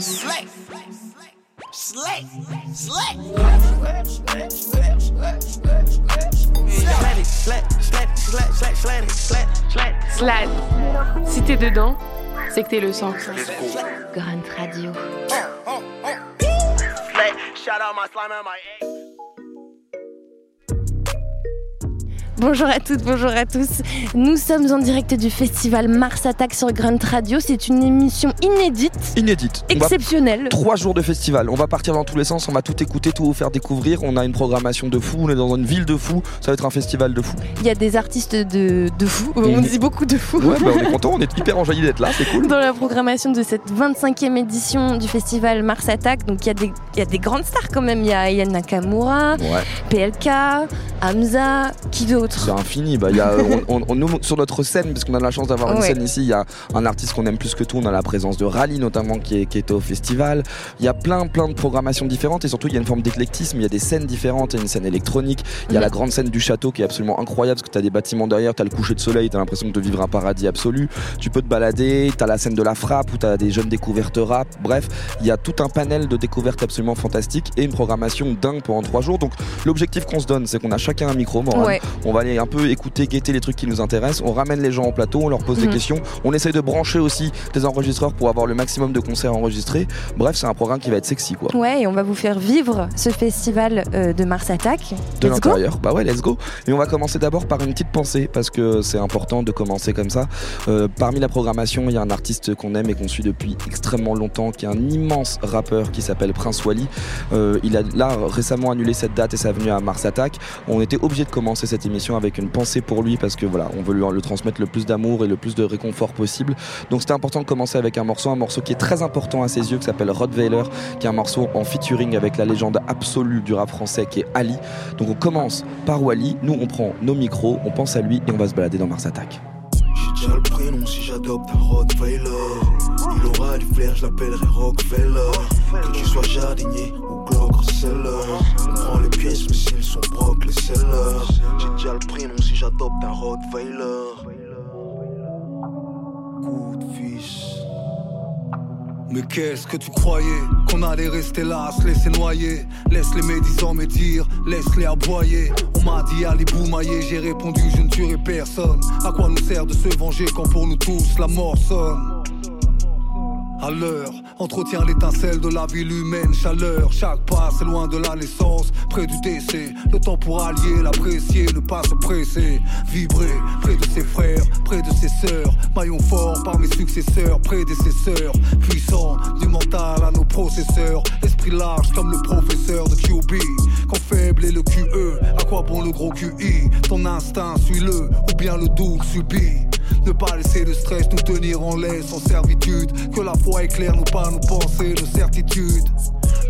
Slay. Slay. Slay. Slad. Si t'es dedans, c'est que t'es le sang. Grunt Radio. Shout out my slime and my egg. Bonjour à toutes, bonjour à tous. Nous sommes en direct du festival Mars Attack sur Grunt Radio. C'est une émission inédite, Inédite. On exceptionnelle. Trois jours de festival, on va partir dans tous les sens, on va tout écouter, tout vous faire découvrir. On a une programmation de fou, on est dans une ville de fou, ça va être un festival de fou. Il y a des artistes de, de fous. On Mhm. dit beaucoup de fous. Ouais, bah, on est content, on est hyper enjaillé d'être là, c'est cool. Dans la programmation de cette 25e édition du festival Mars Attack, donc il y, a des- il y a des grandes stars quand même. Il y a Ian Nakamura, Ouais, PLK, Hamza, qui d'autre c'est infini. Bah, il y a, on, on- on- nous, sur notre scène, parce qu'on a la chance d'avoir une scène ici, il y a un artiste qu'on aime plus que tout. On a la présence de Rally notamment qui, est, qui était au festival. Il y a plein, plein de programmations différentes et surtout il y a une forme d'éclectisme. Il y a des scènes différentes. Il y a une scène électronique. Il y a Mhm. la grande scène du château qui est absolument incroyable parce que tu as des bâtiments derrière, tu as le coucher de soleil, tu as l'impression de vivre un paradis absolu. Tu peux te balader, tu as la scène de la frappe où tu as des jeunes découvertes rap. Bref, il y a tout un panel de découvertes absolument fantastiques et une programmation dingue pendant trois jours. Donc l'objectif qu'on se donne, c'est qu'on a chacun un micro. Ouais. On va aller un peu écouter, guetter les trucs qui nous intéressent. On ramène les gens au plateau, on leur pose des Mhm. questions. On essaye de brancher aussi des enregistreurs pour avoir le maximum de concerts enregistrés. Bref, c'est un programme qui va être sexy quoi. Ouais, et on va vous faire vivre ce festival euh, de Mars Attack. de l'intérieur. Bah ouais, let's go. Et on va commencer d'abord par une petite pensée parce que c'est important de commencer comme ça. Euh, parmi la programmation, il y a un artiste qu'on aime et qu'on suit depuis extrêmement longtemps, qui est un immense rappeur qui s'appelle Prince Wally. Euh, il a là récemment annulé cette date et sa venue à Mars Attack. On était obligé de commencer cette émission avec une pensée pour lui parce que voilà, on veut lui le transmettre le plus d'amour et le plus de réconfort possible. Donc c'était important de commencer avec un morceau, un morceau qui est très important à ses yeux, qui s'appelle Rottweiler, qui est un morceau en featuring avec la légende absolue du rap français qui est Ali. Donc on commence par Wally, nous on prend nos micros, on pense à lui et on va se balader dans Mars Attack. J'ai déjà le prénom si j'adopte un Rottweiler. Il aura du flair, je l'appellerai Rockefeller. Que tu sois jardinier ou Glock seller. On prend les pièces, mais s'ils sont brocs, les sellers. J'ai déjà le prénom si j'adopte un Rottweiler. Coup de fils. Mais qu'est-ce que tu croyais Qu'on allait rester là, se laisser noyer? Laisse les médisants médire, laisse-les aboyer. On m'a dit allez boumailler, j'ai répondu je ne tuerai personne. À quoi nous sert de se venger quand pour nous tous la mort sonne? À l'heure, entretient l'étincelle de la ville humaine, chaleur. Chaque pas, c'est loin de la naissance, près du décès. Le temps pour allier, l'apprécier, ne pas se presser. Vibrer près de ses frères, près de ses sœurs. Maillon fort par mes successeurs, prédécesseurs. Puissant, du mental à nos processeurs. Esprit large comme le professeur de QB. Quand faible est le QE, à quoi bon le gros QI Ton instinct, suis-le, ou bien le doux subit. Ne pas laisser le stress nous tenir en laisse, en servitude. Que la foi éclaire nos pas, nos pensées de certitude.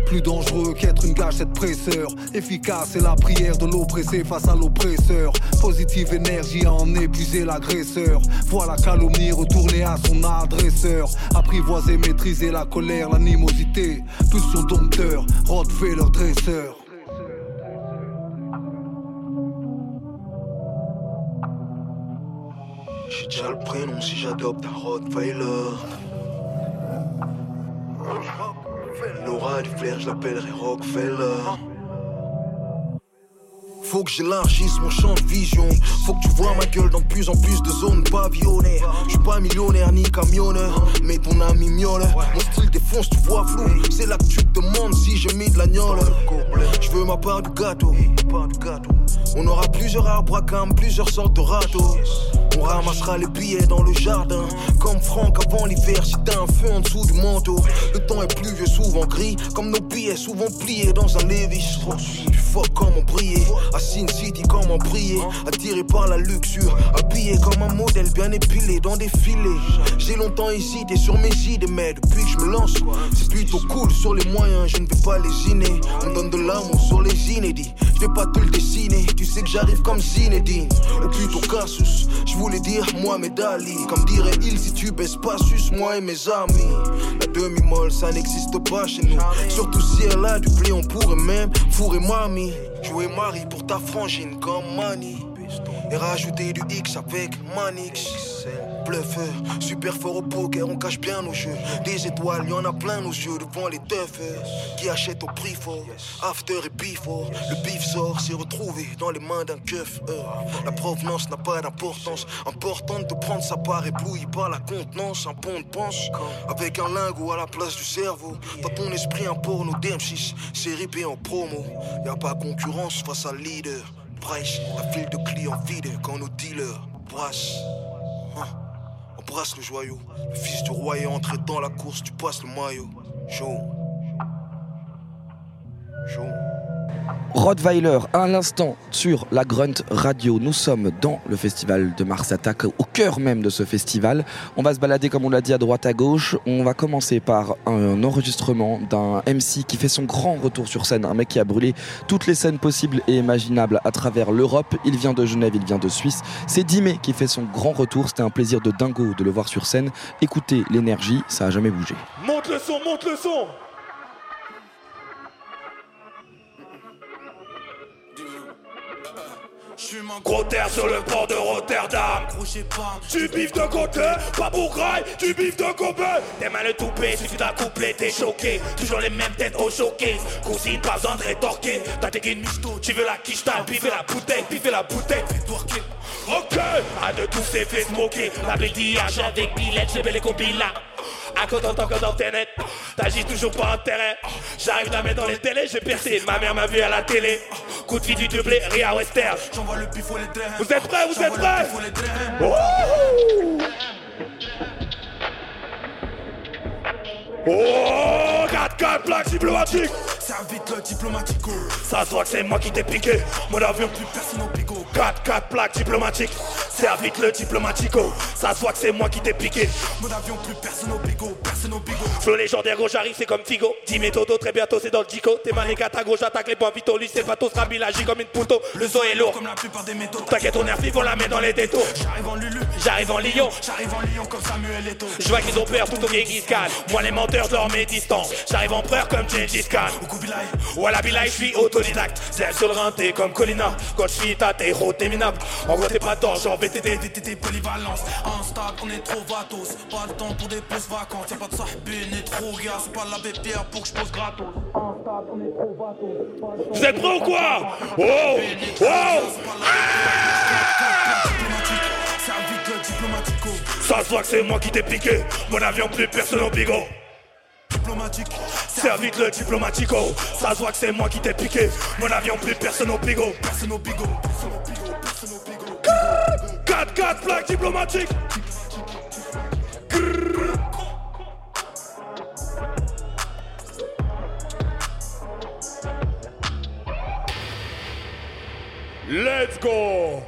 Plus dangereux qu'être une gâchette presseur. Efficace c'est la prière de l'oppressé face à l'oppresseur. Positive énergie à en épuiser l'agresseur. Voilà calomnie retourner à son adresseur. Apprivoiser, maîtriser la colère, l'animosité. Pulsion dompteur, fait leur dresseur. J'ai le prénom si j'adopte un Rottweiler. Il aura du flair, je l'appellerai Rockefeller. Faut que j'élargisse mon champ de vision. Faut que tu vois ma gueule dans plus en plus de zones pavillonnées. Je suis pas millionnaire ni camionneur, mais ton ami miaule. Mon style défonce, tu vois flou. C'est là que tu te demandes si j'ai mis de la gnole. Je veux ma part du gâteau. On aura plusieurs arbres à cam, plusieurs sortes de râteaux. Ramassera les billets dans le jardin. Comme Franck avant l'hiver, si t'as un feu en dessous du manteau. Le temps est pluvieux, souvent gris. Comme nos billets, souvent pliés dans un Levis. Comment briller. À Sin City, comment briller. Attiré par la luxure. Habillé comme un modèle bien épilé dans des filets. J'ai longtemps hésité sur mes idées, mais depuis que je me lance, c'est plutôt cool sur les moyens. Je ne vais pas lésiner. On me donne de l'amour sur les inédits. Je vais pas te le dessiner. Tu sais que j'arrive comme Zinedine. Ou plutôt Casus. Je voulais dire moi mes Dali. Comme dirait il, si tu baisses pas, suce moi et mes amis. La demi-molle, ça n'existe pas chez nous. Surtout si elle a du blé, on pourrait même fourrer mamie. Jouer Marie pour ta frangine comme Mani. Et rajouter du X avec Manix. Super fort au poker, on cache bien nos jeux. Des étoiles, y en a plein nos yeux devant les toughers. Qui achètent au prix fort, after et before. Le bif sort, s'est retrouvé dans les mains d'un keuf. euh. La provenance n'a pas d'importance. Importante de prendre sa part éblouie par la contenance. Un pont de penche avec un lingot à la place du cerveau. Dans ton esprit, un porno DM6, série B en promo. Y a pas concurrence face à leader. Brèche, la file de clients vide quand nos dealers brassent. Hein. Brasse le joyau. Le fils du roi est entré dans la course, tu passes le maillot. Chaud. Chaud. Rottweiler, à l'instant sur la Grunt Radio. Nous sommes dans le festival de Mars Attack, au cœur même de ce festival. On va se balader, comme on l'a dit, à droite à gauche. On va commencer par un enregistrement d'un MC qui fait son grand retour sur scène. Un mec qui a brûlé toutes les scènes possibles et imaginables à travers l'Europe. Il vient de Genève, il vient de Suisse. C'est Dimé qui fait son grand retour. C'était un plaisir de dingo de le voir sur scène. Écoutez l'énergie, ça a jamais bougé. Monte le son, monte le son Gros terre sur le port de Rotterdam. Du bif de côté, pas pour graille, du bif de Kobe T'es mal le toupé, suffit d'un couplet, t'es choqué. Toujours les mêmes têtes au showcase. Cousine, pas besoin de rétorquer. T'as tes une misto, tu veux la quiche, t'as la bouteille, piffé la bouteille. Ok, à de tous ces fait smoker La BDH avec Billette, j'ai les combines là à en tant que d'antenne, t'agis toujours pas intérêt. J'arrive la mettre dans les télés, j'ai percé. Ma mère m'a vu à la télé. Coup de vie du doublé, Ria Western. J'envoie le pif les drains. Vous êtes prêts, vous êtes prêts Oh, 4-4 plaques diplomatiques Serre vite le diplomatico. Ça se voit que c'est moi qui t'ai piqué Mon avion Plus personne au bigot. 4-4 plaques diplomatiques Serre vite le diplomatico Ça se voit que c'est moi qui t'ai piqué Mon avion, plus personne au bigot. Personne au bigot. Flow légendaire, gros, j'arrive, c'est comme Figo. 10 méthodos, très bientôt, c'est dans le dico. T'es mal les gars, gros, j'attaque les points vitaux. Lui, c'est pas tous rabi, l'agit comme une pouto. Le son est lourd. Comme la plupart des métaux. T'inquiète, on est vif, on la met dans les détours. J'arrive en Lulu. J'arrive en Lyon. J'arrive en Lyon comme Samuel Eto'o. Je vois qu'ils ont peur tout au Khan. Moi, les menteurs, je leur mets distance. J'arrive empereur comme Gengis Khan. Au Kubilai. Voilà, Bilal, je suis autodidacte. C'est sur le rein, t'es comme Colina. Quand je suis ta t'es héros, t'es minable. En gros, t'es pas dedans, genre VTT. VTT polyvalence. Instable, on est trop vatos. Pas le temps pour des plus vacances. Y'a pas de sahbé, ni trop gars. C'est pas l'abbé Pierre pour que je pose gratos. Instable, on est trop vatos. Vous êtes prêts ou quoi? Oh Oh. Ça se voit que c'est moi qui t'ai piqué. Mon avion, plus personne au bigot. Diplomatique. Serre vite le diplomatico. Ça se voit que c'est moi qui t'ai piqué. Mon avion, plus personne au bigot. Personne au bigot. Personne au bigot. Personne au bigot. 4-4 plaques diplomatiques. Let's go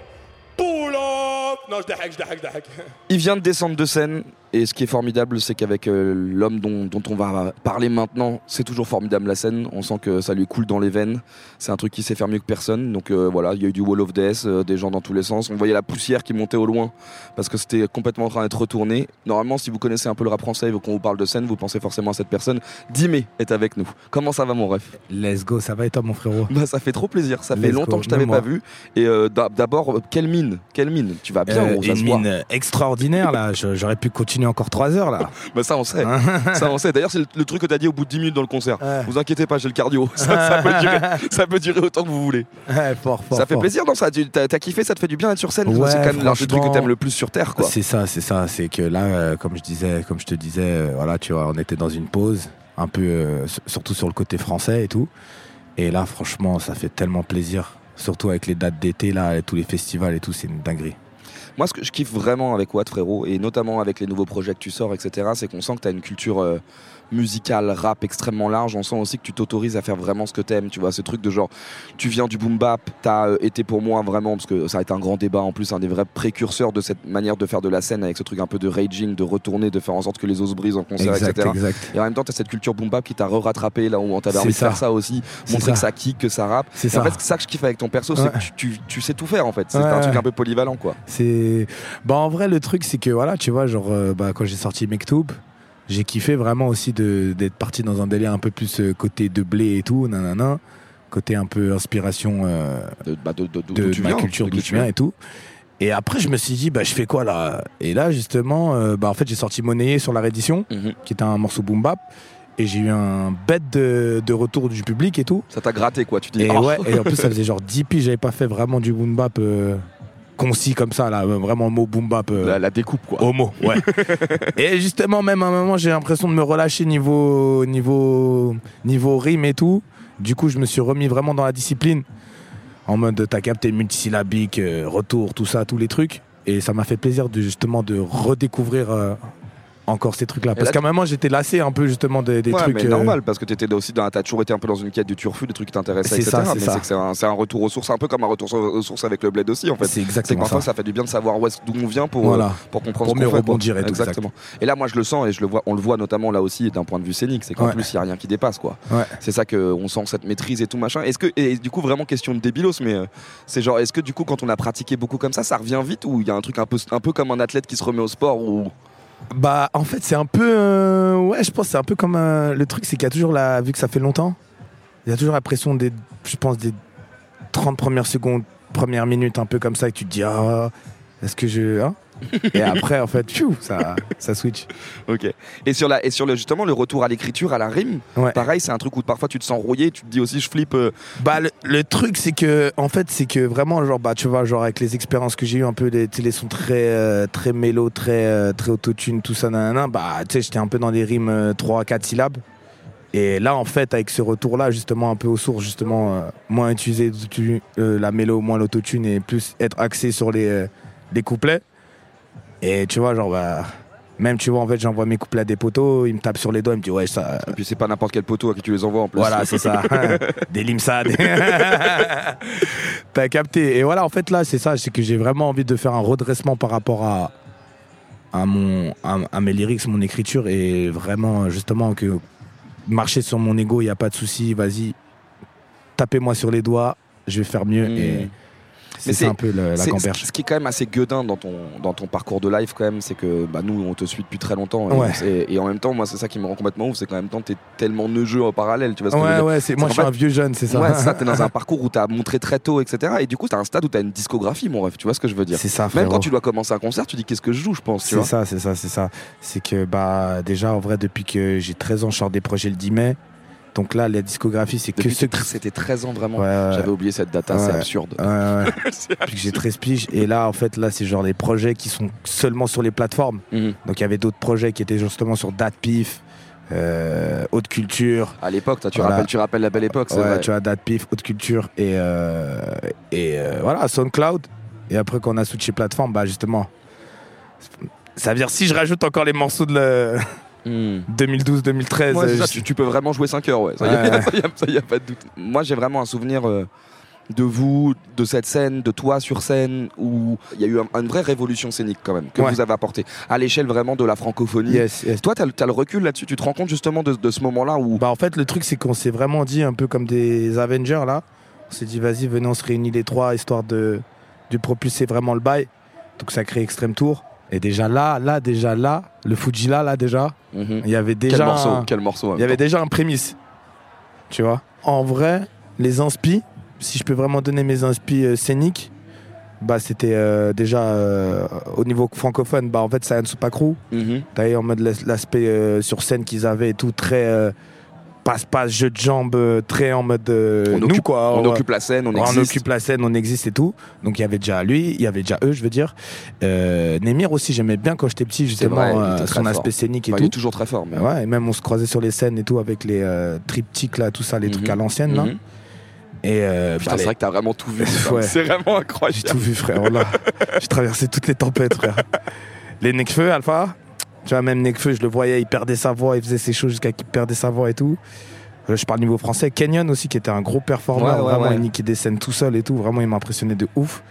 Pull up Non, je dahak, je dahak, je dahak. Il vient de descendre de scène et ce qui est formidable, c'est qu'avec euh, l'homme dont, dont on va parler maintenant, c'est toujours formidable la scène. On sent que ça lui coule dans les veines. C'est un truc qui sait faire mieux que personne. Donc euh, voilà, il y a eu du Wall of Death, euh, des gens dans tous les sens. On voyait la poussière qui montait au loin parce que c'était complètement en train d'être retourné. Normalement, si vous connaissez un peu le rap français et qu'on vous parle de scène, vous pensez forcément à cette personne. Dimé est avec nous. Comment ça va, mon ref? Let's go, ça va et toi mon frérot? Bah ça fait trop plaisir. Ça fait longtemps go, que je t'avais pas vu. Et euh, d'a- d'abord, quelle mine, quelle mine? Tu vas bien, gros, ça Une se voit. mine extraordinaire là, j'aurais pu continuer encore 3 heures là. Bah ça on sait. ça on sait. D'ailleurs c'est le, le truc que t'as dit au bout de 10 minutes dans le concert. Vous inquiétez pas, j'ai le cardio. Ça, ça peut durer, ça peut durer autant que vous voulez. Ouais, fort, fort, ça fait fort. plaisir dans ça. T'as kiffé, ça te fait du bien d'être sur scène. Ouais, c'est quand même l'un des trucs que t'aimes le plus sur terre. C'est ça, c'est ça. C'est que là, euh, comme je disais, comme je te disais, euh, voilà, tu vois, on était dans une pause, un peu, euh, surtout sur le côté français et tout. Et là, franchement, ça fait tellement plaisir, surtout avec les dates d'été là, et tous les festivals et tout, c'est une dinguerie. Moi, ce que je kiffe vraiment avec Watt, frérot, et notamment avec les nouveaux projets que tu sors, etc., c'est qu'on sent que tu as une culture musicale, rap extrêmement large. On sent aussi que tu t'autorises à faire vraiment ce que t'aimes. Tu vois, ce truc de genre, tu viens du boom bap, t'as euh, été pour moi vraiment, parce que ça a été un grand débat en plus, un des vrais précurseurs de cette manière de faire de la scène avec ce truc un peu de raging, de retourner, de faire en sorte que les os se brisent en concert, Exact, etc. exact. Et en même temps, tu as cette culture boom bap qui t'a re-rattrapé là où on t'avait envie de ça. faire ça aussi, montrer ça. que ça kick, que ça rappe. C'est Et en ça. fait, ça que je kiffe avec ton perso, c'est que tu, tu- tu sais tout faire en fait. C'est Ouais, un truc un peu polyvalent quoi. C'est bah en vrai le truc c'est que voilà tu vois genre euh, bah, quand j'ai sorti Mektoub j'ai kiffé vraiment aussi de d'être parti dans un délire un peu plus euh, côté de blé et tout nanana côté un peu inspiration euh, De, bah, de, de- de, tu ma viens, culture d'où tu viens et tout Et après, je me suis dit, bah, je fais quoi là? Et là, justement, euh, bah, en fait, j'ai sorti Monnayé sur la réédition, Mhm. qui était un morceau boom bap. Et j'ai eu un bête de, de retour du public et tout. Ça t'a gratté quoi, tu dis. Et oh. ouais, et en plus, ça faisait genre 10 piges, j'avais pas fait vraiment du boom bap euh, concis comme ça, là, euh, vraiment le mot boom bap. euh, La, la découpe quoi. Homo, ouais. et justement, même à un moment, j'ai l'impression de me relâcher niveau, niveau, niveau rime et tout. Du coup, je me suis remis vraiment dans la discipline. En mode, t'as capté multisyllabique, euh, retour, tout ça, tous les trucs. Et ça m'a fait plaisir de justement de redécouvrir euh, encore ces trucs-là. Parce qu'à un moment, j'étais lassé un peu justement des, des ouais, trucs. mais euh, normal parce que t'étais aussi dans, t'as toujours été un peu dans une quête du turfu, des trucs qui t'intéressaient, C'est etc. ça, c'est mais c'est c'est un, c'est un retour aux sources, un peu comme un retour aux sources avec le bled aussi en fait. C'est C'est exactement parfois ça. ça. fait du bien de savoir d'où on vient pour, Voilà. euh, pour comprendre Pour ce qu'on mieux fait, et tout, Exactement. Et là, moi, je le sens et je le vois, on le voit notamment là aussi d'un point de vue scénique, c'est qu'en Ouais. plus il y a rien qui dépasse quoi. Ouais. C'est ça que on sent cette maîtrise et tout machin. Est-ce que et du coup vraiment question de débilos, mais euh, c'est genre est-ce que du coup quand on a pratiqué beaucoup comme ça, ça revient vite ou il y a un truc un peu un peu comme un athlète qui se remet au sport ou Bah, en fait, c'est un peu. euh, ouais, je pense c'est un peu comme. euh, le truc, c'est qu'il y a toujours la. Vu que ça fait longtemps, il y a toujours la pression des. Je pense des 30 premières secondes, premières minutes, un peu comme ça, et tu te dis, ah, est-ce que je. hein? Et après, en fait, pfiou, ça, ça switch. Ok. Et sur la et sur le justement le retour à l'écriture, à la rime, Ouais. pareil, c'est un truc où parfois tu te sens rouillé, tu te dis aussi je flippe. euh, Bah, le, le truc, c'est que, en fait, c'est que vraiment, genre, bah, tu vois, genre, avec les expériences que j'ai eues, un peu, les, les sons très, euh, très mélo, très, euh, très autotune, tout ça, nanana, bah, tu sais, j'étais un peu dans des rimes euh, 3 4 syllabes. Et là, en fait, avec ce retour-là, justement, un peu aux sources, justement, euh, moins utiliser euh, la mélo, moins l'autotune et plus être axé sur les, euh, les couplets. Et tu vois, genre, bah, même, tu vois, en fait, j'envoie mes couplets à des potos, ils me tapent sur les doigts, ils me disent, ouais, ça, Et puis c'est pas n'importe quel poteau à qui tu les envoies en plus. voilà, c'est ça. Des limsades. T'as capté. Et voilà, en fait, là, c'est ça. C'est que j'ai vraiment envie de faire un redressement par rapport à, à, mon, à, à mes lyrics, mon écriture. Et vraiment, justement, que marcher sur mon ego, il n'y a pas de souci. Vas-y, tapez-moi sur les doigts. Je vais faire mieux. Mm. Et c'est Mais ça c'est- un peu le- la camperche. Ce qui est quand même assez gueudin dans ton, dans ton parcours de live, quand même, c'est que bah, nous, on te suit depuis très longtemps. Et, Ouais. c'est- et en même temps, moi, c'est ça qui me rend complètement ouf, c'est qu'en même temps, t'es tellement neugeux en parallèle. Tu vois ce que je veux Ouais, dire ouais, moi, je suis un vieux jeune, c'est ça. Ouais, c'est ça, t'es dans un parcours où t'as montré très tôt, etc. Et du coup, t'as un stade où t'as une discographie, mon ref. Tu vois ce que je veux dire C'est ça, Même frérot. quand tu dois commencer un concert, tu dis qu'est-ce que je joue, je pense. C'est ça, c'est ça, c'est ça. C'est que bah déjà en vrai depuis que j'ai 13 ans, je sors des projets le 10 mai. Donc là, la discographie, c'est que c'était 13 ans vraiment. Ouais. J'avais oublié cette data, c'est Ouais. absurde. Ouais. Depuis que j'ai 13 piges. Et là, en fait, là, c'est genre des projets qui sont seulement sur les plateformes. Mhm. Donc il y avait d'autres projets qui étaient justement sur DatPif, euh, Haute Culture. À l'époque, toi, tu, Voilà. rappelles, tu rappelles la belle époque, c'est Ouais, vrai. tu vois, DatPif, Haute Culture et, euh, et euh, voilà, SoundCloud. Et après, quand on a switché plateforme, bah justement. Ça veut dire si je rajoute encore les morceaux de le- Hmm. 2012-2013. Ouais, c'est euh, tu, tu peux vraiment jouer 5 heures, ouais. Ça, y a, Ouais. ça, y a- ça, y a pas de doute. Moi, j'ai vraiment un souvenir euh, de vous, de cette scène, de toi sur scène, où il y a eu un- une vraie révolution scénique quand même, que Ouais. vous avez apporté, à l'échelle vraiment de la francophonie. Yes, yes. Toi, tu as, le recul là-dessus, tu te rends compte justement de, de ce moment-là où. Bah en fait le truc c'est qu'on s'est vraiment dit un peu comme des Avengers là. On s'est dit vas-y venez on se réunit les trois histoire de, de propulser vraiment le bail. Donc ça crée Extreme Tour. Et déjà là, là déjà là, le Fuji là, là déjà, Mhm. il y avait Quel déjà morceau, un- quel morceau. il y avait temps. déjà un prémisse. Tu vois? En vrai, les inspi, si je peux vraiment donner mes inspi euh, scéniques, bah c'était euh, déjà euh, au niveau francophone, bah en fait Crew. Mhm. T'as eu en mode l'as- l'aspect sur scène qu'ils avaient et tout, très passe-passe, jeu de jambes, euh, très en mode euh, On nous occupe- quoi. On occupe la scène, on existe. occupe la scène, on existe et tout. Donc il y avait déjà lui, il y avait déjà eux, je veux dire. Euh, Nemir aussi, j'aimais bien quand j'étais petit, justement, vrai, euh, son fort. aspect scénique et Enfin, il est tout. toujours très fort. Mais... Ouais, et même on se croisait sur les scènes et tout avec les euh, triptyques là, tout ça, les Mhm. trucs à l'ancienne là. Mhm. Et euh, Putain, bah, c'est vrai que t'as vraiment tout vu. Ouais. C'est vraiment j'ai incroyable. tout vu, frère. Là, j'ai traversé toutes les tempêtes, frère. Les Necfeu, Alpha. Tu vois, même Necfeu, je le voyais, il perdait sa voix, il faisait ses choses jusqu'à qu'il perdait sa voix et tout. Euh, Je parle niveau français. Kenyon aussi, qui était un gros performeur. Ouais, ouais, vraiment, il niquait des scènes tout seul et tout. Vraiment, il m'impressionnait de ouf.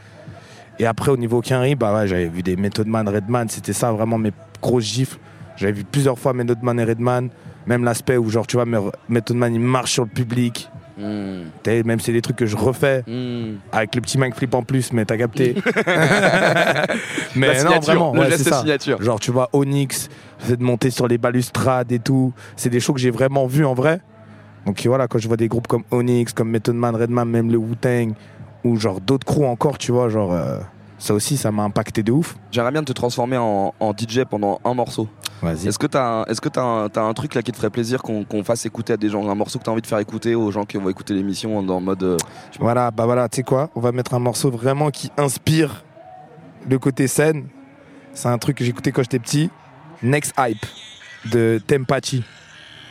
Et après, au niveau Quinry, bah ouais, j'avais vu des Method Man, Redman. C'était ça, vraiment mes grosses gifles. J'avais vu plusieurs fois Method Man et Redman. Même l'aspect où, genre, tu vois, Me- Method Man, il marche sur le public. T'as- Même c'est des trucs que je refais Mhm. avec le petit Mac Flip en plus, mais t'as capté. mais La non, vraiment, le ouais, geste c'est ça. signature. Genre, tu vois, Onyx, c'est de monter sur les balustrades et tout. C'est des shows que j'ai vraiment vus en vrai. Donc voilà, quand je vois des groupes comme Onyx, comme Method Man, Redman, même le Wu-Tang, ou genre d'autres crews encore, tu vois, genre. euh, ça aussi, ça m'a impacté de ouf. J'aimerais bien te transformer en, en DJ pendant un morceau. Vas-y. Est-ce que t'as un, est-ce que t'as un, t'as un truc là qui te ferait plaisir qu'on qu'on fasse écouter à des gens, un morceau que t'as envie de faire écouter aux gens qui vont écouter l'émission en, en mode. euh, je sais pas. Voilà, bah voilà, tu sais quoi On va mettre un morceau vraiment qui inspire le côté scène. C'est un truc que j'écoutais quand j'étais petit. Next Hype de Tempachi.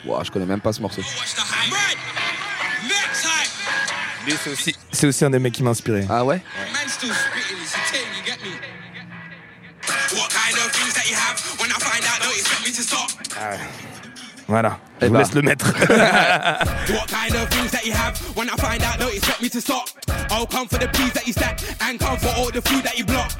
Ouah, je connais même pas ce morceau. C'est aussi, c'est aussi un des mecs qui m'a inspiré. Ah ouais? That you have when I find out, don't expect me to stop. Voilà, je Eh vous laisse le mettre. What kind of things that you have when I find out, don't expect me to stop. I'll come for the peas that you stack and come for all the food that you block.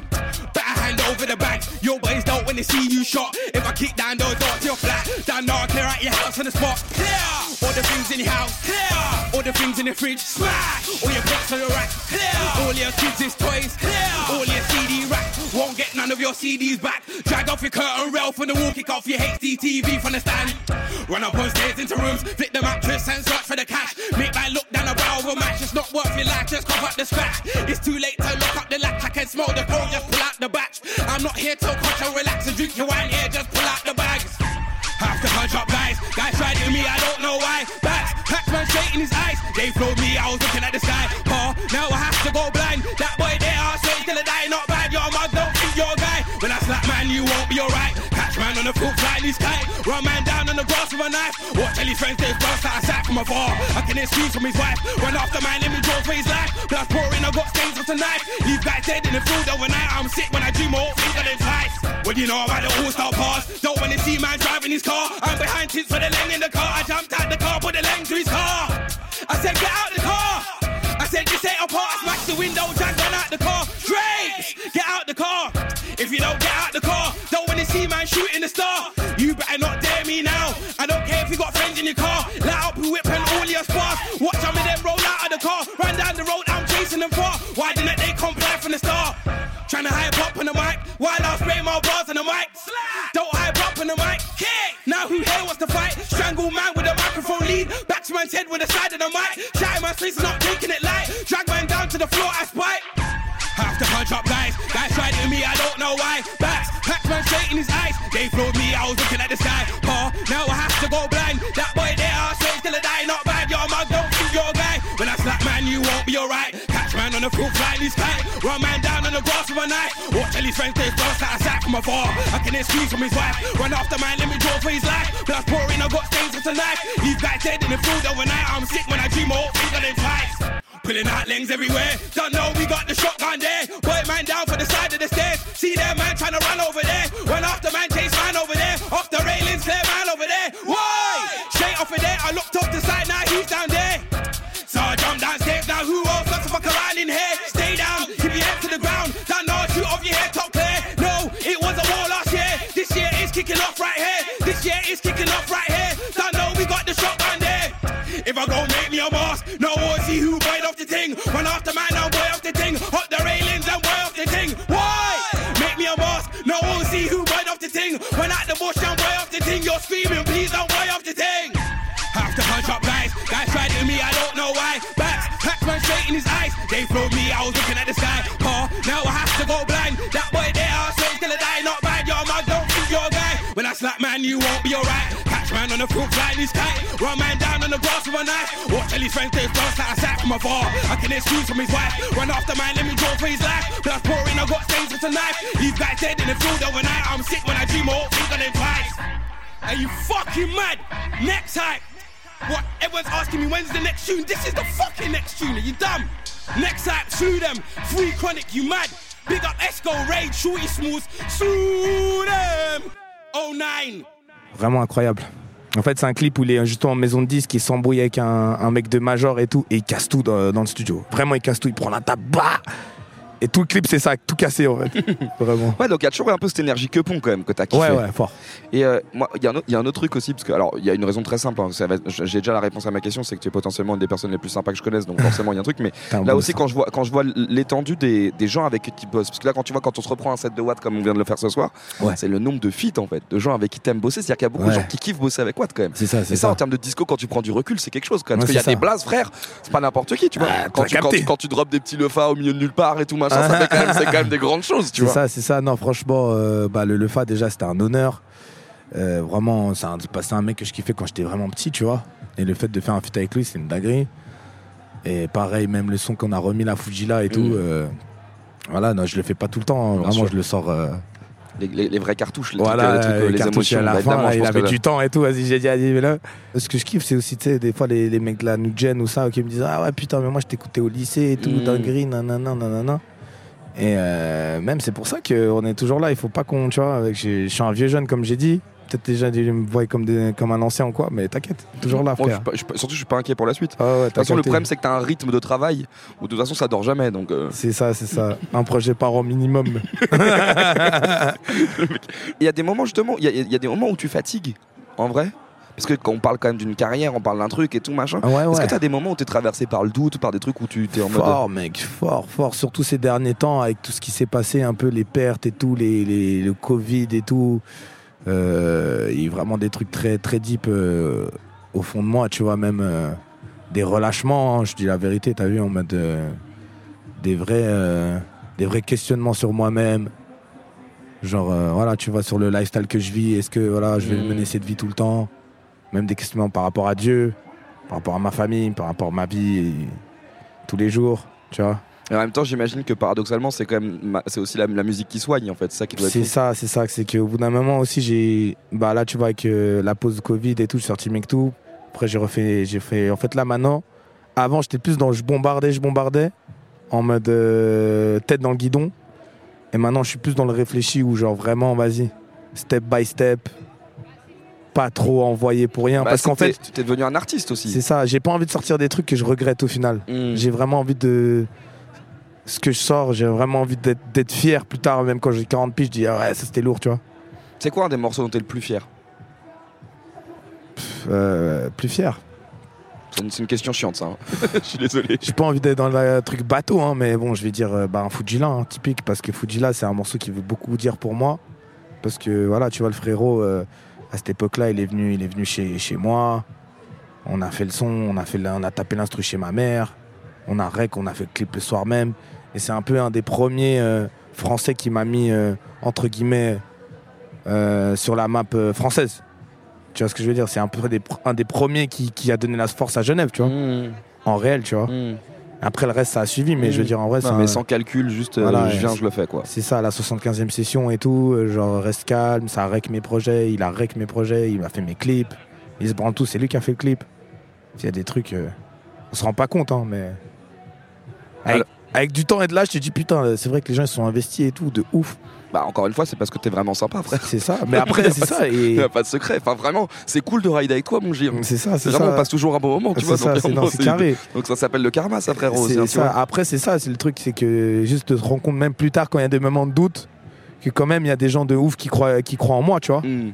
Better hand over the bag. Your boys don't when they see you shot. If I kick down those doors, you're flat. Down now, clear out your house on the spot. Clear all the things in your house. Clear all the things in the fridge. Smash all your plates on the rack. Clear all your kids' toys. Clear all your CD rack. Won't get of your CDs back. Drag off your curtain rail from the wall, kick off your HD TV from the stand. Run up on stairs into rooms, flip the mattress and search for the cash. Make my look down a barrel of a match, it's not worth your life, just cough up the scratch. It's too late to lock up the latch, I can smell the cold, just pull out the batch. I'm not here to coach and relax and drink your wine here, just pull out the bags. Have to punch up guys, guys tried to me, I don't know why. Bats, Pac-Man straight in his eyes, they flowed me, I was looking at the sky. Oh, now I on foot, flying his kite. Run man down on the grass with a knife. Watch his friends, they burst out of sight from afar. I can excuse from his wife. Run after man, let me draw for his life. Blood pouring, I got stains of knife. Leave guys dead in the field overnight. I'm sick when I dream of them twice. What do you know about the all-star pass? Don't wanna see man driving his car. I'm behind tits for the leng in the car. I jumped out the car, put the leng to his car. I said, get out the car. I said, this ain't a part. I smashed the window, Jack ran out the car. Straight, get out the car. If you don't get out the car, don't wanna see man shooting the star. You better not dare me now. I don't care if you got friends in your car. Let out the whip and all your spars. Watch some of them roll out of the car. Run down the road, I'm chasing them far. Why didn't they comply from the start? Trying to hype up on the mic while I spray my bars on the mic. Don't hype up on the mic. Now who here wants to fight? Strangle man with a microphone Back to man's head with the side of the mic. Shouting my and not taking it light. Drag man down to the floor, I spite. Have to punch up guys. Guys tried to me, I don't know why. Backs, packed man straight in his eyes. They flowed me, I was looking at the sky. Catch man on the foot, flying. Run man down on the grass with a night. Watch his friends, they burst out of sight from afar. I can excuse from his wife. Run after man, let me draw for his life. Blood pouring, I got stains of the knife. Leave guys dead in the field overnight. I'm sick when I dream, all of them twice. Pulling out lens everywhere. Don't know we got the shotgun there. Boy man down for the side of the stairs. See that man trying to run over there. Run after man, chase off right here. Don't know, we got the shotgun there. If I go make me a boss, no one see who bite off the thing. Run after man and boy off the thing. Hot the railings and boy off the thing. Why? Make me a boss, no one see who bite off the thing. Run out the bush and boy off the thing. You're screaming, please don't boy off the thing. Have to punch up guys, guys tried to me, I don't know why. Backs, packed man straight in his eyes. They flowed me, I was looking at the sky. You won't be alright. Catch man on the foot, flying his kite. Run man down on the grass with a knife. Watch all his friends they burst out of sight from afar. I can excuse from his wife. Run after man, let me draw for his life. Blood pouring, I got stains with a knife. Leave guys dead in the field overnight. I'm sick when I dream, all think of them twice. Are you fucking mad? Next hype. What? Everyone's asking me when's the next tune. This is the fucking next tune. Are you dumb? Next hype, sue them. Free chronic, you mad? Big up Esco, Raid, Shorty Smooth. Sue them. Vraiment incroyable. En fait, c'est un clip où il est justement en maison de disque, il s'embrouille avec un, mec de major et tout, et il casse tout dans, dans le studio. Vraiment, il casse tout, il prend la table, bah Et tout le clip, c'est ça, tout cassé en fait. Vraiment. Ouais, donc il y a toujours un peu cette énergie que pont quand même que t'as kiffé. Ouais, ouais, fort. Et euh, moi, il y, a un autre- il y a un autre truc aussi, parce que, alors, il y a une raison très simple. hein, ça J'ai déjà la réponse à ma question, c'est que tu es potentiellement une des personnes les plus sympas que je connaisse, donc forcément, il y a un truc. Mais un là aussi, quand je vois, quand je vois l'étendue des, des gens avec qui tu bosses, parce que là, quand tu vois, quand on se reprend un set de Watt comme on vient de le faire ce soir, Ouais. c'est le nombre de feats en fait, de gens avec qui t'aimes bosser. C'est-à-dire qu'il y a beaucoup de gens qui kiffent bosser avec Watt quand même. C'est ça, c'est Et ça, ça. en termes de disco, quand tu prends du recul, c'est quelque chose quand même. Ouais, Parce qu'il y a des ça. blazes, frère, c'est pas n'importe qui, tu vois. Ah, quand, tu, drops des petits lefa au milieu de nulle part et tout, machin, ça fait quand même, c'est quand même des grandes choses, tu C'est vois. ça, c'est ça. Non, franchement, euh, bah, le Lefa, déjà, c'était un honneur. Euh, vraiment, c'est un, bah, c'est un mec que je kiffais quand j'étais vraiment petit, tu vois. Et le fait de faire un feat avec lui, c'est une dinguerie. Et pareil, même le son qu'on a remis, la Fujila et tout. Mm. euh, voilà, non, je le fais pas tout le temps. hein. Bien Vraiment, sûr. je le sors. euh, Les, les- les vraies cartouches, les voilà, trucs, les, trucs, les les cartouches émotions. à la bah, fin, évidemment, là, je il pense avait que- du temps et tout. Vas-y, j'ai dit, allez, mais là. Ce que je kiffe, c'est aussi, tu sais, des fois, les, les mecs de la New Gen ou ça, qui me disent, ah ouais, putain, mais moi, je t'écoutais au lycée et tout, Mm. dinguerie, nanana, nanana. Et euh, même, c'est pour ça qu'on est toujours là. Il faut pas qu'on, tu vois, avec, je suis un vieux jeune, comme j'ai dit. Peut-être déjà, ils me voient comme, des- comme un ancien ou quoi, mais t'inquiète, toujours là, je frère. suis pas- je suis pas- surtout, je suis pas inquiet pour la suite. Ah ouais, De t'as toute façon, le problème, c'est que tu as un rythme de travail où de toute façon, ça dort jamais. Donc, euh, C'est ça, c'est ça. Un projet par an minimum. il y a des moments, justement, il y a, il y a des moments où tu fatigues, en vrai. Parce que quand on parle quand même d'une carrière, on parle d'un truc et tout, machin. Ah ouais, Est-ce ouais. que tu as des moments où tu es traversé par le doute, par des trucs où tu es en mode. Fort, mec, fort, fort. Surtout ces derniers temps, avec tout ce qui s'est passé, un peu les pertes et tout, les, les- le Covid et tout. Euh, il y a vraiment des trucs très, très deep euh, au fond de moi, tu vois, même euh, des relâchements, hein, je dis la vérité, t'as vu, en mode des, vrais, des vrais questionnements sur moi-même. Genre, euh, voilà, tu vois, sur le lifestyle que je vis, est-ce que voilà, je vais Mm. mener cette vie tout le temps? Même des questionnements par rapport à Dieu, par rapport à ma famille, par rapport à ma vie, et tous les jours, tu vois. Et en même temps, j'imagine que paradoxalement, c'est quand même, c'est aussi la, la musique qui soigne, en fait. C'est ça qui doit. C'est ça, c'est ça. C'est qu'au bout d'un moment aussi, j'ai. Bah là, tu vois, avec euh, la pause Covid et tout, j'ai sorti Mektou. Après, j'ai refait. J'ai fait. En fait, là, maintenant, avant, j'étais plus dans je bombardais, je bombardais, en mode euh, tête dans le guidon. Et maintenant, je suis plus dans le réfléchi où, genre, vraiment, vas-y, step by step, pas trop envoyé pour rien. Bah, parce qu'en que t'es- fait, tu es devenu un artiste aussi. c'est ça, j'ai pas envie de sortir des trucs que je regrette au final. Mm. J'ai vraiment envie de. Ce que je sors, j'ai vraiment envie d'être fier plus tard, même quand j'ai 40 piges, je dis, ah ouais, ça c'était lourd, tu vois. C'est quoi un des morceaux dont tu es le plus fier? Euh, plus fier. C'est une, c'est une question chiante, ça. hein. Je suis désolé. J'ai pas envie d'être dans le truc bateau, hein, mais bon, je vais dire euh, bah, un Fujila, hein, typique, parce que Fujila, c'est un morceau qui veut beaucoup dire pour moi. Parce que voilà, tu vois, le frérot, euh, à cette époque-là, il est venu, il est venu chez, chez moi. On a fait le son, on a, fait, on a tapé l'instru chez ma mère. On a rec, on a fait le clip le soir même. Et c'est un peu un des premiers euh, Français qui m'a mis, euh, entre guillemets, euh, sur la map française. Tu vois ce que je veux dire? C'est un peu des, un des premiers qui, qui a donné la force à Genève, tu vois? Mm. En réel, tu vois? Mm. Après, le reste, ça a suivi, mais je veux dire, en vrai, Non, mais sans calcul, juste euh, Voilà, je viens, je le fais, quoi. c'est ça, la 75e session et tout. euh, Genre, reste calme, ça rec mes projets, il a rec mes projets, il m'a fait mes clips. Il se branle tout, c'est lui qui a fait le clip. Il y a des trucs, euh, on se rend pas compte, hein, mais. Avec, avec du temps et de l'âge, tu te dis putain, c'est vrai que les gens ils sont investis et tout, de ouf. Bah, encore une fois, c'est parce que t'es vraiment sympa, frère. C'est ça. Mais après, c'est ça. Il n'y Et... a pas de secret. Enfin, vraiment, c'est cool de ride avec toi, mon Gilles. C'est ça, c'est Vraiment, ça. on passe toujours un bon moment, tu vois. ça, donc, non, carré. donc ça s'appelle le karma, ça, frérot. aussi, hein, tu ça. vois. Après, c'est ça, c'est le truc, c'est que juste de se rendre compte, même plus tard, quand il y a des moments de doute, que quand même, il y a des gens de ouf qui croient, qui croient en moi, tu vois. Mm.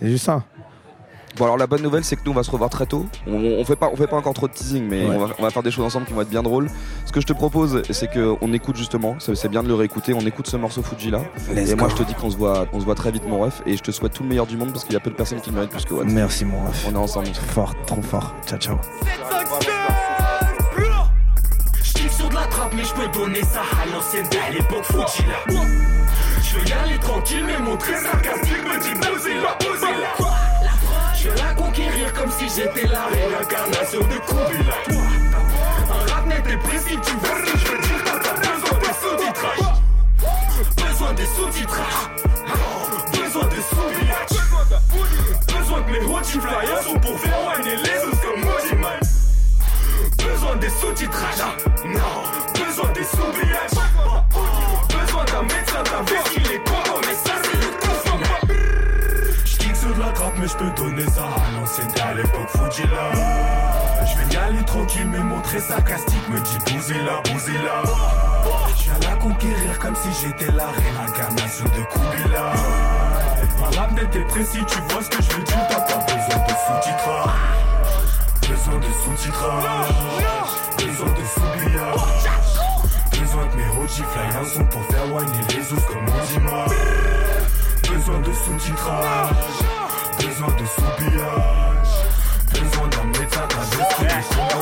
C'est juste ça. Bon alors la bonne nouvelle c'est que nous on va se revoir très tôt. On, on fait pas on fait pas encore trop de teasing mais Ouais. on, va, on va faire des choses ensemble qui vont être bien drôles. Ce que je te propose c'est que on écoute justement, c'est bien de le réécouter, on écoute ce morceau Fuji là. Let's et moi je te dis qu'on se voit on se voit très vite mon ref et je te souhaite tout le meilleur du monde parce qu'il y a peu de personnes qui le méritent plus que Watt. Merci, mon ref. On est ensemble. Fort, trop fort. Ciao, ciao. J'kiffe sur de la trappe, mais j'peux donner ça à l'ancienne à l'époque Fujila. J'veux y aller tranquille, mais mon très sarcastique me dit posez la, posez la. Conquérir comme si j'étais la réincarnation de Kubila. Un rap net et précis, tu vois ce que je veux dire, t'as besoin des sous-titrages. Besoin des sous-titrages. Besoin de sous-titrages. Besoin que mes OG flyers sont pour faire les os comme Mojiman. Besoin des sous-titrages Non, besoin des sous-brillages Besoin d'un médecin, d'un veste qui est de mais j'peux donner ça à l'ancienne à l'époque Fujila J'vais y aller tranquille mais mon trait sarcastique me dit bousez-la, bousez-la. J'viens la conquérir comme si j'étais la réincarnation de Kubila Un rap net et précis, tu vois ce que je veux dire T'as pas besoin de sous-titrage Besoin de sous-titrage Besoin de sous-grillage Besoin que mes OG flyers sont pour faire whiner les os comme Ozima Besoin de sous-titrage Besoin de sous-grillage Besoin d'un médecin, d'un c'est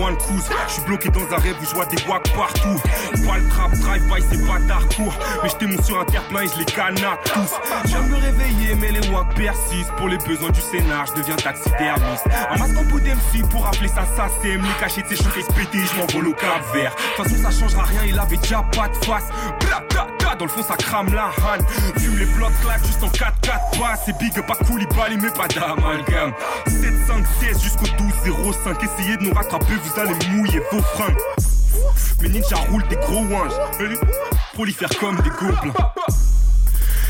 one cruise. Je suis bloqué dans un rêve où je vois des wacks partout. Pas le trap, drive-by, c'est pas court. Mais j'étais mon sur un terre-plein et je les tous. Je de me réveiller, mais les wacks persistent. Pour les besoins du scénar, je deviens taxidermiste. Un masque en peau d'MC pour appeler ça ça, c'est les cachets de ses cheveux pétés, je m'envole au cap vert. De toute façon, ça changera rien, il avait déjà pas de face. Bla, dans le fond, ça crame la han. Fume les blocs claques juste en 4-4 pas. C'est big, pas cool, il mais pas d'amalgame. 7, 5, 16 jusqu'au 12, 05. Essayez de nous rattraper, vous allez mouiller vos fringues. Mes ninjas roulent des gros les faire comme des gobelins.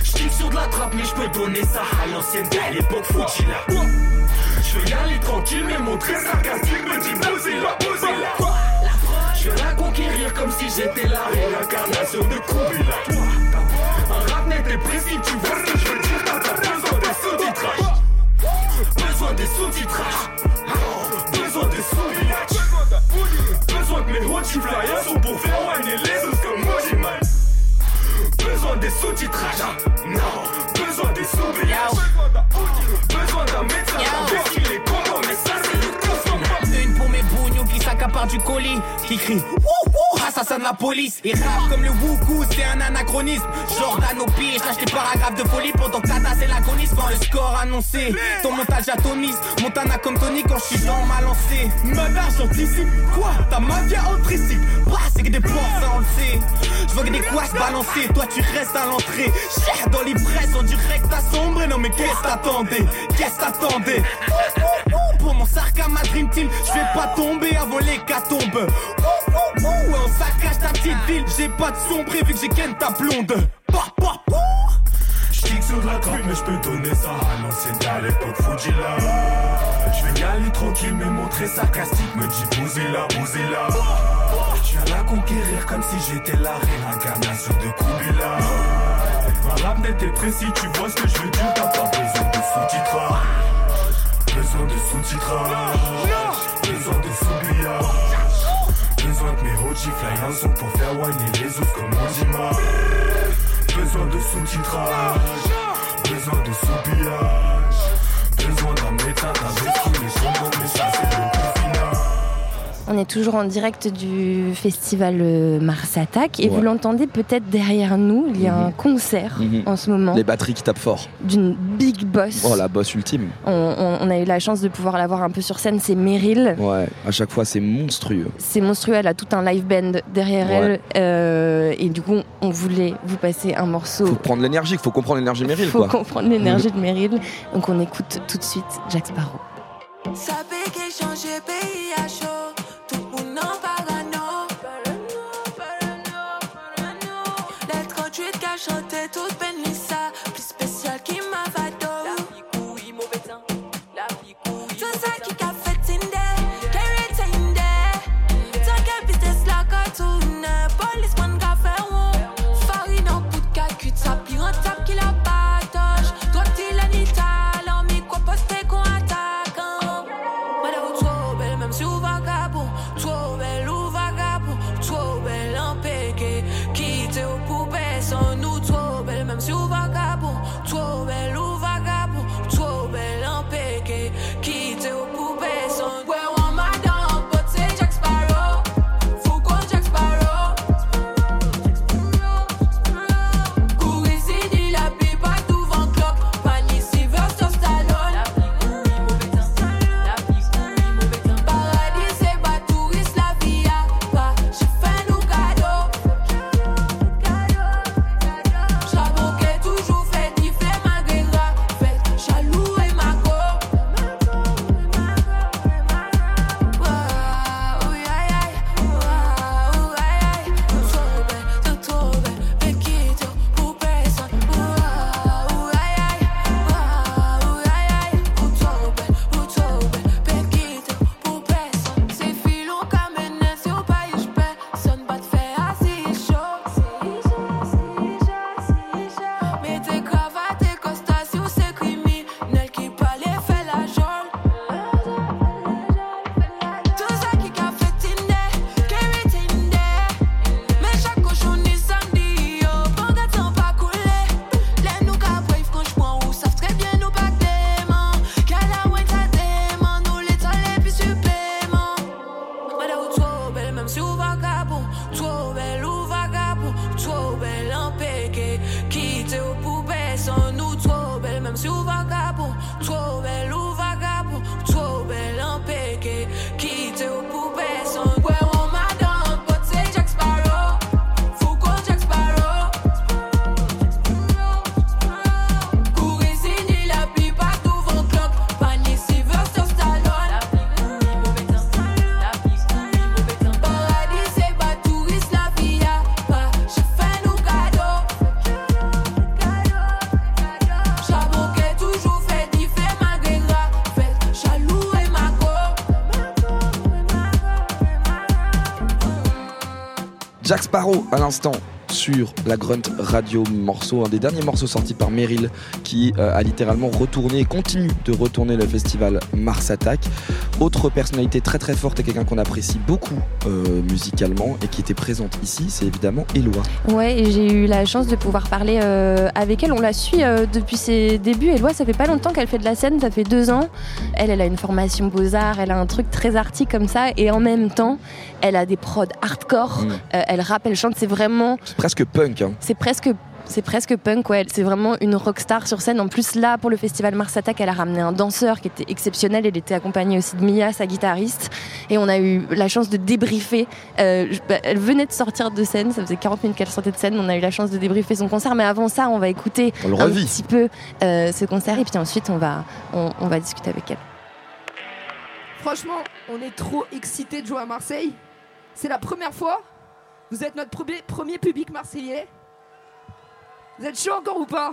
J'tire sur de la trappe, mais j'peux donner ça à l'ancienne à l'époque Fujila. J'veux y aller tranquille, mais montrer sarcastique, me dit posez-la, posez-la. Je la conquérir comme si j'étais la réincarnation de Kubila. Un rap net et précis, tu vois ce que je veux dire, t'as besoin des sous-titrages. Besoin des sous-titrages. Besoin des sous-titrages. Besoin que mes hot flyers sont pour faire whiner les os comme Mojiman. Besoin des sous-titrages. Non, besoin des sous-titrages. Besoin d'un médecin, du colis, qui crie assassin de la police. Et rap comme le Wuku, c'est un anachronisme. Jordan au pied, lâche les paragraphes de folie pendant que t'as tassé l'agonisme. Quand le score annoncé, ton montage atomise. Montana comme Tony quand je suis dans ma lancée. Madame, j'anticipe. Quoi Ta mafia anticipe. Bah, c'est que des portes, ça on le sait. Je vois que des couasses balancer, toi tu restes à l'entrée. Cher dans l'ivresse, en direct à sombre. Non, mais qu'est-ce t'attendais? Qu'est-ce t'attendais? Pour mon sarc à ma dream team, je vais pas tomber avant l'hécatombe. On saccage ta petite ville, j'ai pas de sombré vu que j'ai ken ta blonde. Bah, bah, bah. J'kick sur la trappe, mais j'peux donner ça à l'ancienne à l'époque Fujila. J'vais y aller tranquille, mais montrer sarcastique, me dit bousez-la, bousez-la. J'viens la conquérir comme si j'étais la réincarnation de Kubila. Un rap net et précis, tu vois ce que je veux dire, t'as pas besoin de sous-titrage. Besoin de sous-titrage. Besoin de sous-billard. OG flyers sont pour faire whiner les os comme Mojima. Besoin de sous-titrage. Besoin de sous-billage. Besoin d'un médecin, d'un vécu, mais son nom, mais On est toujours en direct du festival euh, Mars Attack et Ouais. vous l'entendez peut-être derrière nous, il y a un concert Mhm. en ce moment Les batteries qui tapent fort. d'une big boss. Oh, la bosse ultime. On, on- on a eu la chance de pouvoir la voir un peu sur scène, c'est Meryl. Ouais, à chaque fois, c'est monstrueux. C'est monstrueux, elle a tout un live band derrière Ouais. elle. euh, et du coup, on voulait vous passer un morceau. Faut prendre l'énergie, faut comprendre l'énergie Meryl, faut quoi. comprendre l'énergie de Meryl. Donc on écoute tout de suite Jack Sparrow. Change pays à chaud. Jack Sparrow à l'instant sur la Grunt Radio morceau, un des derniers morceaux sortis par Meryl qui euh, a littéralement retourné et continue de retourner le festival Mars Attack. Autre personnalité très très forte et quelqu'un qu'on apprécie beaucoup euh, musicalement et qui était présente ici, c'est évidemment Eloi. Ouais, et j'ai eu la chance de pouvoir parler euh, avec elle. On la suit depuis ses débuts. Eloi, ça fait pas longtemps qu'elle fait de la scène, ça fait deux ans. Elle, elle a une formation beaux-arts, elle a un truc très arty comme ça, et en même temps, elle a des prods hardcore. Mm. Euh, elle rappe, elle chante, c'est vraiment C'est presque punk. Hein. c'est presque c'est presque punk, ouais. C'est vraiment une rockstar sur scène. En plus, là, pour le festival Mars Attack, elle a ramené un danseur qui était exceptionnel. Elle était accompagnée aussi de Mia, sa guitariste. Et on a eu la chance de débriefer. Euh, bah, elle venait de sortir de scène. Ça faisait 40 minutes qu'elle sortait de scène. On a eu la chance de débriefer son concert. Mais avant ça, on va écouter On un revit. petit peu euh, ce concert. Et puis ensuite, on va, on, on va discuter avec elle. Franchement, on est trop excités de jouer à Marseille. C'est la première fois. Vous êtes notre premier, public marseillais. Vous êtes chaud encore ou pas?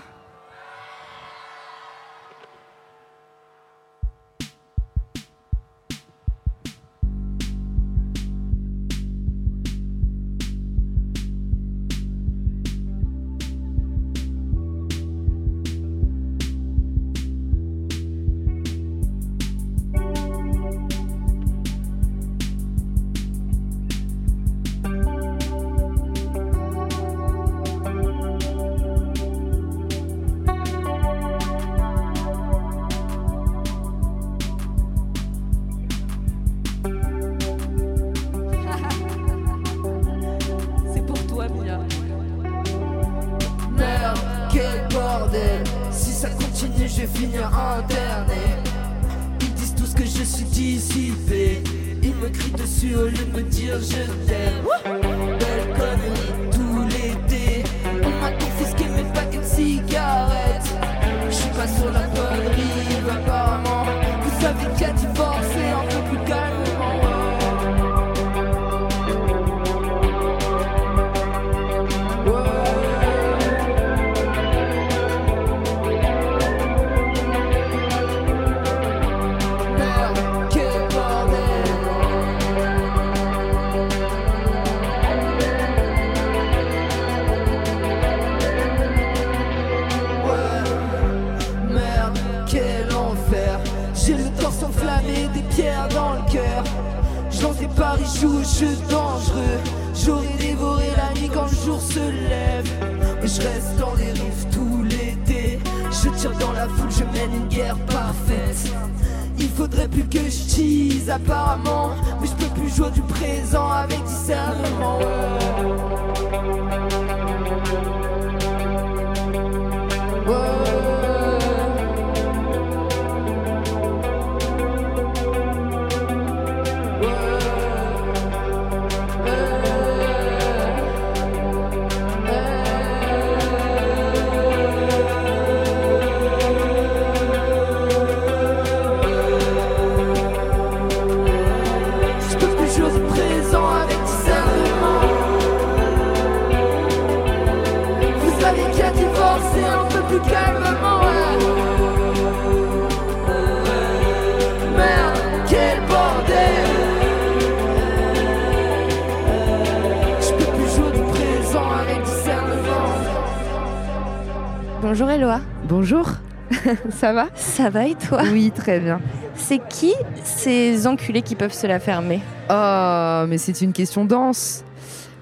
Ça va Ça va et toi Oui, très bien. C'est qui ces enculés qui peuvent se la fermer Oh, mais c'est une question dense.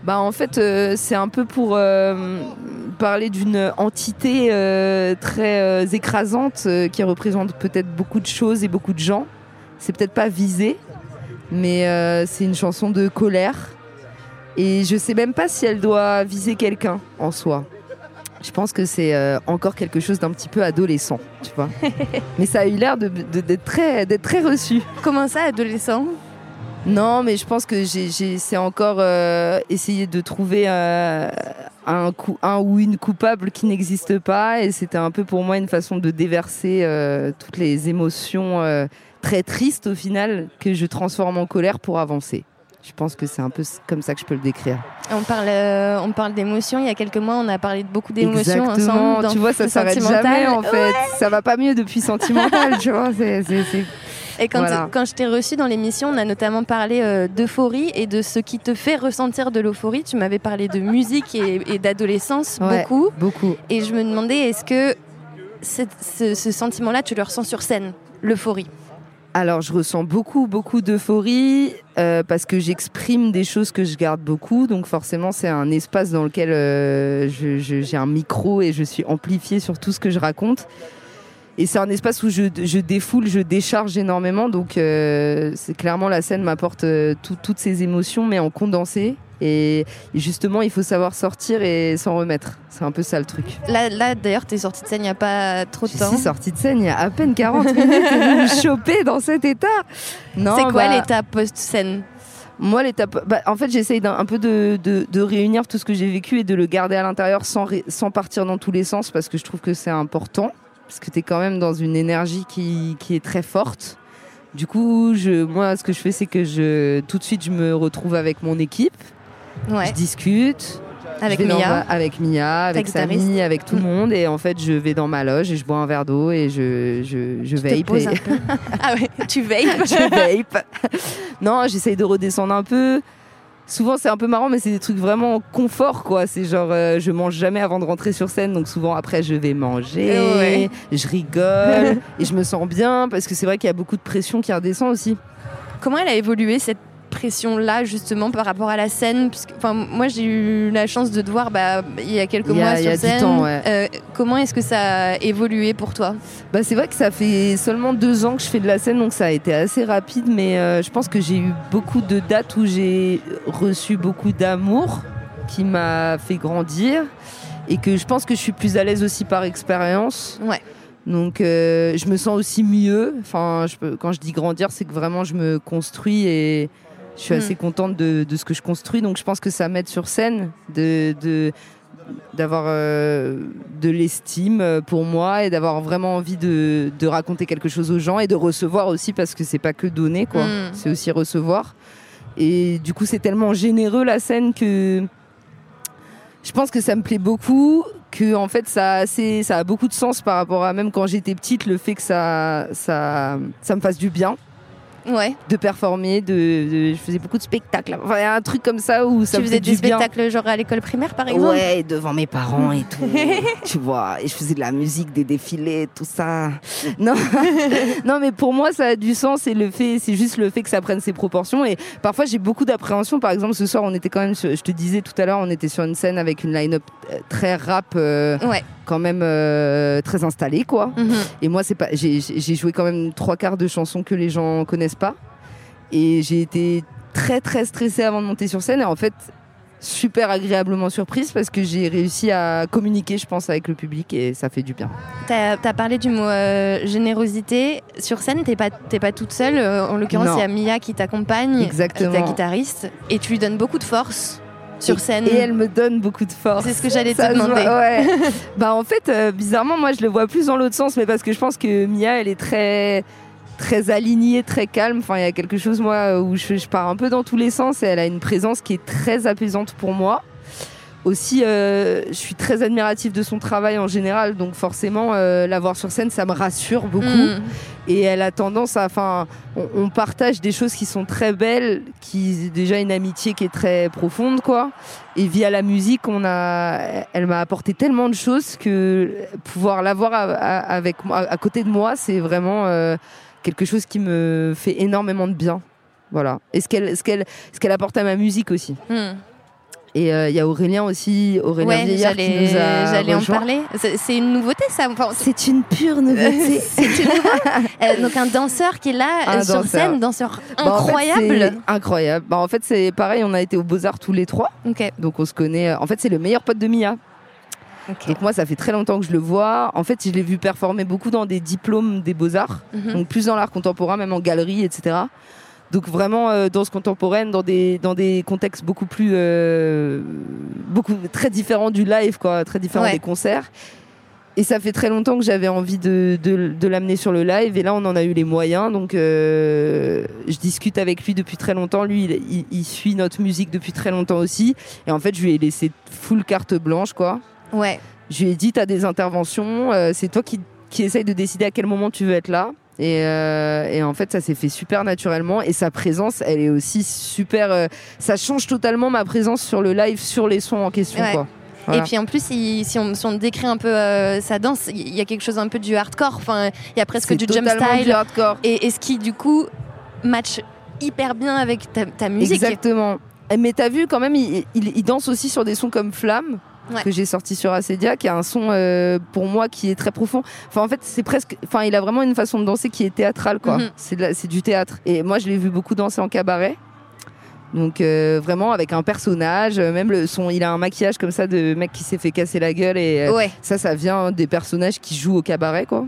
Bah en fait, euh, c'est un peu pour euh, parler d'une entité euh, très écrasante qui représente peut-être beaucoup de choses et beaucoup de gens. C'est peut-être pas visé, mais c'est une chanson de colère. Et je sais même pas si elle doit viser quelqu'un en soi. Je pense que c'est euh, encore quelque chose d'un petit peu adolescent, tu vois. mais ça a eu l'air de- de- d'être très, d'être très reçu. Comment ça, adolescent? Non, mais je pense que c'est encore euh, essayer de trouver euh, un, coup, un ou une coupable qui n'existe pas. Et c'était un peu pour moi une façon de déverser euh, toutes les émotions très tristes au final que je transforme en colère pour avancer. Je pense que c'est un peu comme ça que je peux le décrire. On parle, euh, on parle d'émotions. Il y a quelques mois, on a parlé de beaucoup d'émotions ensemble. Tu vois, ça dans s'arrête jamais en fait. Ouais. Ça va pas mieux depuis Sentimental, tu vois. C'est- Et quand, Voilà. quand je t'ai reçu dans l'émission, on a notamment parlé euh, d'euphorie et de ce qui te fait ressentir de l'euphorie. Tu m'avais parlé de musique et, et d'adolescence Ouais, beaucoup. Beaucoup. Et je me demandais, est-ce que ce sentiment-là, tu le ressens sur scène, l'euphorie? Alors, je ressens beaucoup, beaucoup d'euphorie euh, parce que j'exprime des choses que je garde beaucoup. Donc, forcément, c'est un espace dans lequel euh, j'ai un micro et je suis amplifiée sur tout ce que je raconte. Et c'est un espace où je, je défoule, je décharge énormément. Donc, euh, c'est clairement la scène m'apporte euh, tout- toutes ces émotions, mais en condensé. Et, justement, il faut savoir sortir et s'en remettre. C'est un peu ça le truc. Là, là d'ailleurs, t'es sortie de scène il n'y a pas trop de Je temps. suis sortie de scène il y a à peine 40 minutes me chopez dans cet état. C'est quoi bah, l'étape post-scène? Moi, l'étape. bah, en fait, j'essaye d'un un peu de, de- de réunir tout ce que j'ai vécu et de le garder à l'intérieur sans, ré- sans partir dans tous les sens parce que je trouve que c'est important. Parce que tu es quand même dans une énergie qui, qui est très forte. Du coup, je, moi, ce que je fais, c'est que je, tout de suite, je me retrouve avec mon équipe. Ouais. Je discute. Avec Je Mia. ma- avec Mia, avec. Samy, avec tout le monde. Et en fait, je vais dans ma loge et je bois un verre d'eau et je, je, je vape. et-. Ah ouais, tu veilles je vape. Non, j'essaye de redescendre un peu. Souvent, c'est un peu marrant, mais c'est des trucs vraiment confort, quoi. C'est genre, euh, je mange jamais avant de rentrer sur scène, donc souvent après, je vais manger, Eh ouais. je rigole et je me sens bien parce que c'est vrai qu'il y a beaucoup de pression qui redescend aussi. Comment elle a évolué cette pression-là justement par rapport à la scène enfin, Moi j'ai eu la chance de te voir bah, il y a quelques Il y a- mois il y sur a du scène. temps, ouais. Euh, comment est-ce que ça a évolué pour toi? Bah, c'est vrai que ça fait seulement deux ans que je fais de la scène, donc ça a été assez rapide, mais euh, je pense que j'ai eu beaucoup de dates où j'ai reçu beaucoup d'amour qui m'a fait grandir et que je pense que je suis plus à l'aise aussi par expérience. Ouais. Donc euh, je me sens aussi mieux. Enfin, je peux, quand je dis grandir, c'est que vraiment je me construis et je suis assez contente de, de ce que je construis. Donc je pense que ça m'aide sur scène de, de- d'avoir euh, de l'estime euh, pour moi et d'avoir vraiment envie de, de raconter quelque chose aux gens et de recevoir aussi parce que c'est pas que donner quoi, Mm. c'est aussi recevoir. Et du coup c'est tellement généreux la scène que je pense que ça me plaît beaucoup, que en fait ça a, assez, ça a beaucoup de sens par rapport à même quand j'étais petite le fait que ça, ça, ça me fasse du bien. Ouais. De performer, de, de- je faisais beaucoup de spectacles. Enfin, un truc comme ça où ça Tu faisais du bien. spectacles genre à l'école primaire par exemple Ouais, devant mes parents et tout. tu vois, et je faisais de la musique, des défilés, tout ça. Non, non, mais pour moi, ça a du sens et le fait, c'est juste le fait que ça prenne ses proportions. Et parfois, j'ai beaucoup d'appréhension. Par exemple, ce soir, on était quand même, sur- je te disais tout à l'heure, on était sur une scène avec une line-up euh, très rap, euh, quand même euh, très installée, quoi. Mhm. Et moi, c'est pas, j'ai joué quand même trois quarts de chansons que les gens connaissent pas. Et j'ai été très très stressée avant de monter sur scène. Et en fait, super agréablement surprise parce que j'ai réussi à communiquer, je pense, avec le public et ça fait du bien. T'as as parlé du mot euh, générosité. Sur scène, t'es pas, t'es pas toute seule. Euh, En l'occurrence, il y a Mia qui t'accompagne, ta guitariste, et tu lui donnes beaucoup de force sur Et- scène. Et elle me donne beaucoup de force. C'est ce que j'allais te demander. ouais. bah en fait, euh, bizarrement, moi je le vois plus dans l'autre sens, mais parce que je pense que Mia, elle est très très alignée, très calme. Enfin, il y a quelque chose moi où je, je pars un peu dans tous les sens et elle a une présence qui est très apaisante pour moi. Aussi, euh, je suis très admirative de son travail en général, donc forcément, euh, la voir sur scène, ça me rassure beaucoup. Mm. Et elle a tendance à, enfin, on, on partage des choses qui sont très belles, qui déjà une amitié qui est très profonde, quoi. Et via la musique, on a, elle m'a apporté tellement de choses que pouvoir l'avoir à- à- avec moi, à côté de moi, c'est vraiment euh, quelque chose qui me fait énormément de bien. Voilà. Et ce qu'elle, ce qu'elle, ce qu'elle apporte à ma musique aussi. Hmm. Et euh, il y a Aurélien aussi, Aurélien Ouais, Vieillard qui nous a j'allais en parler. C'est une nouveauté, ça. Enfin, c'est une pure nouveauté. Une nouveauté. Euh, donc un danseur qui est là Un euh, sur danseur. scène, danseur Bah, en fait, incroyable. incroyable. Bah, en fait, c'est pareil, on a été aux Beaux-Arts tous les trois. Donc on se connaît. En fait, c'est le meilleur pote de Mia. Donc moi, ça fait très longtemps que je le vois. En fait, je l'ai vu performer beaucoup dans des diplômes des Beaux-Arts. Mhm. Donc plus dans l'art contemporain, même en galerie, etc. Donc vraiment euh, danse contemporaine, dans des, dans des contextes beaucoup plus... euh, beaucoup, très différents du live, quoi. Très différents Ouais. des concerts. Et ça fait très longtemps que j'avais envie de, de, de l'amener sur le live. Et là, on en a eu les moyens. Donc, euh, je discute avec lui depuis très longtemps. Lui, il, il- il suit notre musique depuis très longtemps aussi. Et en fait, je lui ai laissé full carte blanche, quoi. Ouais. Je lui ai dit, t'as des interventions. euh, c'est toi qui, qui essaye de décider à quel moment tu veux être là. Et, euh, et en fait, ça s'est fait super naturellement. Et sa présence, elle est aussi super. euh, ça change totalement ma présence sur le live, sur les sons en question. Ouais. Quoi. Voilà. Et puis en plus, il- si, on, si on décrit un peu euh, sa danse, il y a quelque chose un peu du hardcore. Enfin, il y a presque du jump style. du hardcore. Et, et ce qui, du coup, match hyper bien avec ta, ta musique. Exactement. Eh, Mais t'as vu quand même, il, il- il danse aussi sur des sons comme Flamme. Ouais. que j'ai sorti sur Acedia qui a un son euh, pour moi qui est très profond enfin en fait c'est presque enfin il a vraiment une façon de danser qui est théâtrale quoi Mhm. c'est du théâtre et moi je l'ai vu beaucoup danser en cabaret donc euh, vraiment avec un personnage, euh, même le son, il a un maquillage comme ça de mec qui s'est fait casser la gueule et euh, Ouais. ça, ça vient des personnages qui jouent au cabaret quoi.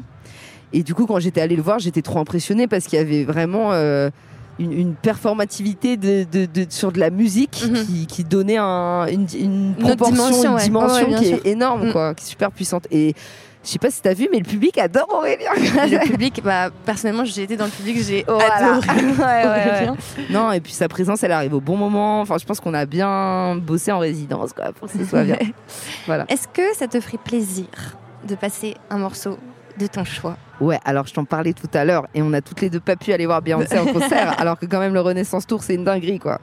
Et du coup, quand j'étais allée le voir, j'étais trop impressionnée parce qu'il y avait vraiment une, une performativité de, de- de- sur de la musique qui, qui donnait un- une, une Une autre proportion, dimension, une ouais. dimension ouais, qui sûr. est énorme, Mm. quoi, qui est super puissante. Et je sais pas si t'as vu, mais le public adore Aurélien. Le public, bah, personnellement, j'ai été dans le public, j'ai Voilà. adoré. Ouais. Non, et puis sa présence, elle arrive au bon moment. Enfin, je pense qu'on a bien bossé en résidence, quoi, pour que ce soit bien. voilà. Est-ce que ça te ferait plaisir de passer un morceau de ton choix Ouais, alors je t'en parlais tout à l'heure, et on a toutes les deux pas pu aller voir Beyoncé en concert, alors que quand même le Renaissance Tour, c'est une dinguerie, quoi.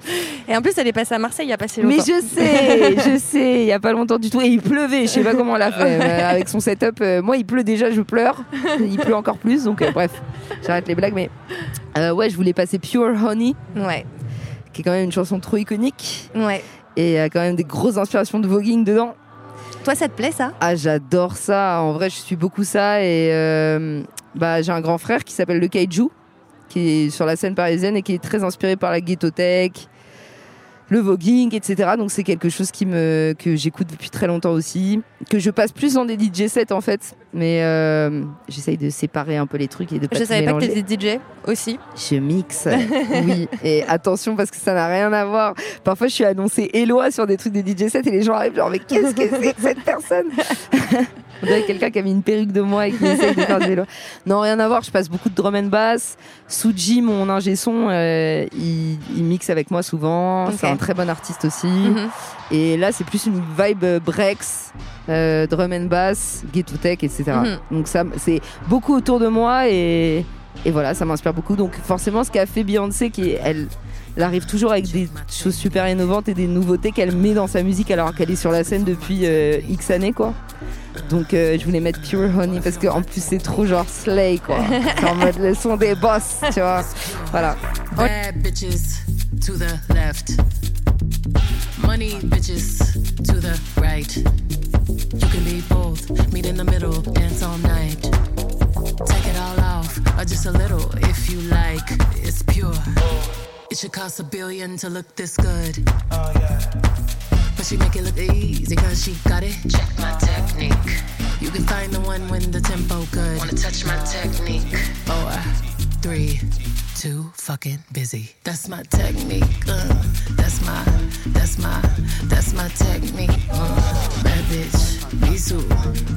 Et en plus, elle est passée à Marseille il y a pas si Mais longtemps. je sais, je sais, il y a pas longtemps du tout. Et il pleuvait, je sais pas comment on l'a fait. mais avec son setup, euh, moi il pleut déjà, je pleure. Il pleut encore plus, donc euh, bref, j'arrête les blagues. Mais euh, ouais, je voulais passer Pure Honey, ouais. qui est quand même une chanson trop iconique. Ouais. Et il y a quand même des grosses inspirations de voguing dedans. Toi, ça te plaît ça? Ah, j'adore ça. En vrai, je suis beaucoup ça. Et euh, bah, j'ai un grand frère qui s'appelle le Kaiju, qui est sur la scène parisienne et qui est très inspiré par la ghetto-tech, le voguing, etc. Donc c'est quelque chose qui me que j'écoute depuis très longtemps aussi, que je passe plus dans des DJ sets en fait. Mais euh, j'essaye de séparer un peu les trucs et de pas Je savais pas que t'étais DJ aussi. Je mixe, oui. Et attention parce que ça n'a rien à voir. Parfois, je suis annoncée Eloi sur des trucs de DJ set et les gens arrivent genre mais qu'est-ce que c'est que cette personne? On dirait quelqu'un qui a mis une perruque de moi et qui essaye de faire des Eloi. Non, rien à voir. Je passe beaucoup de drum and bass. Suji, mon ingé son, euh, il, il mixe avec moi souvent. C'est un très bon artiste aussi. Mhm. Et là, c'est plus une vibe euh, breaks, euh, drum and bass, ghetto tech, etc. Mhm. Donc ça, c'est beaucoup autour de moi et, et voilà, ça m'inspire beaucoup. Donc forcément, ce qu'a fait Beyoncé, qui est- elle, elle arrive toujours avec des choses super innovantes et des nouveautés qu'elle met dans sa musique alors qu'elle est sur la scène depuis euh, X années, quoi. Donc euh, je voulais mettre Pure Honey parce qu'en plus c'est trop genre slay quoi. C'est en mode le son des boss, tu vois. Voilà. Bad bitches to the left. Money bitches to the right. You can both, meet in the middle, dance all night. Take it all off, or just a little if you like. It's pure. It should cost a billion to look this good. But she make it look easy cause she got it. Check my technique. You can find the one when the tempo good. Wanna touch my technique? Four, three, too fucking busy. That's my technique. Uh, that's my, that's my, that's my technique. Uh, bad bitch, Bisou,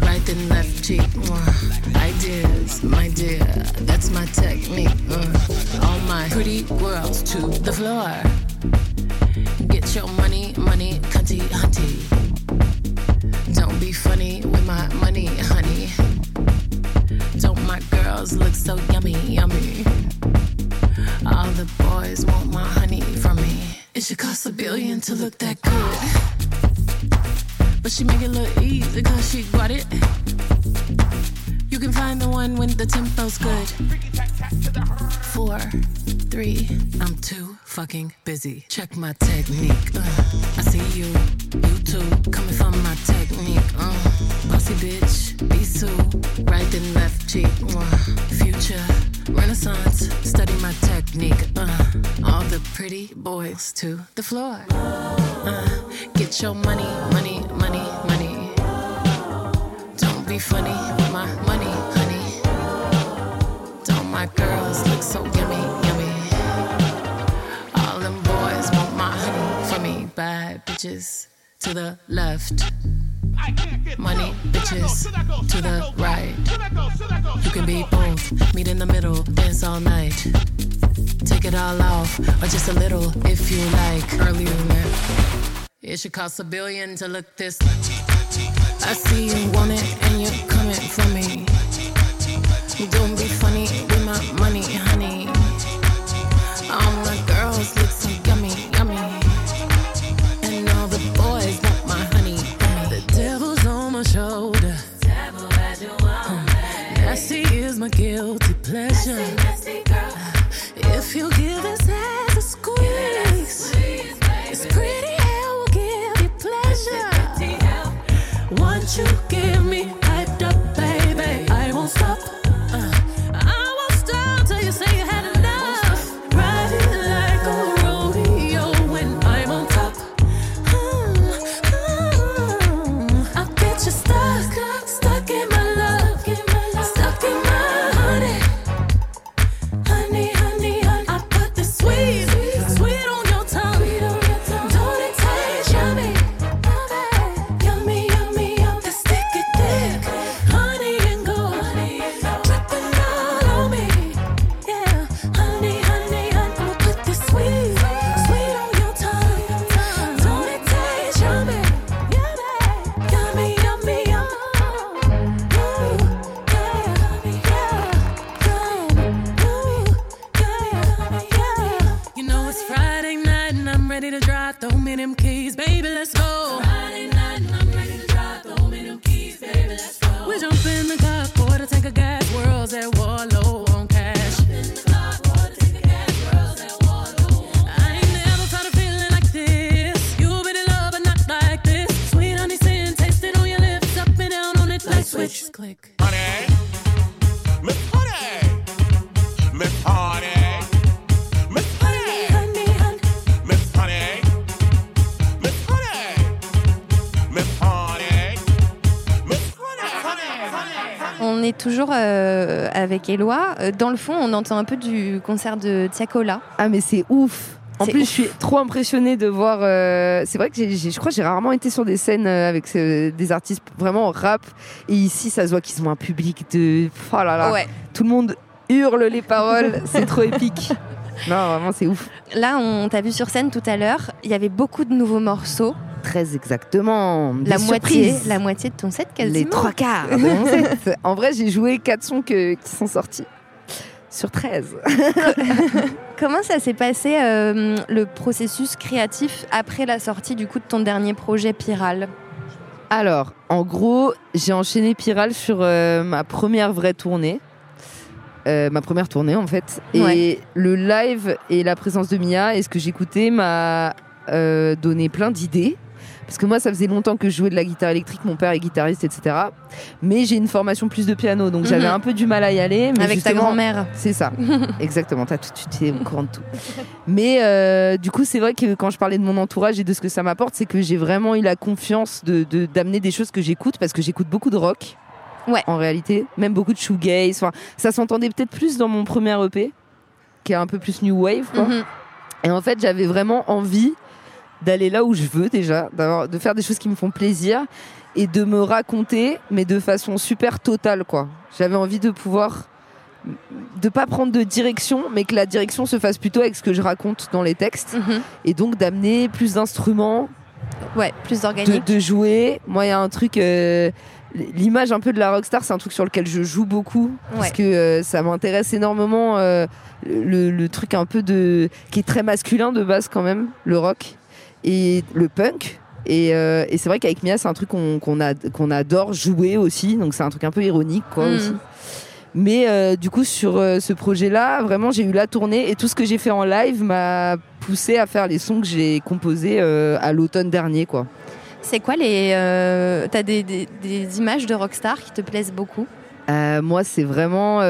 right and left cheek. Uh, ideas, my dear, that's my technique. Uh, all my pretty girls to the floor. Get your money, money, cunty, hunty. Don't be funny with my money, honey. Don't my girls look so yummy, yummy? All the boys want my honey from me. It should cost a billion to look that good. But she make it look easy cause she got it. You can find the one when the tempo's good. Four, three, I'm too fucking busy. Check my technique. Uh, I see you, you too, coming from my technique. Uh, bossy bitch, be so right and left cheek. Uh, future, renaissance, study my technique. Uh, all the pretty boys to the floor. Uh, get your money, money, money, money. Be funny with my money, honey. Don't my girls look so yummy, yummy? All them boys want my honey for me. Bad bitches to the left. Money bitches to the right. You can be both, meet in the middle, dance all night. Take it all off, or just a little if you like. Earlier than that. It should cost a billion to look this. I see you want it and you're coming for me. Don't be toujours euh, avec Eloi. Euh, Dans le fond, on entend un peu du concert de Tiakola. Ah mais c'est ouf. En plus, ouf. je suis trop impressionnée de voir. euh, c'est vrai que j'ai- j'ai- je crois que j'ai rarement été sur des scènes avec des artistes vraiment rap. Et ici, ça se voit qu'ils ont un public de. Oh là là. Ouais. Tout le monde hurle les paroles. c'est trop épique. Non, vraiment, c'est ouf. Là, on t'a vu sur scène tout à l'heure. Il y avait beaucoup de nouveaux morceaux. Très exactement. La moitié, surprises. la moitié de ton set quasiment. Les trois quarts de mon set. En vrai, j'ai joué quatre sons que- qui sont sortis sur 13. Comment ça s'est passé euh, le processus créatif après la sortie du coup de ton dernier projet Piral? Alors, en gros, j'ai enchaîné Piral sur euh, ma première vraie tournée. Euh, ma première tournée en fait. Et le live et la présence de Mia et ce que j'écoutais m'a donné plein d'idées. Parce que moi, ça faisait longtemps que je jouais de la guitare électrique, mon père est guitariste, etc. Mais j'ai une formation plus de piano, donc j'avais Mhm. un peu du mal à y aller. mais Avec ta grand-mère. C'est ça, exactement. T'as tout, tu es au courant de tout. Mais euh, du coup, c'est vrai que quand je parlais de mon entourage et de ce que ça m'apporte, c'est que j'ai vraiment eu la confiance de de- d'amener des choses que j'écoute parce que j'écoute beaucoup de rock. Ouais. En réalité, même beaucoup de shoegaze. Enfin, ça s'entendait peut-être plus dans mon premier EP, qui est un peu plus new wave. Quoi. Mhm. Et en fait, j'avais vraiment envie d'aller là où je veux déjà, d'avoir, de faire des choses qui me font plaisir et de me raconter, mais de façon super totale, quoi. J'avais envie de pouvoir de pas prendre de direction, mais que la direction se fasse plutôt avec ce que je raconte dans les textes, et donc d'amener plus d'instruments, ouais, plus de, organique. de jouer. Moi, il y a un truc. euh, L'image un peu de la rockstar, c'est un truc sur lequel je joue beaucoup parce que euh, ça m'intéresse énormément. euh, le, le truc un peu de qui est très masculin de base quand même, le rock et le punk. Et, euh, et c'est vrai qu'avec Mia, c'est un truc qu'on adore jouer aussi, donc c'est un truc un peu ironique quoi Mm. aussi. Mais euh, du coup, sur euh, ce projet-là, vraiment, j'ai eu la tournée et tout ce que j'ai fait en live m'a poussé à faire les sons que j'ai composés à l'automne dernier, quoi. C'est quoi les. T'as des, des- des images de rockstar qui te plaisent beaucoup? Moi, c'est vraiment.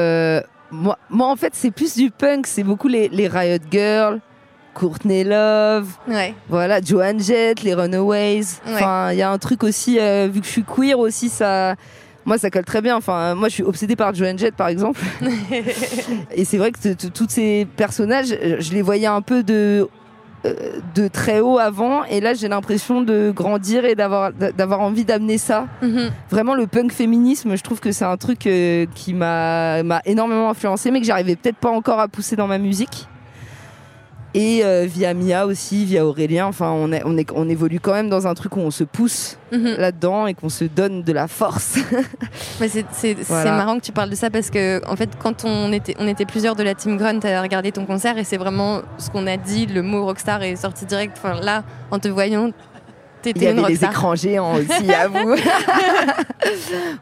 moi, moi, en fait, c'est plus du punk. C'est beaucoup les, les Riot Girls, Courtney Love, Ouais. voilà, Joan Jett, les Runaways. Ouais. Enfin, il y a un truc aussi, euh, vu que je suis queer aussi, ça. Moi, ça colle très bien. Enfin, moi, je suis obsédée par Joan Jett, par exemple. Et c'est vrai que tous ces personnages, euh, je les voyais un peu de euh, de très haut avant et là j'ai l'impression de grandir et d'avoir d'avoir envie d'amener ça Mhm. vraiment le punk féminisme je trouve que c'est un truc euh, qui m'a m'a énormément influencé mais que j'arrivais peut-être pas encore à pousser dans ma musique et euh, via Mia aussi via Aurélien enfin on, est, on, est, on évolue quand même dans un truc où on se pousse Mhm. là-dedans et qu'on se donne de la force Mais c'est c'est- c'est Voilà. marrant que tu parles de ça parce que en fait quand on était on était plusieurs de la team Grunt à regarder ton concert et c'est vraiment ce qu'on a dit le mot rockstar est sorti direct enfin là en te voyant Il y avait les écrans géants aussi, à vous.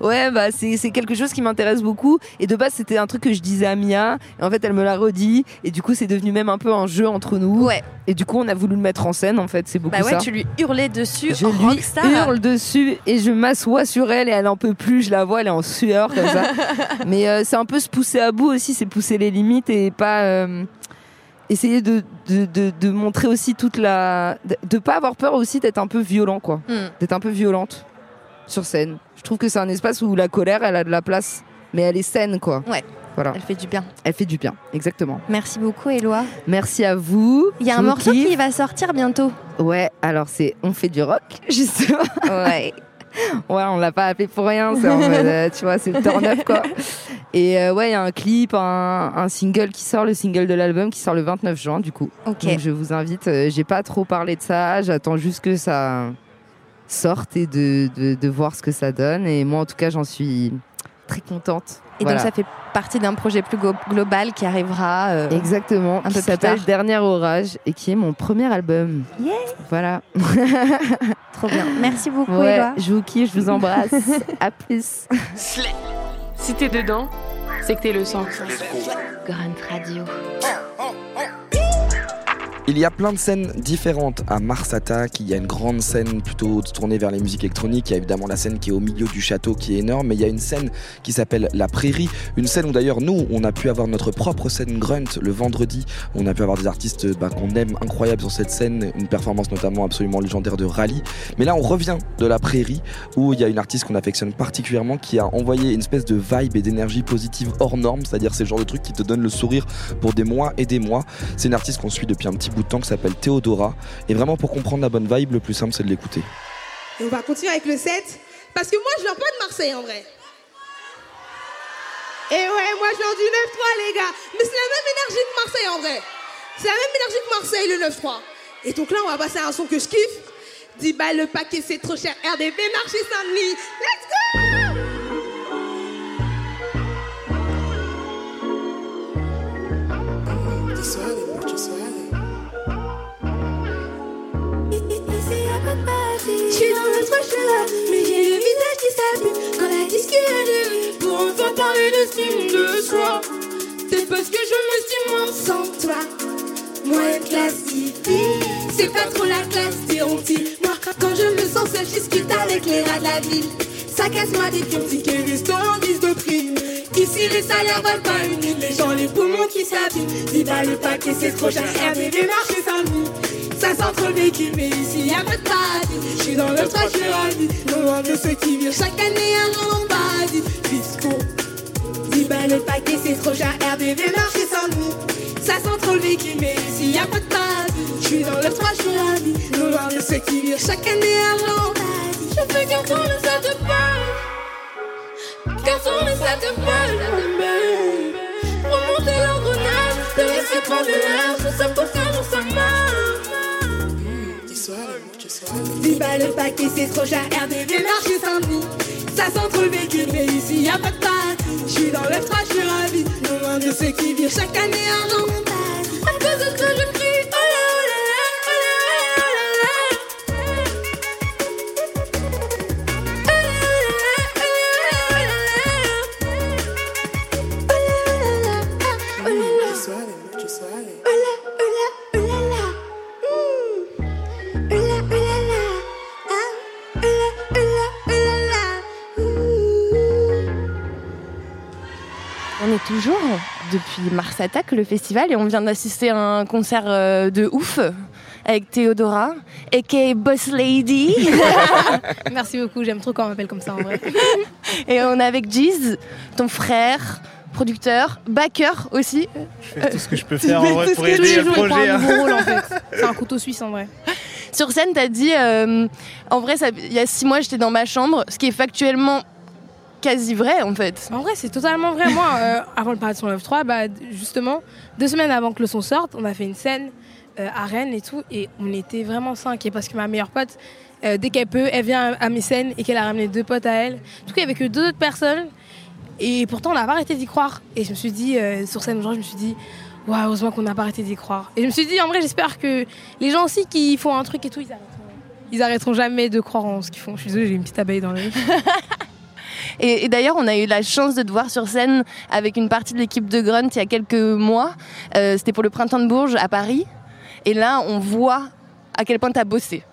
ouais, bah c'est quelque chose qui m'intéresse beaucoup. Et de base, c'était un truc que je disais à Mia. Et en fait, elle me l'a redit. Et du coup, c'est devenu même un peu un jeu entre nous. Ouais. Et du coup, on a voulu le mettre en scène. En fait, c'est beaucoup Bah ouais, ça. tu lui hurlais dessus Je lui rockstar. hurle dessus et je m'assois sur elle et elle en peut plus. Je la vois, elle est en sueur comme ça. Mais euh, c'est un peu se pousser à bout aussi, c'est pousser les limites et pas euh, essayer de, de, de- de montrer aussi toute la. de, pas avoir peur aussi d'être un peu violent, quoi. Hmm. D'être un peu violente sur scène. Je trouve que c'est un espace où la colère, elle a de la place, mais elle est saine, quoi. Ouais. Voilà. Elle fait du bien. Elle fait du bien, exactement. Merci beaucoup, Éloi. Merci à vous. Il y a un morceau kiffe. qui va sortir bientôt. Ouais, alors c'est On fait du rock, justement. Ouais. Ouais, on l'a pas appelé pour rien, c'est en mode, euh, tu vois, c'est le turn up quoi. Et euh, ouais, il y a un clip, un, un single qui sort, le single de l'album qui sort le 29 juin du coup. Donc je vous invite, euh, j'ai pas trop parlé de ça, j'attends juste que ça sorte et de, de, de voir ce que ça donne. Et moi en tout cas, j'en suis très contente. Et Voilà. donc ça fait partie d'un projet plus global qui arrivera. euh, Exactement, un qui s'appelle. Dernier Orage et qui est mon premier album. Yeah. Voilà. Trop bien. Merci beaucoup, Ouais, Éloi. je vous kiffe, je vous embrasse. à plus. Si t'es dedans, c'est que t'es le sang. Grand Radio. Il y a plein de scènes différentes à Mars Attack. Il y a une grande scène plutôt tournée vers les musiques électroniques. Il y a évidemment la scène qui est au milieu du château qui est énorme. Mais il y a une scène qui s'appelle La Prairie. Une scène où d'ailleurs nous, on a pu avoir notre propre scène Grunt le vendredi. On a pu avoir des artistes bah, qu'on aime incroyables sur cette scène. Une performance notamment absolument légendaire de Rally. Mais là, on revient de La Prairie où il y a une artiste qu'on affectionne particulièrement qui a envoyé une espèce de vibe et d'énergie positive hors norme. C'est-à-dire c'est le genre de truc qui te donne le sourire pour des mois et des mois. C'est une artiste qu'on suit depuis un petit bout de temps qui s'appelle Théodora. Et vraiment, pour comprendre la bonne vibe, le plus simple, c'est de l'écouter. Et on va continuer avec le 7. Parce que moi, je viens pas de Marseille en vrai. Et ouais, moi, je viens du 9-3, les gars. Mais c'est la même énergie que Marseille en vrai. C'est la même énergie que Marseille, le 9-3. Et donc là, on va passer à un son que je kiffe. 10 balles le paquet, c'est trop cher. RDB, marché Saint-Denis. Let's go! Je suis dans le là, mais j'ai le visage qui s'abîme quand la disque allume pour enfin parler d'estime de soi. C'est parce que je m'estime moins sans toi. Moi, classique, c'est pas trop la classe, honti. Moi, quand je me sens seule, je discute avec les rats de la ville. Ça casse moi des pions, tickets restaurant, 10 de prime. Ici, les salaires valent pas une les gens, les poumons qui s'abîment. 10 balles le paquet, c'est trop cher, RDV, marché Saint-Denis. Ça sent trop le vécu, mais ici y'a pas de paradis. Je suis dans le suis ravi. Non loin de ceux qui virent chaque année en paradis. Fisco. 10 balles le paquet, c'est trop cher. RDV, marché sans nous. Ça sent trop le vécu, mais ici y'a pas de paradis. Je suis dans le suis ravi. Non loin de ceux qui virent chaque année en paradis. Je fais qu'un tour, ça te parle. Qu'un tour, mais ça te parle. L'engrenage, 10 balles le paquet, c'est trop cher. RDV, marché Saint-Denis. Ça sent trop le vécu, mais ici y'a pas de paradis. Je suis dans le 3, je suis ravi. Loin de ceux qui virent chaque année un an. À cause de toi, je crie. Est toujours depuis Mars Attack, le festival, et on vient d'assister à un concert euh, de ouf avec Théodora, aka Boss Lady. Merci beaucoup, j'aime trop quand on m'appelle comme ça en vrai. et on est avec Giz, ton frère, producteur, backer aussi. Je fais tout ce que je peux faire en vrai tout pour ce que aider le projet. Hein. en fait. C'est un couteau suisse en vrai. Sur scène, t'as dit, euh, en vrai, ça- il y a six mois, j'étais dans ma chambre, ce qui est factuellement quasi vrai en fait. En vrai, c'est totalement vrai. Moi, euh, avant le parade sur 9-3, bah, justement, deux semaines avant que le son sorte, on a fait une scène euh, à Rennes et tout, et on était vraiment cinq. Et parce que ma meilleure pote, euh, dès qu'elle peut, elle vient à mes scènes et qu'elle a ramené deux potes à elle. Il n'y avait que deux autres personnes, et pourtant, on n'a pas arrêté d'y croire. Et je me suis dit, euh, sur scène aujourd'hui, je me suis dit, waouh, heureusement qu'on n'a pas arrêté d'y croire. Et je me suis dit, en vrai, j'espère que les gens aussi qui font un truc et tout, ils arrêteront. ils arrêteront jamais de croire en ce qu'ils font. Je suis désolée, j'ai une petite abeille dans l'œil. Et, et d'ailleurs, on a eu la chance de te voir sur scène avec une partie de l'équipe de Grunt il y a quelques mois. Euh, C'était pour le printemps de Bourges à Paris. Et là, on voit à quel point tu as bossé.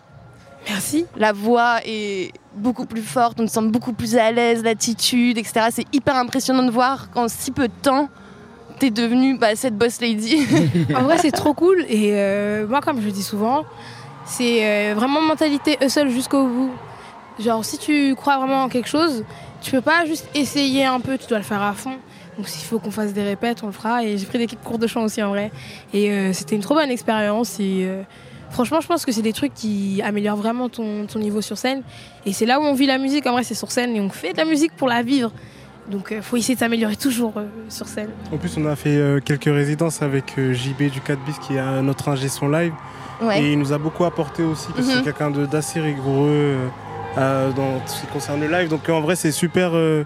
Merci. La voix est beaucoup plus forte, on te sent beaucoup plus à l'aise, l'attitude, etc. C'est hyper impressionnant de voir qu'en si peu de temps, t'es devenue bah, cette boss lady. en vrai, c'est trop cool. Et euh, moi, comme je le dis souvent, c'est euh, vraiment mentalité hustle jusqu'au bout. Genre, si tu crois vraiment en quelque chose, tu peux pas juste essayer un peu, tu dois le faire à fond. Donc, s'il faut qu'on fasse des répètes, on le fera. Et j'ai pris des cours de chant aussi en vrai. Et euh, c'était une trop bonne expérience. Et euh, franchement, je pense que c'est des trucs qui améliorent vraiment ton, ton niveau sur scène. Et c'est là où on vit la musique. En vrai, c'est sur scène. Et on fait de la musique pour la vivre. Donc, il faut essayer de s'améliorer toujours euh, sur scène. En plus, on a fait euh, quelques résidences avec euh, JB du 4 bis qui est notre ingé son live. Ouais. Et il nous a beaucoup apporté aussi parce que Mhm. c'est quelqu'un d'assez rigoureux euh, euh, dans tout ce qui concerne le live. Donc en vrai, c'est super, euh,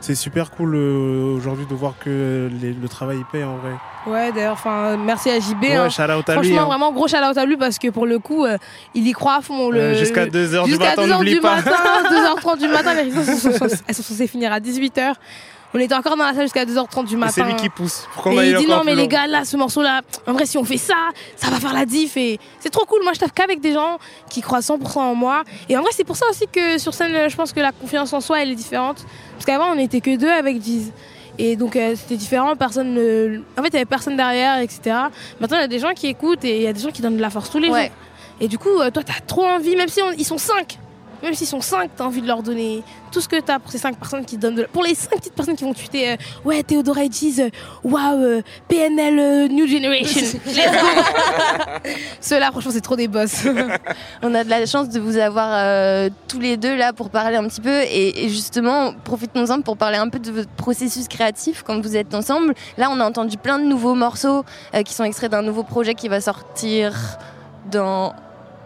c'est super cool euh, aujourd'hui de voir que les- le travail il paye en vrai. Ouais, d'ailleurs, enfin, merci à JB. Ouais, hein. shout out à Franchement, lui, hein. vraiment gros shout out à lui parce que pour le coup, euh, il y croit à fond. Le, Euh, jusqu'à 2 heures du jusqu'à matin, 2 heures n'oublie du pas. matin, 2h30 du matin, les elles sont, censées finir à 18h. On était encore dans la salle jusqu'à 2h30 du matin. c'est lui qui pousse. Pour Et il dit non mais les gars là ce morceau là en vrai si on fait ça ça va faire la diff et c'est trop cool. Moi je taffe qu'avec des gens qui croient 100% en moi. Et en vrai c'est pour ça aussi que sur scène je pense que la confiance en soi elle est différente. Parce qu'avant on était que deux avec Diz et donc euh, c'était différent. Personne ne... en fait il y avait personne derrière etc maintenant il y a des gens qui écoutent et il y a des gens qui donnent de la force tous les Ouais. jours. Et du coup euh, toi t'as trop envie même si on- ils sont cinq même s'ils sont 5, t'as envie de leur donner tout ce que t'as pour ces 5 personnes qui te donnent de la- Pour les 5 petites personnes qui vont tweeter euh, Ouais, Théodora et Giz, euh, waouh, euh, PNL euh, New Generation. Ceux-là, franchement, c'est trop des boss. On a de la chance de vous avoir euh, tous les deux là pour parler un petit peu et, et justement profitons-en pour parler un peu de votre processus créatif quand vous êtes ensemble. Là on a entendu plein de nouveaux morceaux qui sont extraits d'un nouveau projet qui va sortir dans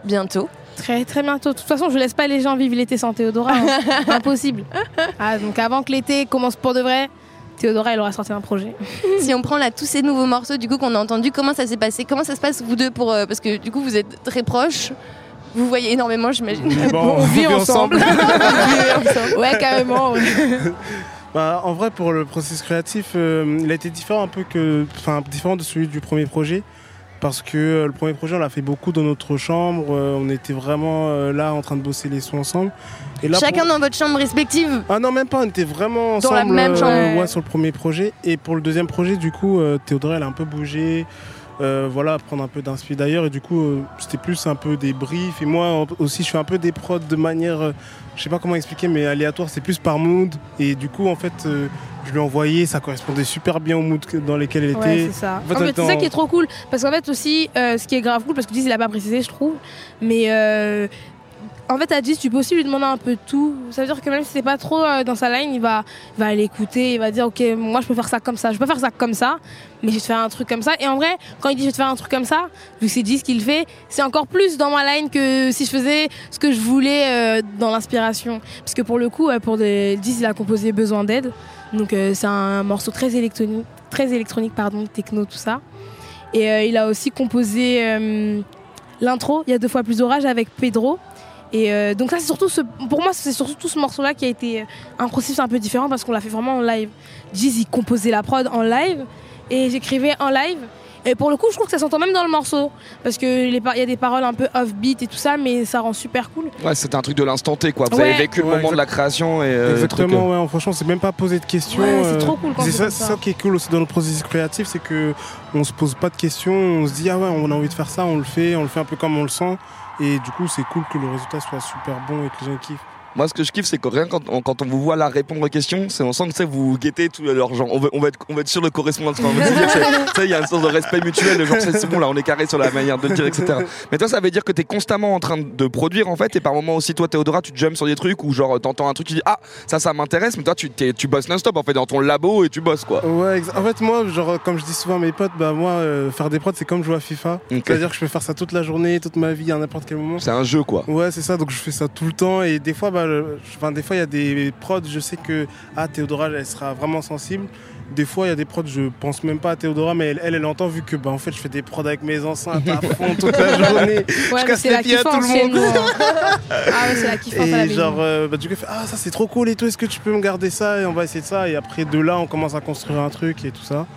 bientôt. Très, très bientôt. De toute façon, je laisse pas les gens vivre l'été sans Théodora. hein. Impossible. Ah, donc avant que l'été commence pour de vrai, Théodora, elle aura sorti un projet. si on prend là tous ces nouveaux morceaux du coup qu'on a entendus, comment ça s'est passé? Comment ça se passe vous deux pour euh, parce que du coup vous êtes très proches. Vous voyez énormément, j'imagine. Bon, on vit ensemble. ouais, carrément. ouais. Bah, en vrai, pour le processus créatif, euh, il a été différent un peu que, enfin, différent de celui du premier projet, parce que euh, le premier projet, on l'a fait beaucoup dans notre chambre. euh, on était vraiment euh, là en train de bosser les sons ensemble. Et là, Chacun pour- dans votre chambre respective. Ah non, même pas. On était vraiment Dans ensemble. la même chambre. ouais, sur le premier projet. Et pour le deuxième projet, du coup, Théodora, elle a un peu bougé. Euh, voilà, prendre un peu d'inspi d'ailleurs. Et du coup, euh, c'était plus un peu des briefs. Et moi aussi, je fais un peu des prods de manière, euh, je sais pas comment expliquer, mais aléatoire. C'est plus par mood. Et du coup, en fait, euh, je lui ai envoyé. Ça correspondait super bien au mood dans lequel elle Ouais, était. c'est ça. En fait, En on fait, était c'est ça qui est trop cool. Parce qu'en fait, aussi, ce qui est grave cool, parce que Diz, il a pas précisé, je trouve. Mais euh, en fait, à Diz, tu peux aussi lui demander un peu tout. Ça veut dire que même si c'est pas trop euh, dans sa line, il va, il va aller écouter, il va dire, OK, moi, je peux faire ça comme ça. Je peux faire ça comme ça, mais je vais te faire un truc comme ça. Et en vrai, quand il dit, je vais te faire un truc comme ça, vu que c'est Diz qui le fait, c'est encore plus dans ma line que si je faisais ce que je voulais euh, dans l'inspiration. Parce que pour le coup, pour des... Diz, il a composé Besoin d'aide. Donc, euh, c'est un morceau très électronique, très électronique, pardon, techno, tout ça. Et il a aussi composé l'intro, il y a deux fois plus d'orage avec Pedro. Et euh, donc ça c'est surtout ce, pour moi c'est surtout tout ce morceau là qui a été euh, un processus un peu différent parce qu'on l'a fait vraiment en live. Il composait la prod en live et j'écrivais en live. Et pour le coup je trouve que ça s'entend même dans le morceau parce que les par- il y a des paroles un peu off beat et tout ça mais ça rend super cool. Ouais, c'était un truc de l'instant T quoi. Vous Ouais. avez vécu le Ouais, moment de la création et euh, Exactement, euh, ouais, franchement, c'est même pas poser de questions. Ouais, c'est euh, trop cool quand C'est c'est ça, ça. ça qui est cool aussi dans le processus créatif, c'est que on se pose pas de questions, on se dit ah ouais, on a envie de faire ça, on le fait, on le fait un peu comme on le sent, et du coup c'est cool que le résultat soit super bon et que les gens kiffent. Moi, ce que je kiffe, c'est que rien quand on, quand on vous voit là répondre aux questions, c'est on sent que tu vous guettez tout leur genre. On veut, on va être, on être sûr de correspondre. Veut tu il y a une sorte de respect mutuel. Le genre, c'est bon là, on est carré sur la manière de le dire, etc. Mais toi, ça veut dire que t'es constamment en train de produire en fait, et par moments aussi, toi, Théodora, tu jumps sur des trucs où genre t'entends un truc, tu dis ah ça, ça m'intéresse, mais toi, tu, tu bosses non-stop en fait dans ton labo et tu bosses quoi. Ouais, en fait moi, genre comme je dis souvent à mes potes, bah moi euh, faire des prods c'est comme jouer à FIFA, c'est-à-dire que je peux faire ça toute la journée, toute ma vie à n'importe quel moment. C'est un jeu quoi. Ouais, c'est ça, donc je fais ça tout le temps et des fois, bah, enfin, des fois il y a des prods, je sais que ah, Théodora elle sera vraiment sensible des fois, il y a des prods, je pense même pas à Théodora, mais elle, elle, elle entend vu que bah, en fait, je fais des prods avec mes enceintes à fond toute la journée. Ouais, je casse les la pieds à tout le monde. Ah ouais, c'est la kiffance à la Et genre, euh, bah, du coup, elle fait Ah, ça c'est trop cool et tout, est-ce que tu peux me garder ça? Et on va essayer de ça. Et après, de là, on commence à construire un truc et tout ça.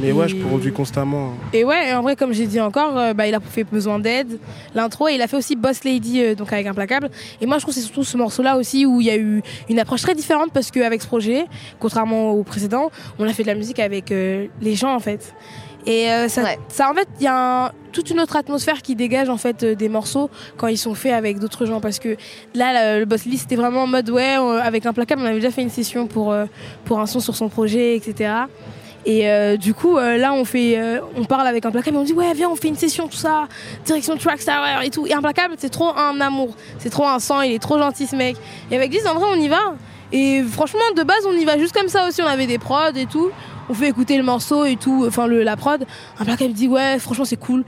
Mais ouais, je produis constamment. Et ouais, en vrai, comme j'ai dit encore, euh, bah, il a fait besoin d'aide, l'intro, et il a fait aussi Boss Lady, euh, donc avec Implacable. Et moi, je trouve que c'est surtout ce morceau-là aussi où il y a eu une approche très différente parce qu'avec ce projet, contrairement au précédent, on a fait de la musique avec euh, les gens en fait. Et euh, ça, ça, en fait, il y a un- toute une autre atmosphère qui dégage en fait euh, des morceaux quand ils sont faits avec d'autres gens. Parce que là, le, le Boss Lady, c'était vraiment en mode ouais, euh, avec Implacable, on avait déjà fait une session pour, euh, pour un son sur son projet, etc. Et euh, du coup, euh, là, on fait, euh, on parle avec Implacable et on dit ouais, viens, on fait une session, tout ça, direction Trackstar et tout. Et Implacable, c'est trop un amour, c'est trop un sang, il est trop gentil ce mec. Et avec Liz, en vrai, on y va. Et franchement, de base, on y va juste comme ça aussi. On avait des prods et tout. On fait écouter le morceau et tout, enfin la prod. Implacable dit ouais, franchement, c'est cool.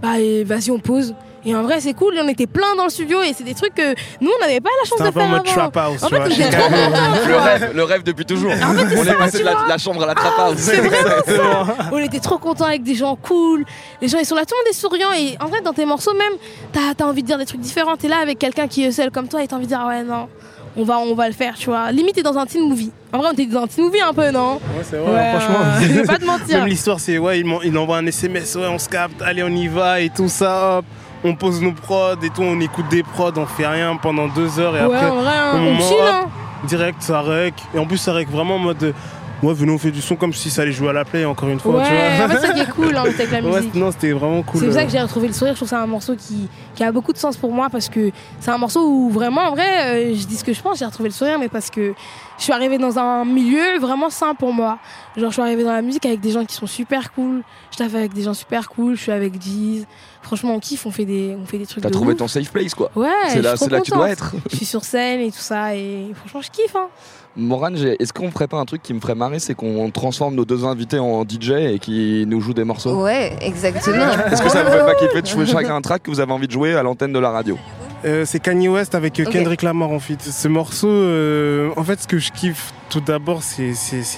Bah, vas-y, on pose. Et en vrai, c'est cool. On était plein dans le studio et c'est des trucs que nous, on n'avait pas la chance de un peu faire en mode avant. trap house, en fait, vois. Le rêve, le rêve depuis toujours. En fait, on est passé de la, chambre à la trap house. C'est vraiment ça. On était trop contents avec des gens cool. Les gens, ils sont là, tout le monde est souriant. Et en vrai, dans tes morceaux, même, t'as as envie de dire des trucs différents. T'es là avec quelqu'un qui est seul comme toi et t'as envie de dire, ah ouais, non, on va, on va le faire, tu vois. Limite, t'es dans un teen movie. En vrai, on était dans un teen movie un peu, non? Ouais, c'est vrai, Ouais, franchement. Je vais pas te mentir. Même l'histoire, c'est ouais, il, m'en- il envoie un SMS, ouais, on se capte, allez, on y va et tout ça, hop. On pose nos prods et tout, on écoute des prods, on fait rien pendant deux heures et Ouais, après, vrai, hein, au on moment, hop, hein. direct, ça rec. Et en plus, ça rec vraiment en mode. Ouais, venez, on fait du son comme si ça allait jouer à la play encore une fois. Ouais, tu vois. en fait, c'est ça qui est cool, hein, avec la Ouais, musique. non, c'était vraiment cool. C'est pour ça que j'ai retrouvé le sourire. Je trouve que c'est un morceau qui, qui a beaucoup de sens pour moi parce que c'est un morceau où vraiment, en vrai, euh, je dis ce que je pense, j'ai retrouvé le sourire, mais parce que je suis arrivée dans un milieu vraiment sain pour moi. Genre, je suis arrivée dans la musique avec des gens qui sont super cool. Je taffe avec des gens super cool. Je suis avec Jeez. Franchement, on kiffe, on fait des, on fait des trucs T'as de trouvé ouf. ton safe place quoi. Ouais, c'est je là, là que tu dois être. Je suis sur scène et tout ça, et franchement, je kiffe. Hein. Morane, j'ai- est-ce qu'on ferait pas un truc qui me ferait marrer, c'est qu'on transforme nos deux invités en DJ et qui nous jouent des morceaux? Ouais, exactement. Est-ce que ça vous fait pas kiffer de jouer chacun un track que vous avez envie de jouer à l'antenne de la radio? Euh, c'est Kanye West avec euh. Kendrick Lamar en fait. Ce morceau, euh, en fait, ce que je kiffe tout d'abord, c'est,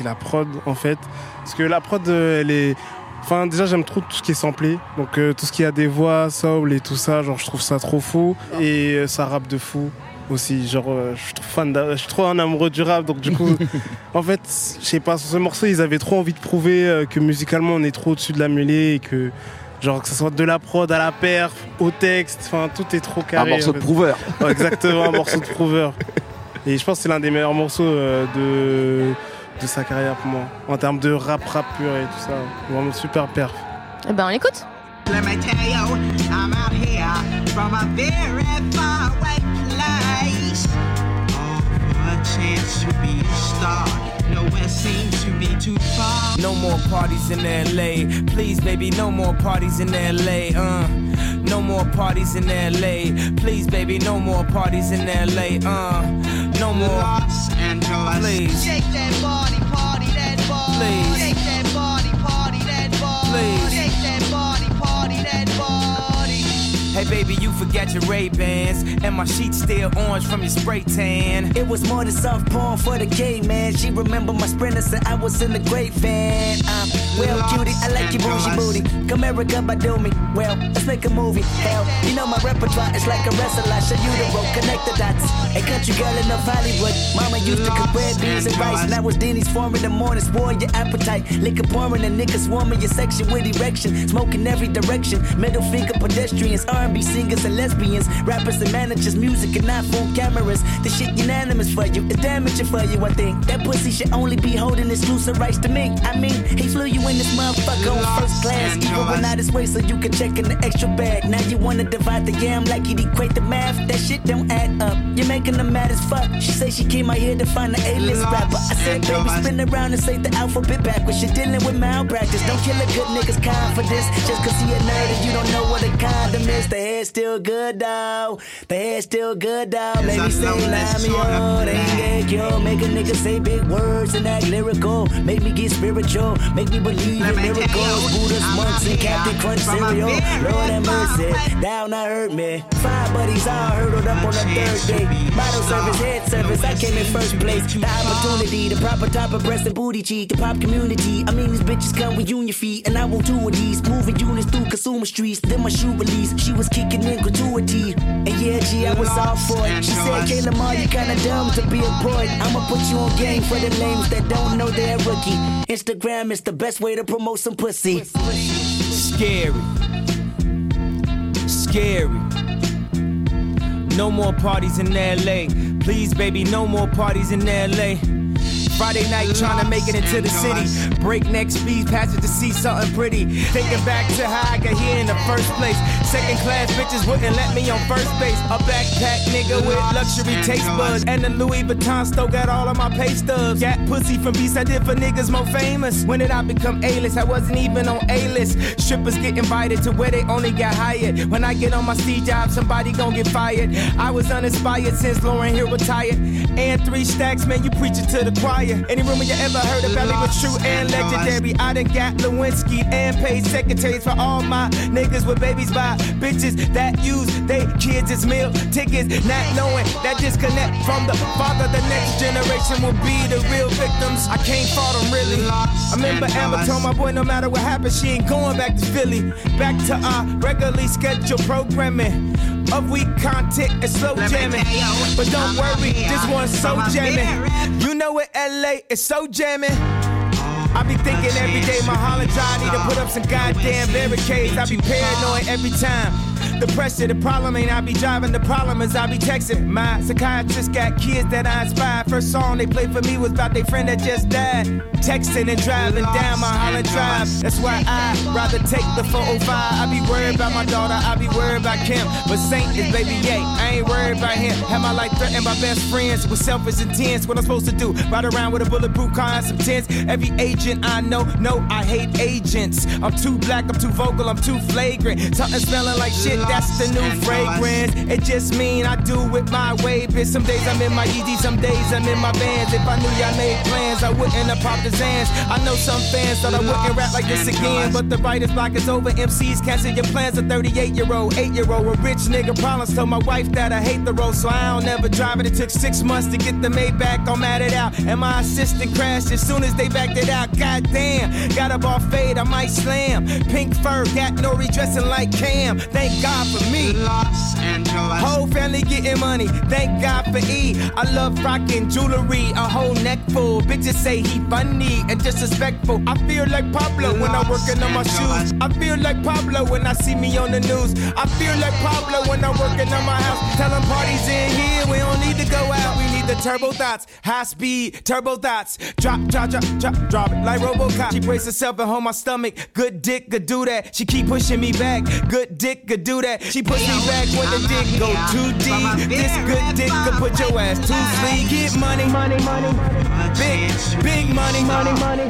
la prod en fait. Parce que la prod, euh, elle est. Enfin, déjà, j'aime trop tout ce qui est samplé. Donc, euh, tout ce qui a des voix, soul et tout ça, genre, je trouve ça trop fou. Et euh, ça rappe de fou aussi. Genre, euh, je suis trop fan, de- je suis trop un amoureux du rap. Donc, du coup, en fait, je sais pas, sur ce morceau, ils avaient trop envie de prouver euh, que musicalement, on est trop au-dessus de la mêlée et que. Genre que ce soit de la prod à la perf, au texte, enfin tout est trop carré. Un morceau en de prouveur. Ouais, exactement, un morceau de prouveur. Et je pense que c'est l'un des meilleurs morceaux euh, de, de sa carrière pour moi. En termes de rap, rap pur et tout ça. Vraiment super perf. Eh ben, on l'écoute. Let me tell you, I'm out here from a very far away place. All for a chance to be a star. Nowhere seems to be too far. No more parties in LA. Please, baby, no more parties in LA. Uh, no more parties in LA. Please, baby, no more parties in LA. Uh, no more. Los Angeles. Please. Shake that body, party that Hey baby, you forgot your Ray Bans, and my sheets still orange from your spray tan. It was more than soft porn for the gay man. She remember my sprinters and I was in the great van. Um, well, cutie, I like your bougie booty. Come America, by do me. Well, let's make a movie. Hell, you know my repertoire is like a wrestler. I show you the road, connect the dots. A country girl in North Hollywood. Mama used to cook red beans and rice. Now it's Denny's form in the morning, spoil your appetite. Liquor pouring and niggas swarming your section with erection. Smoking every direction. Middle finger pedestrians, R&B singers and lesbians. Rappers and managers, music and iPhone cameras. The shit unanimous for you. It's damaging for you, I think. That pussy should only be holding exclusive rights to me. I mean, he flew you in this motherfucker on first class. Even went out his way so you can check in the extra bag. Now you wanna divide the yam like you'd equate the math. That shit don't add up. You're making them mad as fuck. She say she came out here to find the A-list rapper. I said, baby, spin around and say the alphabet backwards. You're dealing with malpractice. Don't kill a good nigga's confidence. Just cause he a nerd and you don't know what a condom is. The hair's still good, though. The head still good, though. Maybe say Lamio. They ain't get yo. Make a nigga say big words and act lyrical. Make me get spiritual. Make me believe in miracles. Buddhas, monks, Listen, Captain Crunch cereal. Lord have mercy. Down I hurt me. Five buddies all hurdled up on the third day. Bottle service, head service. I came in first place. The opportunity, the proper type of breast and booty cheek. The pop community. I mean, these bitches come with union feet. And I won't do with these. Moving units through consumer streets. Then my shoe release. She was kicking in gratuity. And yeah, G, I was all for it. She said, Kayla Ma, you kinda dumb to be a boy. I'ma put you on game for the lames that don't know they're rookie. Instagram is the best way to promote some pussy. Scary. Scary. No more parties in LA. Please, baby, no more parties in LA. Friday night trying to make it into the city. Breakneck speed, passage to see something pretty. Thinking back to how I got here in the first place. Second class bitches wouldn't let me on first base. A backpack nigga with luxury taste buds. And the Louis Vuitton still got all of my pay stubs. Got pussy from beats I did for niggas more famous. When did I become A-list? I wasn't even on A-list. Strippers get invited to where they only got hired. When I get on my C job, somebody gon' get fired. I was uninspired since Lauren Hill retired. And three stacks, man, you preaching to the choir. Any rumor you ever heard about me was true and legendary. I done got Lewinsky and paid secretaries for all my niggas with babies by bitches that use they kids as meal tickets. Not knowing that disconnect from the father, the next generation will be the real victims. I can't fault them really. I remember Amber told my boy no matter what happens, she ain't going back to Philly. Back to our regularly scheduled programming of weak content and slow jamming. But don't worry, this one's so jamming. You know it, LA is so jamming. I be thinking every day my holiday I need to put up some goddamn barricades. I be paranoid every time. The pressure, the problem ain't I be driving. The problem is I be texting. My psychiatrist got kids that I inspire. First song they played for me was about their friend that just died. Texting and driving down my Holland Drive. That's why I rather take the 405. I be worried about my daughter. I be worried about Kim. But Saint is baby yay. I ain't worried about him. Have my life threatened by best friends with selfish intents. What I'm supposed to do? Ride around with a bulletproof car and some tents. Every agent I know, no, I hate agents. I'm too black, I'm too vocal, I'm too flagrant. Something smelling like shit, that's the new fragrance. It just mean I do it my way, bitch. Some days I'm in my Yeezy, some days I'm in my vans. If I knew y'all made plans, I wouldn't have popped the Zans. I know some fans thought I wouldn't rap like this again, but the writer's block is over. MCs cancel your plans. A 38 year old, 8 year old, a rich nigga problems. Told my wife that I hate the road, so I don't never drive it. It took six months to get the Maybach, I'm at it out. And my assistant crashed as soon as they backed it out. God damn, got a ball fade, I might slam. Pink fur, got no redressing like Cam. Thank God for me. Los Angeles. Whole family getting money, thank God for E. I love rocking jewelry, a whole neck full. Bitches say he funny and disrespectful. I feel like Pablo when I'm working on my shoes. I feel like Pablo when I see me on the news. I feel like Pablo when I'm working on my house. Tell 'em parties in here, we don't need to go out. We the turbo thoughts, high speed turbo thoughts. Drop, drop, drop, drop, drop it like Robocop. She brace herself and hold my stomach. Good dick could do that. She keep pushing me back. Good dick could do that. She push me back when the dick go too deep. This good dick could put your ass to sleep. Get money, money, money. Big, big money, money, money.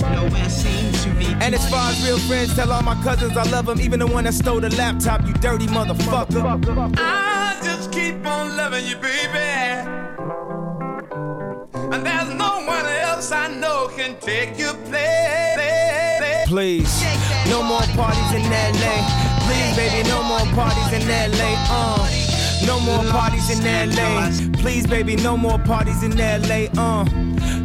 And as far as real friends, tell all my cousins I love them. Even the one that stole the laptop, you dirty motherfucker. I just keep on loving you, baby. And there's no one else I know can take your place. Please, no more parties in LA. Please, baby, no more parties in LA. Uh. No more parties in LA. Please, baby, no more parties in LA. Uh.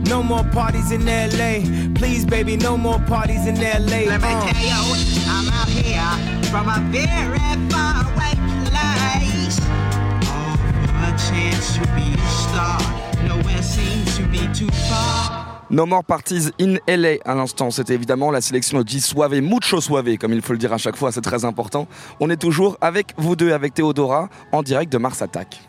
No more parties in LA. Please, baby, no more parties in LA. Let me Uh. tell you, I'm out here from a very far away place. Oh, for a chance to be a star. No More Parties in LA à l'instant, c'était évidemment la sélection de G Suave, mucho suave, comme il faut le dire à chaque fois, c'est très important. On est toujours avec vous deux, avec Théodora, en direct de Mars Attack.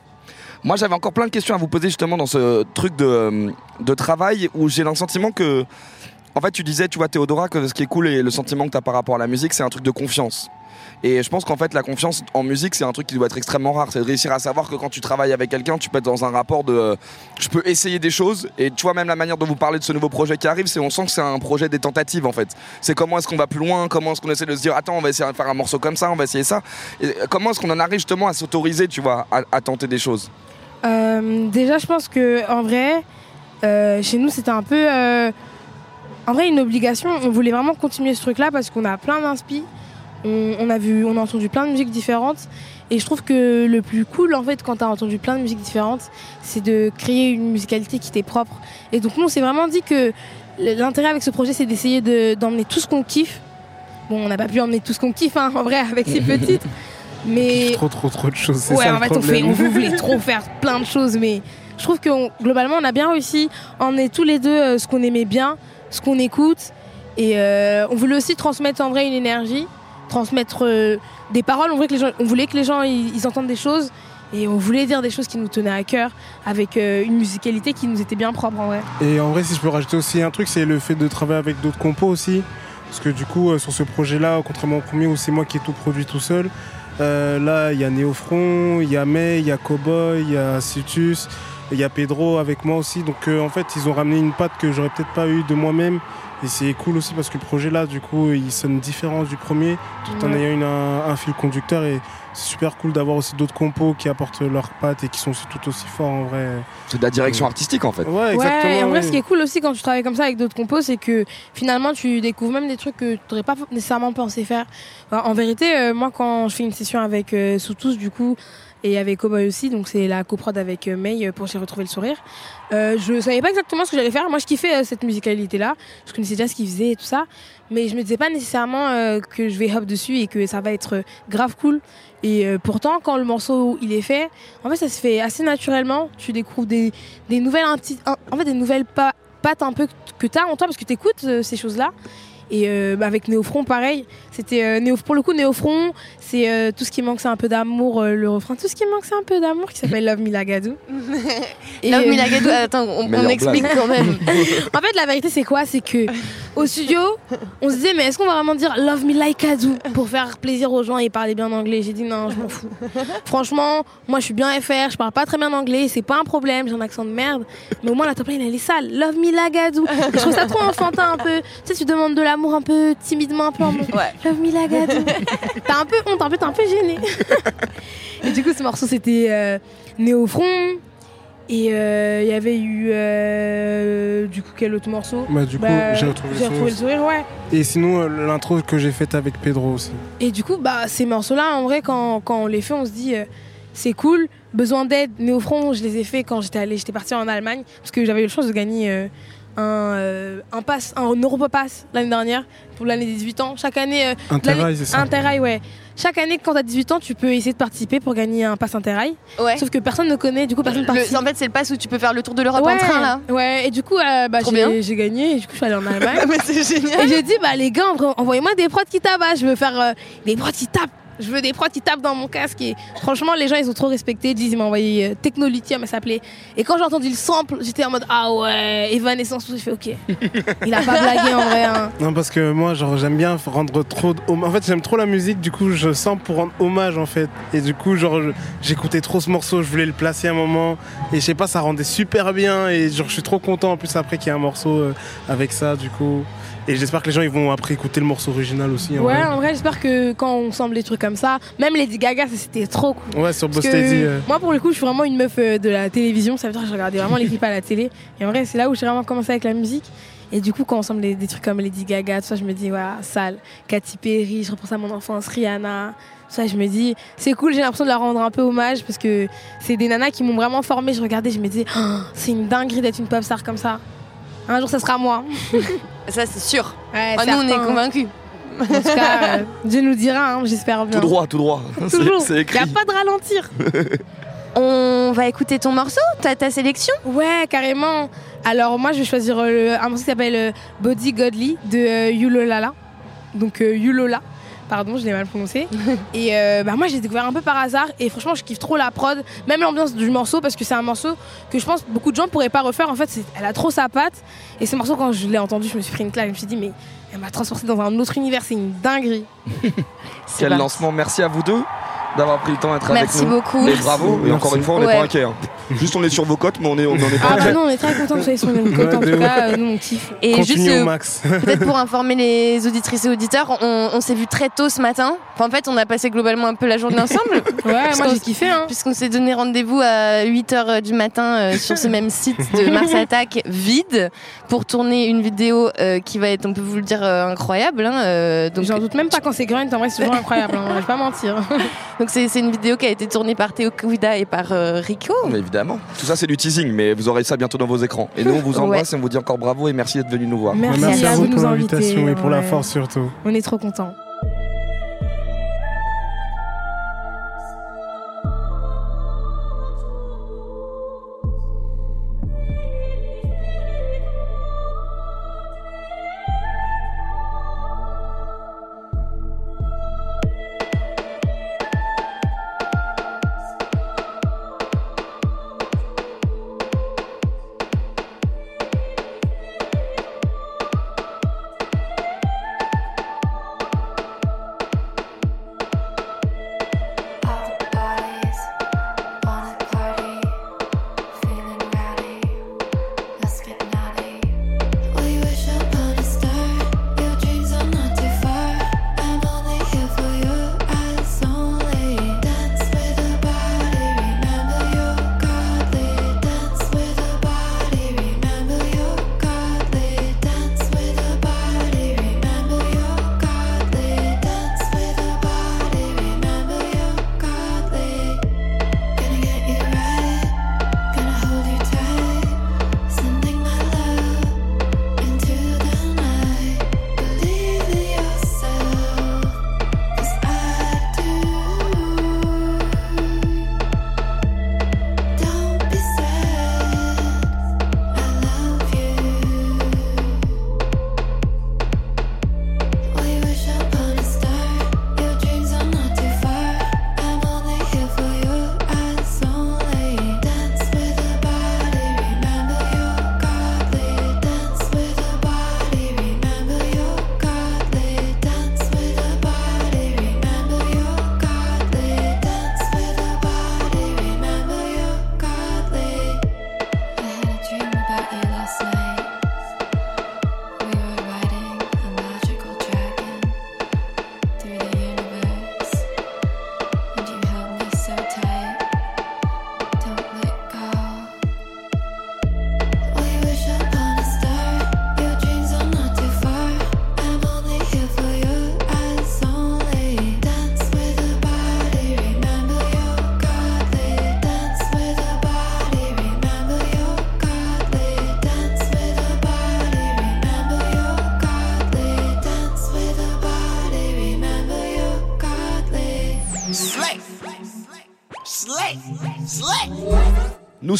Moi j'avais encore plein de questions à vous poser justement dans ce truc de, de travail où j'ai le sentiment que, en fait tu disais, tu vois Théodora, que ce qui est cool et le sentiment que tu as par rapport à la musique, c'est un truc de confiance. Et je pense qu'en fait, la confiance en musique, c'est un truc qui doit être extrêmement rare. C'est de réussir à savoir que quand tu travailles avec quelqu'un, tu peux être dans un rapport de. euh, je peux essayer des choses. Et tu vois, même la manière dont vous parlez de ce nouveau projet qui arrive, c'est on sent que c'est un projet des tentatives en fait. C'est comment est-ce qu'on va plus loin, comment est-ce qu'on essaie de se dire, attends, on va essayer de faire un morceau comme ça, on va essayer ça. Et comment est-ce qu'on en arrive justement à s'autoriser, tu vois, à, tenter des choses? Euh, déjà, je pense que en vrai, euh, chez nous, c'était un peu, euh, en vrai, une obligation. On voulait vraiment continuer ce truc-là parce qu'on a plein d'inspi. On, on a vu, on a entendu plein de musiques différentes. Et je trouve que le plus cool, en fait, quand t'as entendu plein de musiques différentes, c'est de créer une musicalité qui t'est propre. Et donc, nous, on s'est vraiment dit que l'intérêt avec ce projet, c'est d'essayer de- d'emmener tout ce qu'on kiffe. Bon, on n'a pas pu emmener tout ce qu'on kiffe, hein, en vrai, avec ces petites. Mais Trop, trop, trop de choses. c'est ouais, ça en le fait, on, fait, on voulait trop faire plein de choses, mais je trouve que on- globalement, on a bien réussi à emmener tous les deux euh, ce qu'on aimait bien, ce qu'on écoute, et euh, on voulait aussi transmettre en vrai une énergie, transmettre euh, des paroles. On voulait que les gens, ils, entendent des choses, et on voulait dire des choses qui nous tenaient à cœur, avec euh, une musicalité qui nous était bien propre en vrai. Et en vrai, si je peux rajouter aussi un truc, c'est le fait de travailler avec d'autres compos aussi. Parce que du coup, euh, sur ce projet-là, contrairement au premier où c'est moi qui ai tout produit tout seul, là, il y a Néofront, il y a May, il y a Cowboy, il y a Citus, il y a Pedro avec moi aussi. Donc en fait, ils ont ramené une patte que j'aurais peut-être pas eu de moi-même. Et c'est cool aussi parce que le projet là, du coup, il sonne différent du premier, tout en Ouais. ayant une- un, un fil conducteur. Et c'est super cool d'avoir aussi d'autres compos qui apportent leur patte et qui sont aussi tout aussi forts en vrai. C'est de la direction artistique en fait. Ouais, Ouais, et en vrai, ouais. ce qui est cool aussi quand tu travailles comme ça avec d'autres compos, c'est que finalement, tu découvres même des trucs que tu n'aurais pas nécessairement pensé faire. Enfin, en vérité, euh, moi, quand je fais une session avec euh, Soutous, du coup, et avec Cowboy aussi, donc c'est la coprod avec euh, May euh, pour J'ai retrouvé le sourire, euh, je savais pas exactement ce que j'allais faire. Moi, je kiffais euh, cette musicalité-là. Je connaissais déjà ce qu'il faisait et tout ça. Mais je me disais pas nécessairement que je vais hop dessus et que ça va être grave cool. Et pourtant, quand le morceau il est fait, en fait, ça se fait assez naturellement. Tu découvres des, nouvelles, en fait, des nouvelles pa- pattes un peu que tu as en toi parce que tu écoutes ces choses-là. Et bah, avec Néofront, pareil. C'était euh, pour le coup Néofront, c'est euh, tout ce qui manque, c'est un peu d'amour. euh, le refrain, tout ce qui manque, c'est un peu d'amour, qui s'appelle Love Me Lagadou. Et, Love euh, Me Lagadou, attends, on, on explique blague. quand même. en fait, la vérité, c'est quoi? C'est que au studio, on se disait, mais est-ce qu'on va vraiment dire Love Me Like Adou pour faire plaisir aux gens et parler bien anglais? J'ai dit non, je m'en fous. Franchement, moi, je suis bien FR, je parle pas très bien anglais, c'est pas un problème, j'ai un accent de merde, mais au moins la top line, elle est sale. Love Me Like Adou. Je trouve ça trop enfantin un peu. Tu sais, tu demandes de l'amour un peu timidement, un peu en mode Love Me Like Adou. T'as un peu honte, un peu, t'es un peu gêné. et du coup, ce morceau, c'était euh, Néofront. Et euh, il y avait eu euh, du coup quel autre morceau? Bah, du coup, j'ai retrouvé retrouvé le sourire. ouais. Et sinon, euh, l'intro que j'ai faite avec Pedro aussi. Et du coup, bah, ces morceaux-là, en vrai, quand, quand on les fait, on se dit, euh, c'est cool. Besoin d'aide, Néofront, je les ai fait quand j'étais allée, j'étais partie en Allemagne, parce que j'avais eu la chance de gagner euh, un, euh, un pass, un Europa Pass l'année dernière, pour l'année des 18 ans. Chaque année. euh, Interrail, c'est ça Interrail, ouais. Chaque année, quand t'as 18 ans, tu peux essayer de participer pour gagner un pass Interrail. Sauf que personne ne connaît, du coup, personne ne participe. En fait, c'est le pass où tu peux faire le tour de l'Europe ouais, en train là. Ouais, et du coup, euh, bah, j'ai gagné, et du coup, je suis allée en Allemagne. Mais c'est génial. Et j'ai dit, bah, les gars, env- envoyez-moi des prods qui tapent. hein. Je veux faire euh, des prods qui tapent. Je veux des prods qui tapent dans mon casque. Et franchement, les gens, ils ont trop respecté. Ils disent, ils m'ont envoyé euh, Technolithium, elle s'appelait. Et quand j'ai entendu le sample, j'étais en mode, ah ouais, Evanescence, j'ai fait, ok. Il a pas blagué en vrai. hein. Non, parce que moi, genre, j'aime bien rendre trop. En fait, j'aime trop la musique, du coup, je sens pour rendre hommage, en fait. Et du coup, genre, je- j'écoutais trop ce morceau, je voulais le placer un moment. Et je sais pas, ça rendait super bien. Et genre, je suis trop content, en plus, après qu'il y ait un morceau euh, avec ça, du coup. Et j'espère que les gens, ils vont après écouter le morceau original aussi. en Ouais, vrai. en vrai, j'espère que quand on semble des trucs comme ça, même Lady Gaga, c'était trop cool. Ouais, sur Boss euh. Moi, pour le coup, je suis vraiment une meuf euh, de la télévision. Ça veut dire que je regardais vraiment les clips à la télé. Et en vrai, c'est là où j'ai vraiment commencé avec la musique. Et du coup, quand on semble des, des trucs comme Lady Gaga, tout ça, je me dis, voilà, sale. Katy Perry, je repense à mon enfance, Rihanna. Tout ça, je me dis, c'est cool, j'ai l'impression de leur rendre un peu hommage parce que c'est des nanas qui m'ont vraiment formée. Je regardais, je me disais, Oh, c'est une dinguerie d'être une pop star comme ça. Un jour, ça sera moi. Ça, c'est sûr. Ouais, Ah, nous, on est convaincus. En tout cas, euh, Dieu nous dira, hein, j'espère bien. Tout droit, tout droit. Toujours. C'est Il n'y a pas de ralentir. On va écouter ton morceau, t'as ta sélection Ouais, carrément. Alors moi, je vais choisir euh, le- un morceau qui s'appelle euh, Body Godly de euh, Yulolala. Donc euh, Yulola. Pardon, je l'ai mal prononcé. et euh, bah, moi, j'ai découvert un peu par hasard. Et franchement, je kiffe trop la prod, même l'ambiance du morceau, parce que c'est un morceau que je pense beaucoup de gens pourraient pas refaire. En fait, elle a trop sa patte. Et ce morceau, quand je l'ai entendu, je me suis pris une claque. Je me suis dit, mais elle m'a transporté dans un autre univers. C'est une dinguerie. Quel lancement. Merci à vous deux d'avoir pris le temps d'être avec Merci nous. beaucoup. Et bravo. Et Merci. encore une fois, on n'est Ouais. pas inquiets. hein. Juste, on est sur vos côtes, mais on est, on en est pas. Ah bah non, on est très contents que vous soyez sur même côté. En tout cas, euh, nous on kiffe. Et juste euh, peut-être pour informer les auditrices et auditeurs, on, on s'est vu très tôt ce matin. Enfin, en fait, on a passé globalement un peu la journée ensemble. Ouais, moi, j'ai kiffé. Hein. Puisqu'on s'est donné rendez-vous à 8h du matin euh, sur ce même site de Mars Attack vide pour tourner une vidéo euh, qui va être, on peut vous le dire, euh, incroyable. hein, euh, donc J'en doute même pas quand c'est grunt, en vrai c'est toujours incroyable, hein, je vais pas mentir. Donc c'est c'est une vidéo qui a été tournée par Théo Kouida et par euh, Rico. Mais évidemment. Tout ça, c'est du teasing, mais vous aurez ça bientôt dans vos écrans. Et nous, on vous embrasse et on vous dit encore bravo et merci d'être venu nous voir. Merci, à vous pour l'invitation et pour la force surtout. On est trop contents.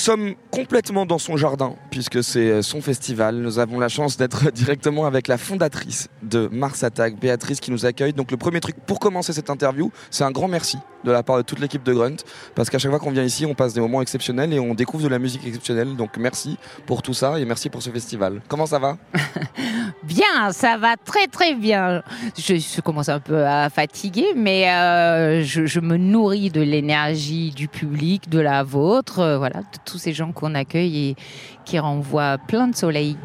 Sommes complètement dans son jardin, puisque c'est son festival. Nous avons la chance d'être directement avec la fondatrice de Mars Attack, Béatrice, qui nous accueille. Donc le premier truc pour commencer cette interview, c'est un grand merci de la part de toute l'équipe de Grunt, parce qu'à chaque fois qu'on vient ici, on passe des moments exceptionnels et on découvre de la musique exceptionnelle. Donc merci pour tout ça et merci pour ce festival. Comment ça va Bien, ça va très très bien. Je, commence un peu à fatiguer, mais euh, je, je me nourris de l'énergie du public, de la vôtre, euh, voilà, de tous ces gens qu'on accueille et qui renvoient plein de soleil.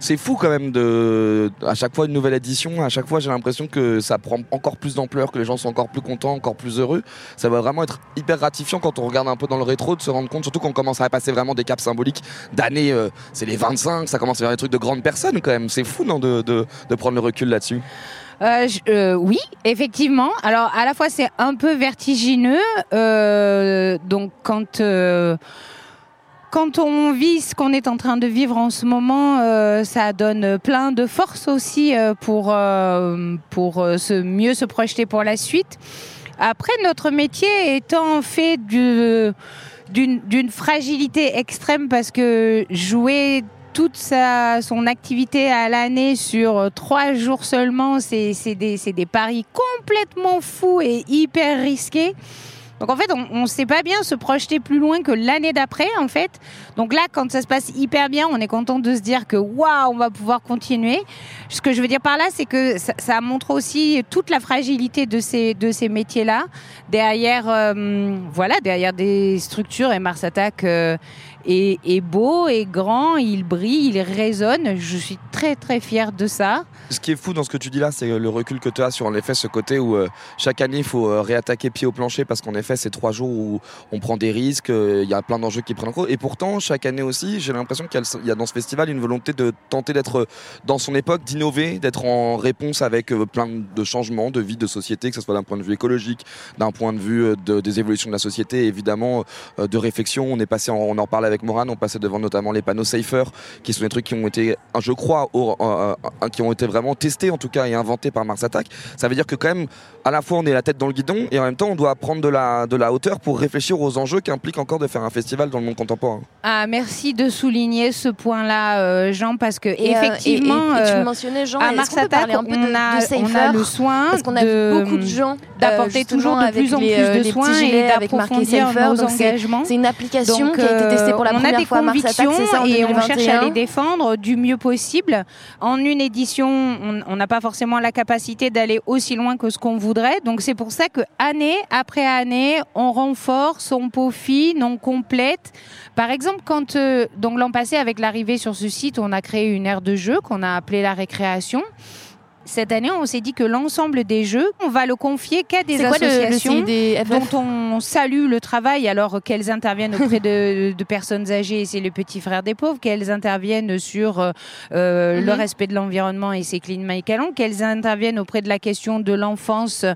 C'est fou quand même de à chaque fois une nouvelle édition, à chaque fois j'ai l'impression que ça prend encore plus d'ampleur, que les gens sont encore plus contents, encore plus heureux. Ça va vraiment être hyper gratifiant quand on regarde un peu dans le rétro de se rendre compte, surtout quand on commence à passer vraiment des caps symboliques d'années, euh, c'est les 25, ça commence à faire des trucs de grandes personnes quand même. C'est fou non de, prendre le recul là-dessus. Euh, euh, oui, effectivement. Alors, à la fois, c'est un peu vertigineux. donc, quand, quand on vit ce qu'on est en train de vivre en ce moment, euh, ça donne plein de force aussi euh, pour, euh, pour euh, se, mieux se projeter pour la suite. Après, notre métier étant fait du- d'une d'une fragilité extrême parce que jouer toute sa, son activité à l'année sur trois jours seulement, c'est des, des paris complètement fous et hyper risqués. Donc en fait, on ne sait pas bien se projeter plus loin que l'année d'après, en fait. Donc là, quand ça se passe hyper bien, on est content de se dire que waouh, on va pouvoir continuer. Ce que je veux dire par là, c'est que ça, ça montre aussi toute la fragilité de ces, de ces métiers-là. Derrière, euh, voilà, derrière des structures, et Mars Attack euh, est, beau, est grand, il brille, il résonne. Je suis très très fière de ça. Ce qui est fou dans ce que tu dis là, c'est le recul que tu as sur en effet ce côté où euh, chaque année il faut euh, réattaquer pied au plancher parce qu'en effet c'est trois jours où on prend des risques, euh, il y a plein d'enjeux qui prennent en compte. Et pourtant chaque année aussi, j'ai l'impression qu'il y a dans ce festival une volonté de tenter d'être dans son époque, d'innover, d'être en réponse avec plein de changements de vie, de société, que ce soit d'un point de vue écologique, d'un point de vue de- des évolutions de la société, évidemment de réflexion. On est passé, on en parlait avec Morane, on passait devant notamment les panneaux Safer, qui sont des trucs qui ont été, je crois, au- euh, euh, qui ont été vraiment testés en tout cas et inventés par Mars Attack. Ça veut dire que quand même, à la fois on est la tête dans le guidon et en même temps on doit prendre de la, de la hauteur pour réfléchir aux enjeux qu'implique encore de faire un festival dans le monde contemporain. Ah, merci de souligner ce point-là, euh, Jean, parce que Et, euh, effectivement, et- et tu le mentionnais, Jean, à Mars Attack, parler un peu de- on a, de Safer on a le soin Parce qu'on a de- beaucoup de gens d'apporter toujours de plus en avec plus les, de soins et avec d'approfondir nos engagements. C'est une application Donc, qui a été testée pour la on a des fois à Mars Attack, convictions ça et on cherche à 2021. les défendre du mieux possible. En une édition, on- on n'a pas forcément la capacité d'aller aussi loin que ce qu'on voudrait. Donc c'est pour ça que année après année, on renforce, on peaufine, on complète. Par exemple, quand euh, donc l'an passé, avec l'arrivée sur ce site, on a créé une aire de jeu qu'on a appelée la récréation. Cette année, on s'est dit que l'ensemble des jeux, on va le confier qu'à des C'est quoi le- le associations dont on salue le travail, alors qu'elles interviennent auprès de, de personnes âgées, et c'est le petit frère des pauvres, qu'elles interviennent sur euh, le Mhm. respect de l'environnement, et c'est Clean My Calon, qu'elles interviennent auprès de la question de l'enfance,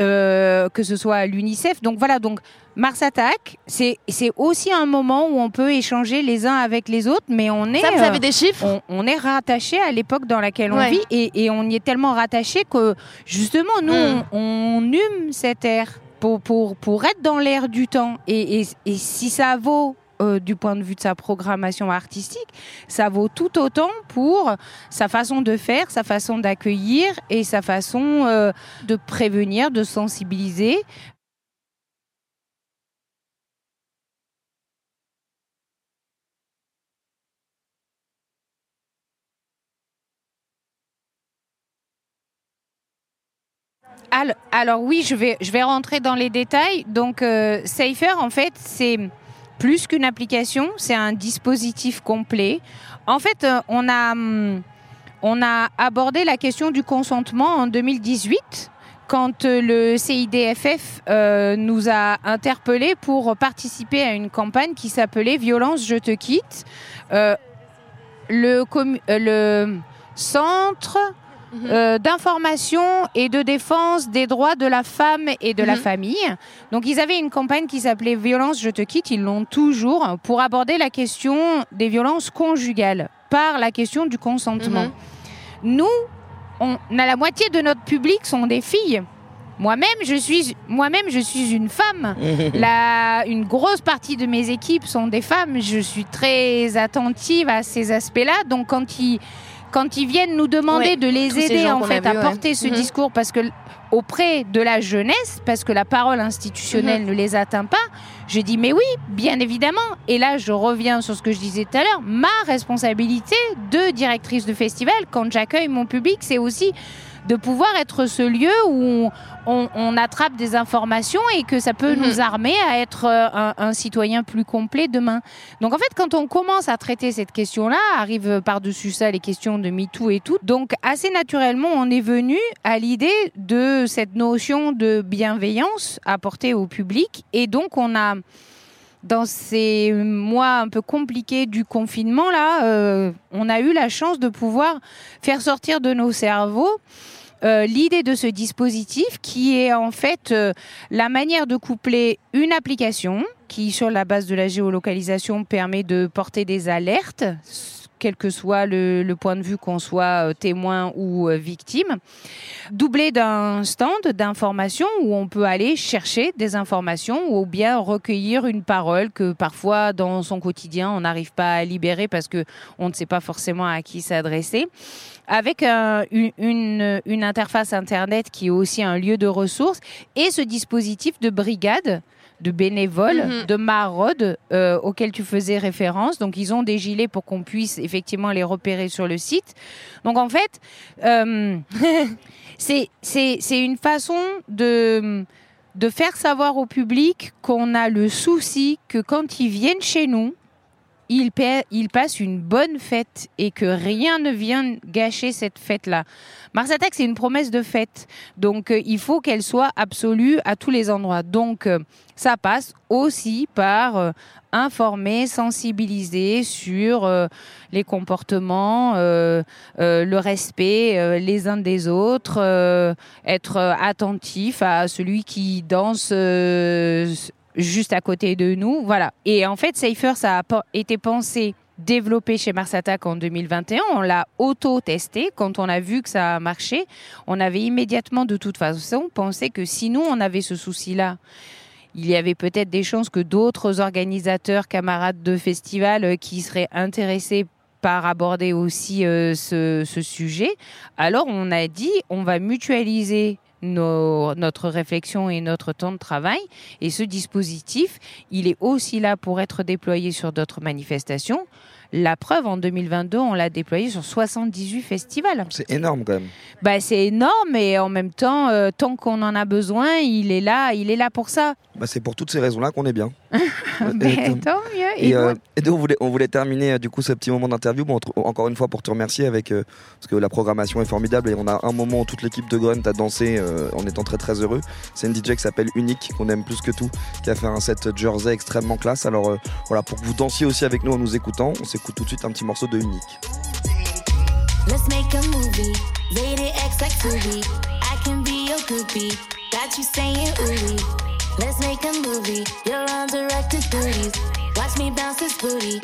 euh, que ce soit à l'UNICEF. Donc voilà, donc Mars Attack, c'est aussi un moment où on peut échanger les uns avec les autres, mais on est. Ça, vous euh, avez des chiffres? on, on est rattaché à l'époque dans laquelle on Ouais. vit et, et on y est tellement rattaché que justement, nous, Mm. on, on hume cette ère pour, pour, pour être dans l'air du temps. Et, et, et si ça vaut. euh, du point de vue de sa programmation artistique, ça vaut tout autant pour sa façon de faire, sa façon d'accueillir et sa façon euh, de prévenir, de sensibiliser. Al- Alors oui, je vais, rentrer dans les détails. Donc euh, Safer, en fait, c'est plus qu'une application, c'est un dispositif complet. En fait, euh, on, a, hum, on a abordé la question du consentement en 2018 quand euh, le CIDFF nous a interpellés pour participer à une campagne qui s'appelait Violence, je te quitte. Le centre euh, d'information et de défense des droits de la femme et de la Mhm. famille. Donc ils avaient une campagne qui s'appelait Violence, je te quitte, ils l'ont toujours, pour aborder la question des violences conjugales par la question du consentement. Mhm. Nous, on a la moitié de notre public sont des filles. Moi-même, je suis moi-même je suis une femme. La, une grosse partie de mes équipes sont des femmes. Je suis très attentive à ces aspects-là. Donc quand ils quand ils viennent nous demander Ouais, de les aider en fait à ouais. porter ce Mhm. discours parce que auprès de la jeunesse parce que la parole institutionnelle Mhm. ne les atteint pas, je dis mais oui, bien évidemment. Et là, je reviens sur ce que je disais tout à l'heure. Ma responsabilité de directrice de festival quand j'accueille mon public, c'est aussi de pouvoir être ce lieu où on, attrape des informations et que ça peut Mhm. nous armer à être euh, un, un citoyen plus complet demain. Donc en fait, quand on commence à traiter cette question-là, arrive par-dessus ça les questions de MeToo et tout. Donc assez naturellement, on est venu à l'idée de cette notion de bienveillance apportée au public et donc on a dans ces mois un peu compliqués du confinement là, euh, on a eu la chance de pouvoir faire sortir de nos cerveaux euh, l'idée de ce dispositif qui est en fait euh, la manière de coupler une application qui, sur la base de la géolocalisation, permet de porter des alertes, quel que soit le, point de vue qu'on soit euh, témoin ou victime, doublé d'un stand d'information où on peut aller chercher des informations ou bien recueillir une parole que parfois dans son quotidien on n'arrive pas à libérer parce que on ne sait pas forcément à qui s'adresser. Avec un- une, interface Internet qui est aussi un lieu de ressources et ce dispositif de brigade de bénévoles, Mhm. de maraude euh, auquel tu faisais référence. Donc, ils ont des gilets pour qu'on puisse effectivement les repérer sur le site. Donc, en fait, euh, c'est une façon de, de faire savoir au public qu'on a le souci que quand ils viennent chez nous, ils, pa- ils passent une bonne fête et que rien ne vient gâcher cette fête-là. Mars Attack, c'est une promesse de fête. Donc, euh, il faut qu'elle soit absolue à tous les endroits. Donc, euh, ça passe aussi par euh, informer, sensibiliser sur les comportements, le respect les uns des autres, être attentif à celui qui danse juste à côté de nous. Voilà. Et en fait, Safer, ça a été pensé développé chez Mars Attack en 2021. On l'a auto-testé. Quand on a vu que ça a marché, on avait immédiatement, de toute façon, pensé que si nous, on avait ce souci-là, il y avait peut-être des chances que d'autres organisateurs, camarades de festival euh, qui seraient intéressés par aborder aussi euh, ce sujet. Alors on a dit, on va mutualiser nos- notre réflexion et notre temps de travail. Et ce dispositif, il est aussi là pour être déployé sur d'autres manifestations. La preuve, en 2022, on l'a déployé sur 78 festivals. C'est énorme quand même. Bah, c'est énorme et en même temps, euh, tant qu'on en a besoin, il est là, il est là pour ça. Bah, c'est pour toutes ces raisons-là qu'on est bien. Ben, tant mieux. Et Et, euh, et donc, on voulait, on voulait terminer euh, du coup ce petit moment d'interview. Bon, encore une fois pour te remercier avec euh, parce que la programmation est formidable et on a un moment où toute l'équipe de Grunt a dansé euh, en étant très très heureux. C'est une DJ qui s'appelle Unique qu'on aime plus que tout, qui a fait un set Jersey extrêmement classe. Alors euh, voilà pour que vous dansiez aussi avec nous en nous écoutant, on s'écoute tout de suite un petit morceau de Unique. Let's make a movie. Rated X like Tubi. I can be your groupie. Got you saying. Let's make a movie. You're on directed duties. Watch me bounce this booty.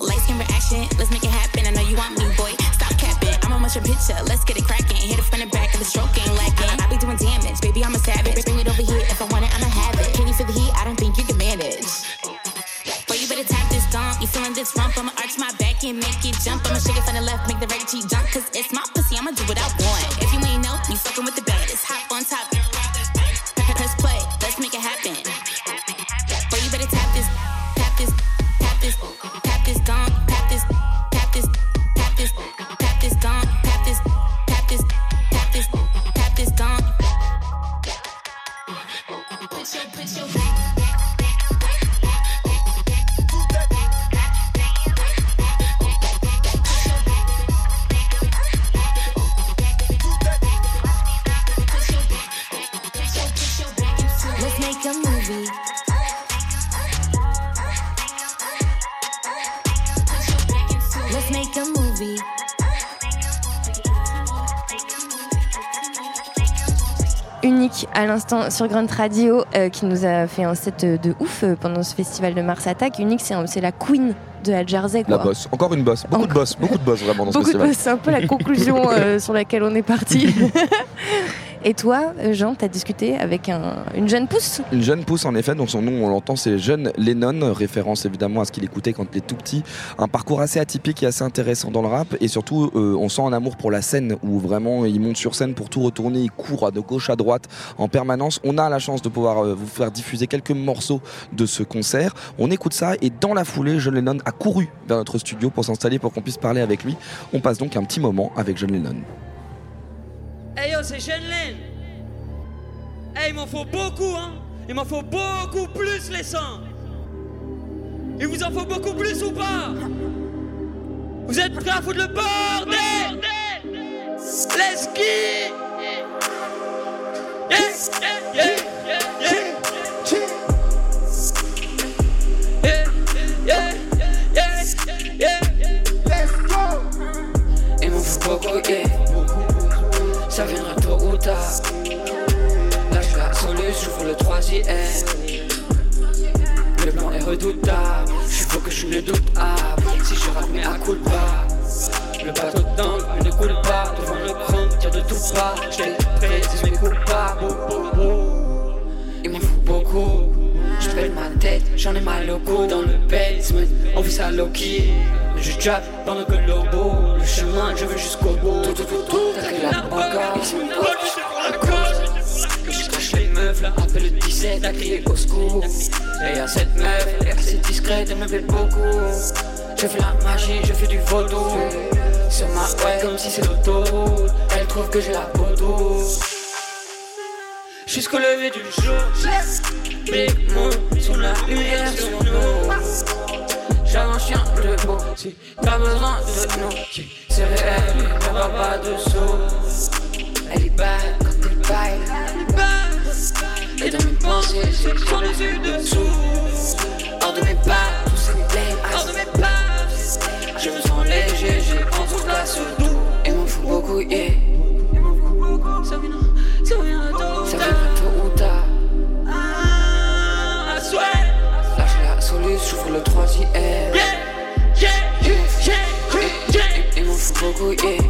Light skin reaction, let's make it happen. I know you want me, boy. Stop capping. I'm a motion picture, let's get it cracking. Hit it front and back if the stroke ain't lacking. I be doing damage, baby, I'm a savage. Bring it over here if I want it, I'ma have it. Can you feel the heat? I don't think you can manage. Boy, you better tap this dump. You feeling this rump? I'ma arch my back and make it jump. I'ma shake it from the left, make the right cheek jump. Cause it's my pussy, I'ma do what I want. If you ain't know, you fucking with the baddest. Hop on top. Unique à l'instant sur Grunt Radio euh, qui nous a fait un set de, ouf euh, pendant ce festival de Mars Attack. Unique, c'est la queen de la Jersey. La Quoi. boss, encore une boss, beaucoup de boss, beaucoup de boss vraiment dans ce Beaucoup de festival. boss, c'est un peu la conclusion euh, sur laquelle on est parti. Et toi, Jean, t'as discuté avec un- une jeune pousse Une jeune pousse en effet, donc son nom on l'entend c'est Jeune Lennon, référence évidemment à ce qu'il écoutait quand il était tout petit. Un parcours assez atypique et assez intéressant dans le rap et surtout euh, on sent un amour pour la scène où vraiment il monte sur scène pour tout retourner, il court de gauche à droite en permanence. On a la chance de pouvoir euh, vous faire diffuser quelques morceaux de ce concert. On écoute ça et dans la foulée, John Lennon a couru vers notre studio pour s'installer pour qu'on puisse parler avec lui. On passe donc un petit moment avec John Lennon. Hey yo, c'est Jeune Len. Hey, il m'en faut beaucoup, hein. Il m'en faut beaucoup plus, les sangs. Il vous en faut beaucoup plus ou pas? Vous êtes prêts à foutre le bordel? Let's get Yeah, yeah, yeah, yeah, yeah. Yeah, yeah, yeah, yeah. Let's go Il m'en faut beaucoup, yeah. Ça viendra tôt ou tard. Lâche la solution, j'ouvre le troisième. Le plan est redoutable. Je suis que je ne doute pas. Si je rate, mais à coup pas. Le bateau d'angle ne coule pas. Devant le chrome, tire de tout pas. J't'ai prédit mes coupables. Je ma tête, j'en ai mal au cou dans le basement. On vit ça low key. Je jappe pendant que bout. Le chemin, je veux jusqu'au bout. Tout, tout, tout, tout, avec la pote, je crache les meufs, là, appelle le 17 à crier au secours. Et y'a cette meuf, elle est assez discrète, elle me fait beaucoup. Je fais la magie, je fais du vaudou. Sur ma ouais, comme si c'est l'autoroute. Elle trouve que j'ai la peau douce. Jusqu'au lever du jour, Big Moon sous la lumière sur nous. J'avance, un de beau. Si t'as besoin de nous, c'est réel, il n'y aura pas de saut. Elle est belle quand elle baille. Et dans mes pensées, c'est son dessus dessous. Hors de mes pas, tous ces blame. Hors de mes pas, je me sens léger, j'ai en tout cas ce doux. Et m'en fout beaucoup, yeah. Ça vient, ça vient ça vient tôt le troisième. Yeah, yeah, yeah, yeah, yeah. Il m'en fout beaucoup, yeah.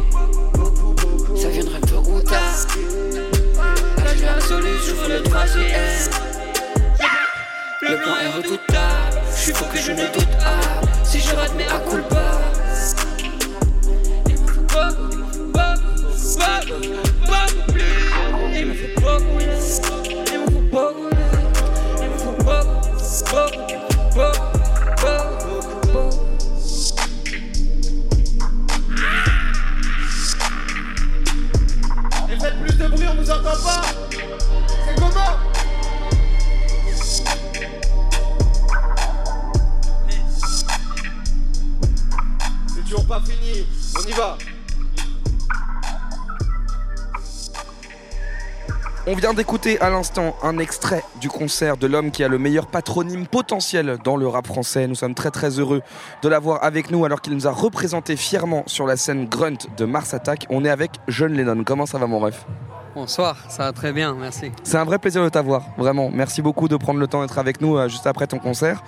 Ça viendra tôt ou tard. La soluce, j'ouvre le troisième. Le plan est redoutable, je suis faux que je ne doute pas. Si je rate mes culpa. Il me faut beaucoup. Il me faut beaucoup, il me faut beaucoup, il me faut beaucoup, vous entend pas. C'est comment C'est toujours pas fini, on y va On vient d'écouter à l'instant un extrait du concert de l'homme qui a le meilleur patronyme potentiel dans le rap français. Nous sommes très très heureux de l'avoir avec nous alors qu'il nous a représenté fièrement sur la scène Grunt de Mars Attack. On est avec John Lennon. Comment ça va mon ref? Bonsoir, ça va très bien, merci. C'est un vrai plaisir de t'avoir, vraiment. Merci beaucoup de prendre le temps d'être avec nous euh, juste après ton concert.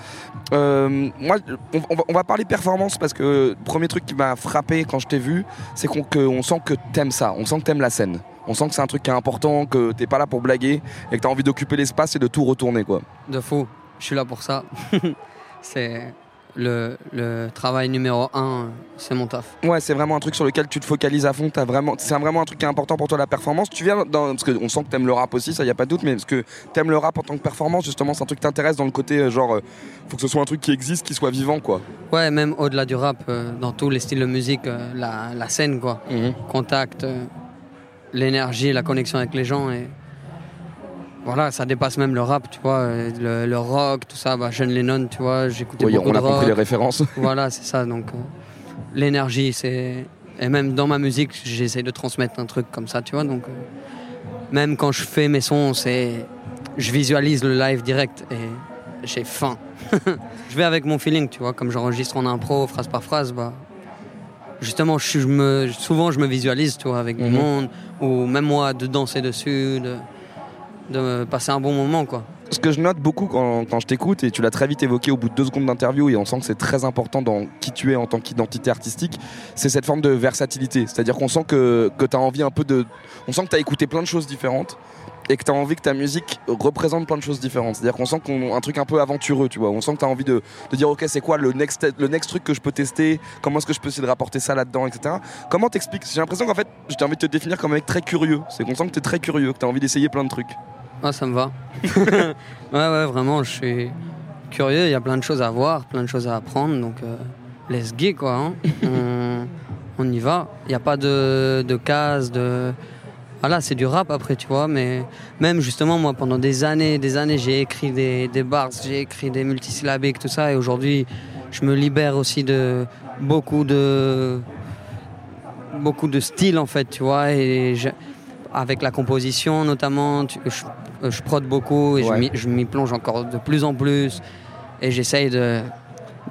Euh, moi, on, on va, on va parler performance parce que le premier truc qui m'a frappé quand je t'ai vu, c'est qu'on sent que t'aimes ça, on sent que t'aimes la scène. On sent que c'est un truc qui est important, que t'es pas là pour blaguer et que t'as envie d'occuper l'espace et de tout retourner quoi. De fou, je suis là pour ça. c'est le, le travail numéro un, c'est mon taf. Ouais, c'est vraiment un truc sur lequel tu te focalises à fond. T'as vraiment, c'est vraiment un truc qui est important pour toi la performance. Tu viens dans, parce qu'on sent que t'aimes le rap aussi, ça y a pas de doute, mais parce que t'aimes le rap en tant que performance, justement, c'est un truc qui t'intéresse dans le côté euh, genre, euh, faut que ce soit un truc qui existe, qui soit vivant quoi. Ouais, même au-delà du rap, euh, dans tous les styles de musique, euh, la, la scène, quoi. Contact, euh, l'énergie, la connexion avec les gens. Et voilà, ça dépasse même le rap, tu vois. Le, le rock, tout ça. Bah, John Lennon, tu vois, j'écoutais Oui, beaucoup on de a compris les références. Voilà, c'est ça. Donc, euh, l'énergie, c'est. Et même dans ma musique, j'essaie de transmettre un truc comme ça, tu vois. Donc, euh, même quand je fais mes sons, c'est. Je visualise le live direct et j'ai faim. je vais avec mon feeling, tu vois. Comme j'enregistre en impro, phrase par phrase, bah. Justement, je, je me, souvent je me visualise, tu vois, avec du Mhm. monde, ou même moi, de danser dessus, de, passer un bon moment, quoi. Ce que je note beaucoup quand, quand je t'écoute, et tu l'as très vite évoqué au bout de deux secondes d'interview, et on sent que c'est très important dans qui tu es en tant qu'identité artistique, c'est cette forme de versatilité. C'est-à-dire qu'on sent que, que tu as envie un peu de. On sent que tu as écouté plein de choses différentes. Et que tu as envie que ta musique représente plein de choses différentes. C'est-à-dire qu'on sent qu'on un truc un peu aventureux, tu vois. On sent que tu as envie de, de dire, ok, c'est quoi le next, le next truc que je peux tester? Comment est-ce que je peux essayer de rapporter ça là-dedans, etc. Comment t'expliques? J'ai l'impression qu'en fait, j'ai envie de te définir comme un mec très curieux. C'est qu'on sent que tu es très curieux, que tu as envie d'essayer plein de trucs. Ah, ça me va. ouais, ouais, vraiment, je suis curieux. Il y a plein de choses à voir, plein de choses à apprendre. Donc, euh, let's go, quoi. hein. on, on y va. Il n'y a pas de, de case, de. Voilà, c'est du rap après, tu vois. Mais même justement, moi, pendant des années, des années, j'ai écrit des, des bars, j'ai écrit des multisyllabiques, tout ça. Et aujourd'hui, je me libère aussi de beaucoup de beaucoup de styles en fait, tu vois. Et je- avec la composition notamment, tu- je, je prod beaucoup et je Ouais. m'y- je m'y plonge encore de plus en plus. Et j'essaye de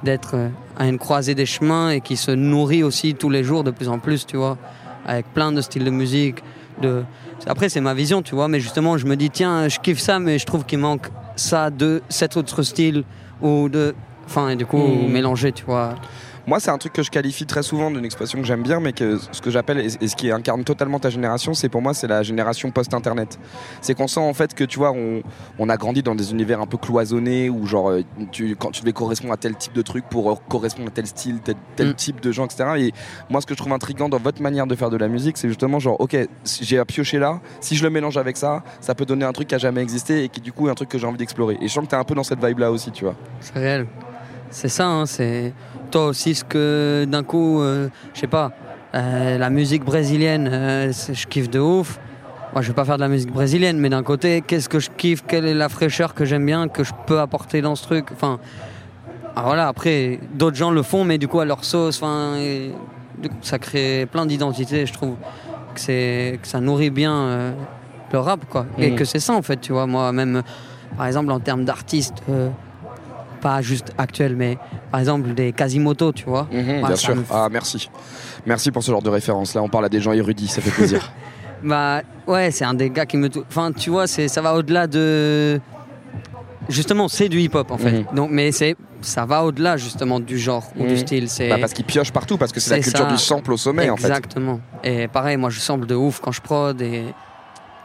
d'être à une croisée des chemins et qui se nourrit aussi tous les jours de plus en plus, tu vois, avec plein de styles de musique. De... Après, c'est ma vision, tu vois, mais justement, je me dis, tiens, je kiffe ça, mais je trouve qu'il manque ça de cet autre style ou de. Enfin, et du coup, Mm. mélanger, tu vois. Moi, c'est un truc que je qualifie très souvent d'une expression que j'aime bien, mais que ce que j'appelle et ce qui incarne totalement ta génération, c'est pour moi, c'est la génération post-internet. C'est qu'on sent en fait que tu vois, on, on a grandi dans des univers un peu cloisonnés où genre, euh, tu, quand tu devais correspondre à tel type de truc pour euh, correspondre à tel style, tel, tel type de gens, etc. Et moi, ce que je trouve intriguant dans votre manière de faire de la musique, c'est justement genre, ok, j'ai à piocher là, si je le mélange avec ça, ça peut donner un truc qui a jamais existé et qui du coup est un truc que j'ai envie d'explorer. Et je sens que t'es un peu dans cette vibe là aussi, tu vois. C'est réel. C'est ça, hein, c'est toi aussi ce que d'un coup, euh, je sais pas, euh, la musique brésilienne, euh, je kiffe de ouf. Moi, je vais pas faire de la musique brésilienne, mais d'un côté, qu'est-ce que je kiffe Quelle est la fraîcheur que j'aime bien, que je peux apporter dans ce truc? Enfin, ah, voilà. Après, d'autres gens le font, mais du coup à leur sauce. Enfin, ça crée plein d'identités. Je trouve que c'est que ça nourrit bien le rap, quoi. Et Mhm. que c'est ça en fait, tu vois. Moi, même, par exemple, en termes d'artistes. Pas juste actuels, mais par exemple des Quasimoto, tu vois. Mhm, bien sûr. me Ah, merci. Merci pour ce genre de référence. Là, on parle à des gens érudits, ça fait plaisir. Bah ouais, c'est un des gars qui me tou- Enfin, tu vois, c'est ça va au-delà de. Justement, c'est du hip-hop en fait. Mhm. Donc, mais c'est ça va au-delà justement du genre ou du Mhm. style. C'est Bah, parce qu'ils piochent partout, parce que c'est la culture ça. du sample au sommet, en fait. Exactement. Et pareil, moi je sample de ouf quand je prod et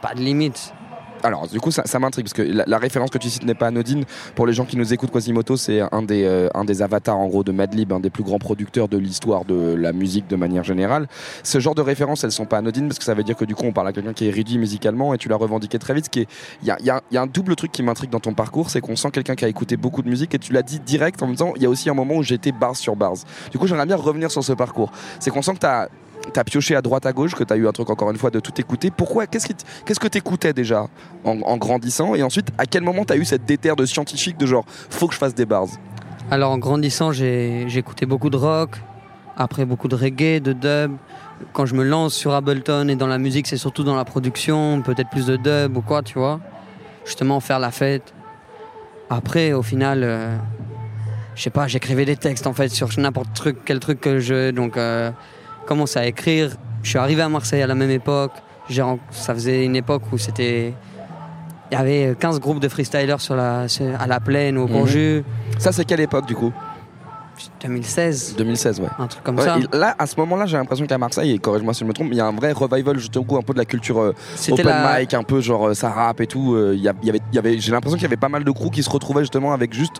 pas de limite. Alors, du coup, ça, m'intrigue parce que la, référence que tu cites n'est pas anodine. Pour les gens qui nous écoutent, Quasimoto, c'est un des, euh, un des avatars en gros de Madlib, un des plus grands producteurs de l'histoire de la musique de manière générale. Ce genre de références, elles sont pas anodines parce que ça veut dire que du coup, on parle à quelqu'un qui est érudit musicalement et tu l'as revendiqué très vite. ce qui est- Il y a, y a- un double truc qui m'intrigue dans ton parcours, c'est qu'on sent quelqu'un qui a écouté beaucoup de musique et tu l'as dit direct en me disant il y a aussi un moment où j'étais bars sur bars. Du coup, j'aimerais bien revenir sur ce parcours. C'est qu'on sent que tu as T'as pioché à droite à gauche, que t'as eu un truc encore une fois de tout écouter. Pourquoi Qu'est-ce qui t- qu'est-ce que t'écoutais déjà en, grandissant Et ensuite, à quel moment t'as eu cette déterre de scientifique de genre faut que je fasse des bars? Alors en grandissant, écouté beaucoup de rock, après beaucoup de reggae, de dub. Quand je me lance sur Ableton et dans la musique, c'est surtout dans la production, peut-être plus de dub ou quoi, tu vois. Justement, faire la fête. Après, au final, euh, je sais pas, j'écrivais des textes en fait sur n'importe quel truc que je. Donc, euh, commence à écrire. Je suis arrivé à Marseille à la même époque. Ça faisait une époque où c'était. Il y avait 15 groupes de freestylers sur la, à la plaine, au Mhm. Bourges. Ça, c'est quelle époque du coup? 2016. 2016, ouais. Un truc comme Ouais, ça. là, à ce moment-là, j'ai l'impression qu'à Marseille, et corrige-moi si je me trompe, il y a un vrai revival justement un peu de la culture euh, open la- mic, un peu genre euh, ça rappe et tout. euh, y, avait, il y avait, j'ai l'impression qu'il y avait pas mal de crews qui se retrouvaient justement avec juste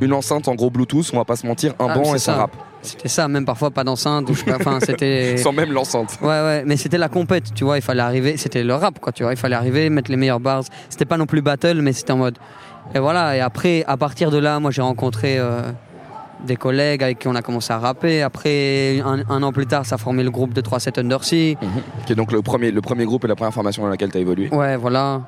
une enceinte en gros Bluetooth, on va pas se mentir, un Ah, banc et ça, rappe. C'était ça, même parfois pas d'enceinte. ou je sais pas, Enfin, c'était. Sans même l'enceinte. Ouais, ouais, mais c'était la compète, tu vois. Il fallait arriver. C'était le rap, quoi, tu vois. Il fallait arriver, mettre les meilleurs bars. C'était pas non plus battle, mais c'était en mode. Et voilà. Et après, à partir de là, moi, j'ai rencontré euh, des collègues avec qui on a commencé à rapper. Après, un, un an plus tard, ça a formé le groupe de 3-7 Undersea. Qui est donc le premier, le premier groupe et la première formation dans laquelle tu as évolué. Ouais, voilà.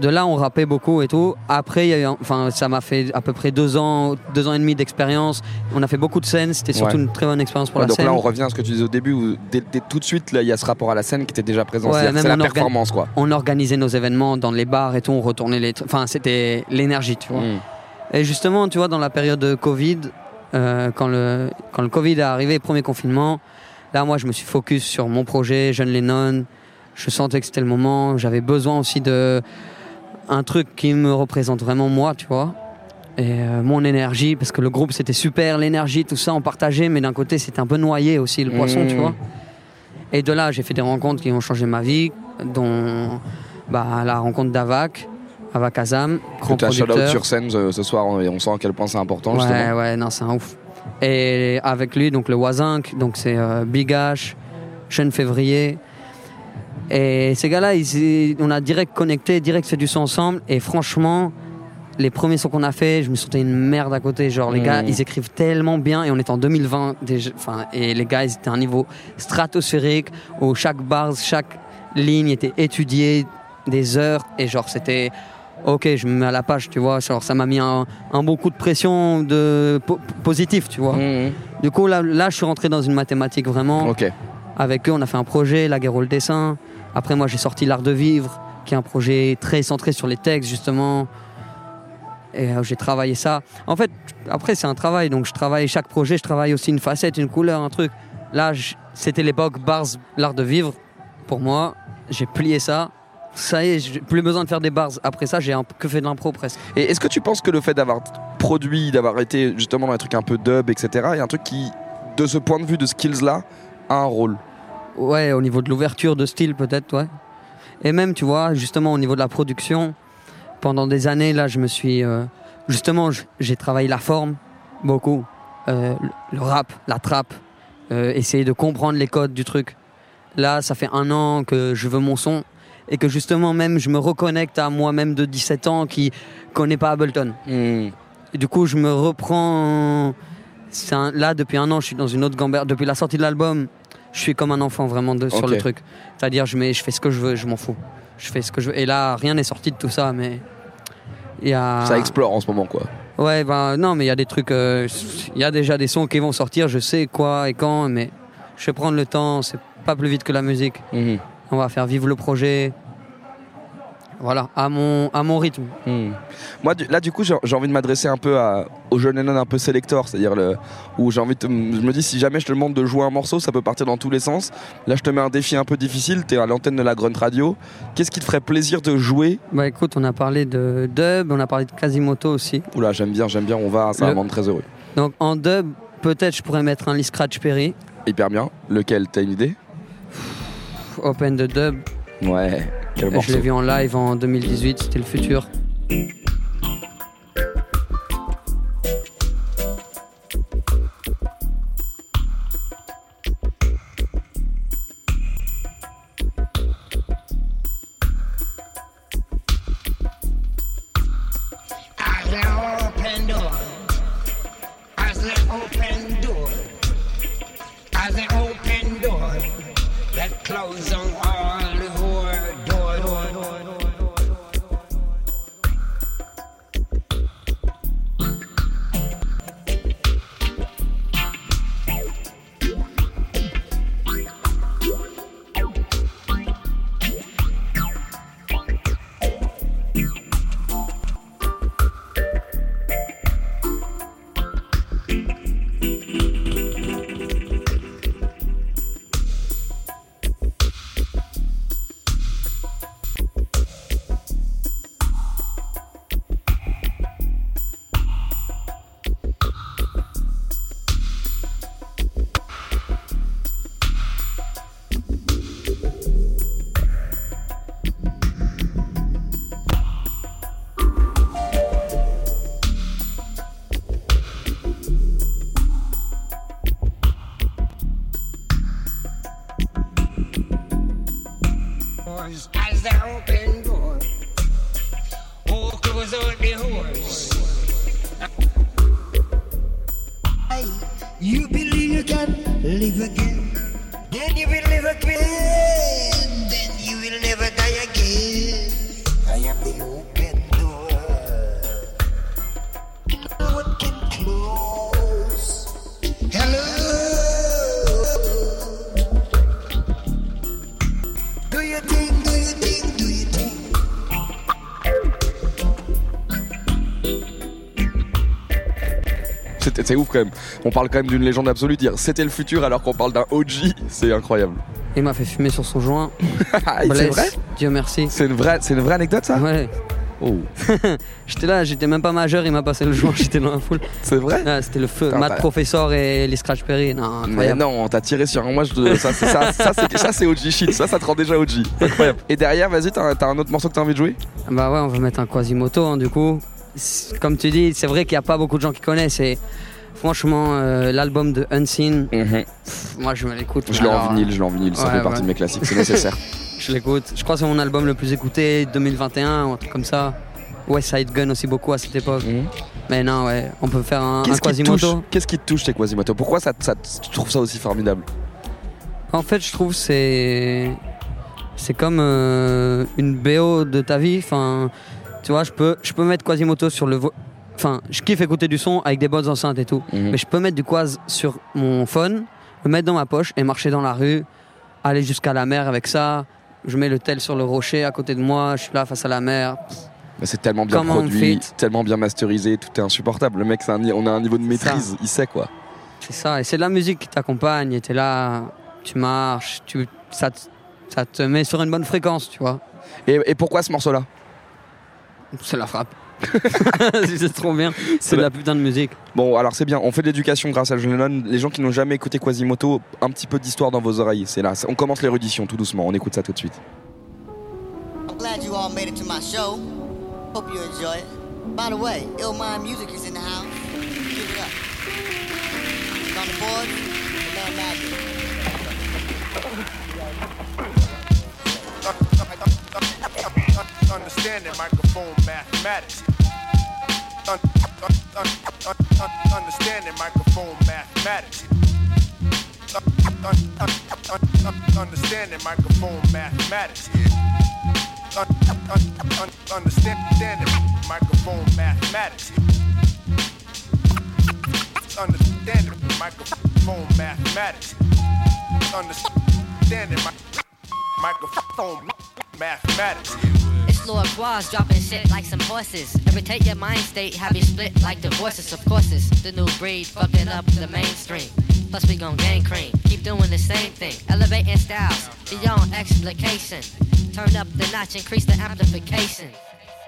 De là, on rappait beaucoup et tout. Après, y a eu, enfin, ça m'a fait à peu près deux ans, deux ans et demi d'expérience. On a fait beaucoup de scènes. C'était surtout Ouais. une très bonne expérience pour Ouais, la donc scène. là, on revient à ce que tu disais au début, où dès, dès tout de suite, il y a ce rapport à la scène qui était déjà présent. Ouais, c'est la performance, quoi. On organisait nos événements dans les bars et tout, on retournait les. Enfin, c'était l'énergie, tu vois. Mm. Et justement, tu vois, dans la période de Covid, euh, quand, le, quand le Covid est arrivé, premier confinement, là, moi, je me suis focus sur mon projet, Jeune Lennon. Je sentais que c'était le moment. J'avais besoin aussi de. Un truc qui me représente vraiment moi, tu vois. Et euh, mon énergie, parce que le groupe c'était super, l'énergie, tout ça, on partageait, mais d'un côté c'était un peu noyé aussi, le poisson, tu vois. Et de là, j'ai fait des rencontres qui ont changé ma vie, dont bah, la rencontre d'Avac, Avac Azam, grand tu as producteur. sur scène ce soir, et on sent à quel point c'est important, Ouais, justement. ouais, non, c'est un ouf. Et avec lui, donc le Wazinck, donc c'est euh, Big H, Jeune Février. Et ces gars-là, on a direct connecté, direct fait du son ensemble. Et franchement, les premiers sons qu'on a fait, je me sentais une merde à côté. Genre, les gars, ils écrivent tellement bien. Et on est en 2020. déjà- Enfin, et les gars, ils étaient à un niveau stratosphérique où chaque bar, chaque ligne était étudiée des heures. Et genre, c'était. Ok, je me mets à la page, tu vois. Genre, ça m'a mis un, un bon coup de pression de po- positif, tu vois. Du coup, là, là, je suis rentré dans une mathématique vraiment. Ok. Avec eux, on a fait un projet, La guerre au le dessin. Après, moi, j'ai sorti L'art de vivre, qui est un projet très centré sur les textes, justement. Et euh, j'ai travaillé ça. En fait, après, c'est un travail. Donc, je travaille chaque projet, je travaille aussi une facette, une couleur, un truc. Là, c'était l'époque Bars, L'art de vivre. Pour moi, j'ai plié ça. Ça y est, j'ai plus besoin de faire des bars. Après ça, j'ai que fait de l'impro presque. Et est-ce que tu penses que le fait d'avoir produit, d'avoir été justement dans un truc un peu dub, etc., il y a un truc qui de ce point de vue de skills-là, a un rôle? Ouais, au niveau de l'ouverture de style, peut-être, ouais. Et même, tu vois, justement, au niveau de la production, pendant des années, là, je me suis. euh, justement, j'ai travaillé la forme, beaucoup. Euh, le- le rap, la trappe, euh, essayer de comprendre les codes du truc. Là, ça fait un an que je veux mon son et que justement, même, je me reconnecte à moi-même de 17 ans qui connaît pas Ableton. Et du coup, je me reprends. un- là, depuis un an, je suis dans une autre gamberge. Depuis la sortie de l'album, je suis comme un enfant vraiment de- sur le truc. C'est-à-dire, je, mets, je fais ce que je veux, je m'en fous. Je fais ce que je veux. Et là, rien n'est sorti de tout ça, mais. Y a... Ça explore en ce moment, quoi. Ouais, ben non, mais il y a des trucs. euh, Il y a déjà des sons qui vont sortir, je sais quoi et quand, mais je vais prendre le temps, c'est pas plus vite que la musique. Mhm. On va faire vivre le projet. Voilà, à mon, à mon rythme. Hmm. Moi, du- là, du coup, j'ai envie de m'adresser un peu à, au jeune Lennon un peu sélector, c'est-à-dire le, où j'ai envie de, je me dis si jamais je te demande de jouer un morceau, ça peut partir dans tous les sens. Là, je te mets un défi un peu difficile. T'es à l'antenne de la Grunt Radio. Qu'est-ce qui te ferait plaisir de jouer? Bah écoute, on a parlé de dub, on a parlé de Quasimoto aussi. Oula, j'aime bien, j'aime bien. On va, ça va me rendre très heureux. Donc en dub, peut-être je pourrais mettre un Lee Scratch Perry. Hyper bien. Lequel? T'as une idée? Open de dub. Ouais. Quel je l'ai vu en live en 2018, c'était le futur. C'est ouf quand même. On parle quand même d'une légende absolue. Dire c'était le futur alors qu'on parle d'un OG, c'est incroyable. Il m'a fait fumer sur son joint. c'est vrai Dieu merci. C'est une vraie, c'est une vraie anecdote ça Ouais. Oh. j'étais là, j'étais même pas majeur, il m'a passé le joint, j'étais dans la foule. C'est vrai C'était le feu. Matt t'as- Professor et les Scratch Perry. Non, Mais incroyable. non, t'as tiré sur un. Moi, je, ça, c'est- ça, ça, c'est- ça, c'est OG shit. Ça, ça te rend déjà OG. Incroyable. Et derrière, vas-y, t'as un autre morceau que t'as envie de jouer? Bah ouais, on va mettre un Quasimoto hein, du coup. Comme tu dis, c'est vrai qu'il n'y a pas beaucoup de gens qui connaissent. Et franchement, euh, l'album de Unseen, pff, moi je me l'écoute. Mhm. Je l'ai en vinyle, je l'ai en vinyle. Ça ouais, fait partie de mes classiques. C'est nécessaire. je l'écoute. Je crois que c'est mon album le plus écouté 2021 ou un truc comme ça. West Side Gun aussi beaucoup à cette époque. Mais non, ouais, on peut faire un, un Mhm. Qu'est-ce Quasimoto. touche? Qu'est-ce qui te touche chez Quasimoto Pourquoi ça, ça, tu trouves ça aussi formidable? En fait, je trouve c'est c'est comme euh, une BO de ta vie. Enfin, tu vois, je peux je peux mettre Quasimoto sur le vo- Enfin, je kiffe écouter du son avec des bonnes enceintes et tout. Mhm. Mais je peux mettre du Quas sur mon phone, le mettre dans ma poche et marcher dans la rue, aller jusqu'à la mer avec ça. Je mets le tel sur le rocher à côté de moi, je suis là face à la mer. C'est tellement bien Comment produit, tellement bien masterisé, tout est insupportable. Le mec, un on a un niveau de maîtrise, il sait quoi. C'est ça, et c'est de la musique qui t'accompagne, et t'es là, tu marches, tu, ça, te- ça te met sur une bonne fréquence, tu vois. Et, et pourquoi ce morceau-là? C'est la frappe. c'est trop bien. C'est de la putain de musique. Bon, alors c'est bien, on fait de l'éducation grâce à John Lennon. Les gens qui n'ont jamais écouté Quasimoto, un petit peu d'histoire dans vos oreilles. C'est là, on commence l'érudition tout doucement, on écoute ça tout de suite. I'm glad you all made it to my show. Hope you enjoy it. By the way, Ill Mind Music is in the house. Give it up. And on the board, the man Magic. Understanding microphone mathematics. Un- un- un- un- un- Understanding microphone mathematics. Un- un- un- un- un- Understanding microphone mathematics. Un- un- un- Understanding microphone mathematics. Understanding microphone mathematics. Understanding mi- microphone mathematics. It's Lord Quaz dropping shit like some horses. Irritate your mind state, have you split like divorces. Of course, it's the new breed fucking up the mainstream. Plus, we gon' gain cream. Keep doing the same thing. Elevating styles beyond explication. Turn up the notch, increase the amplification.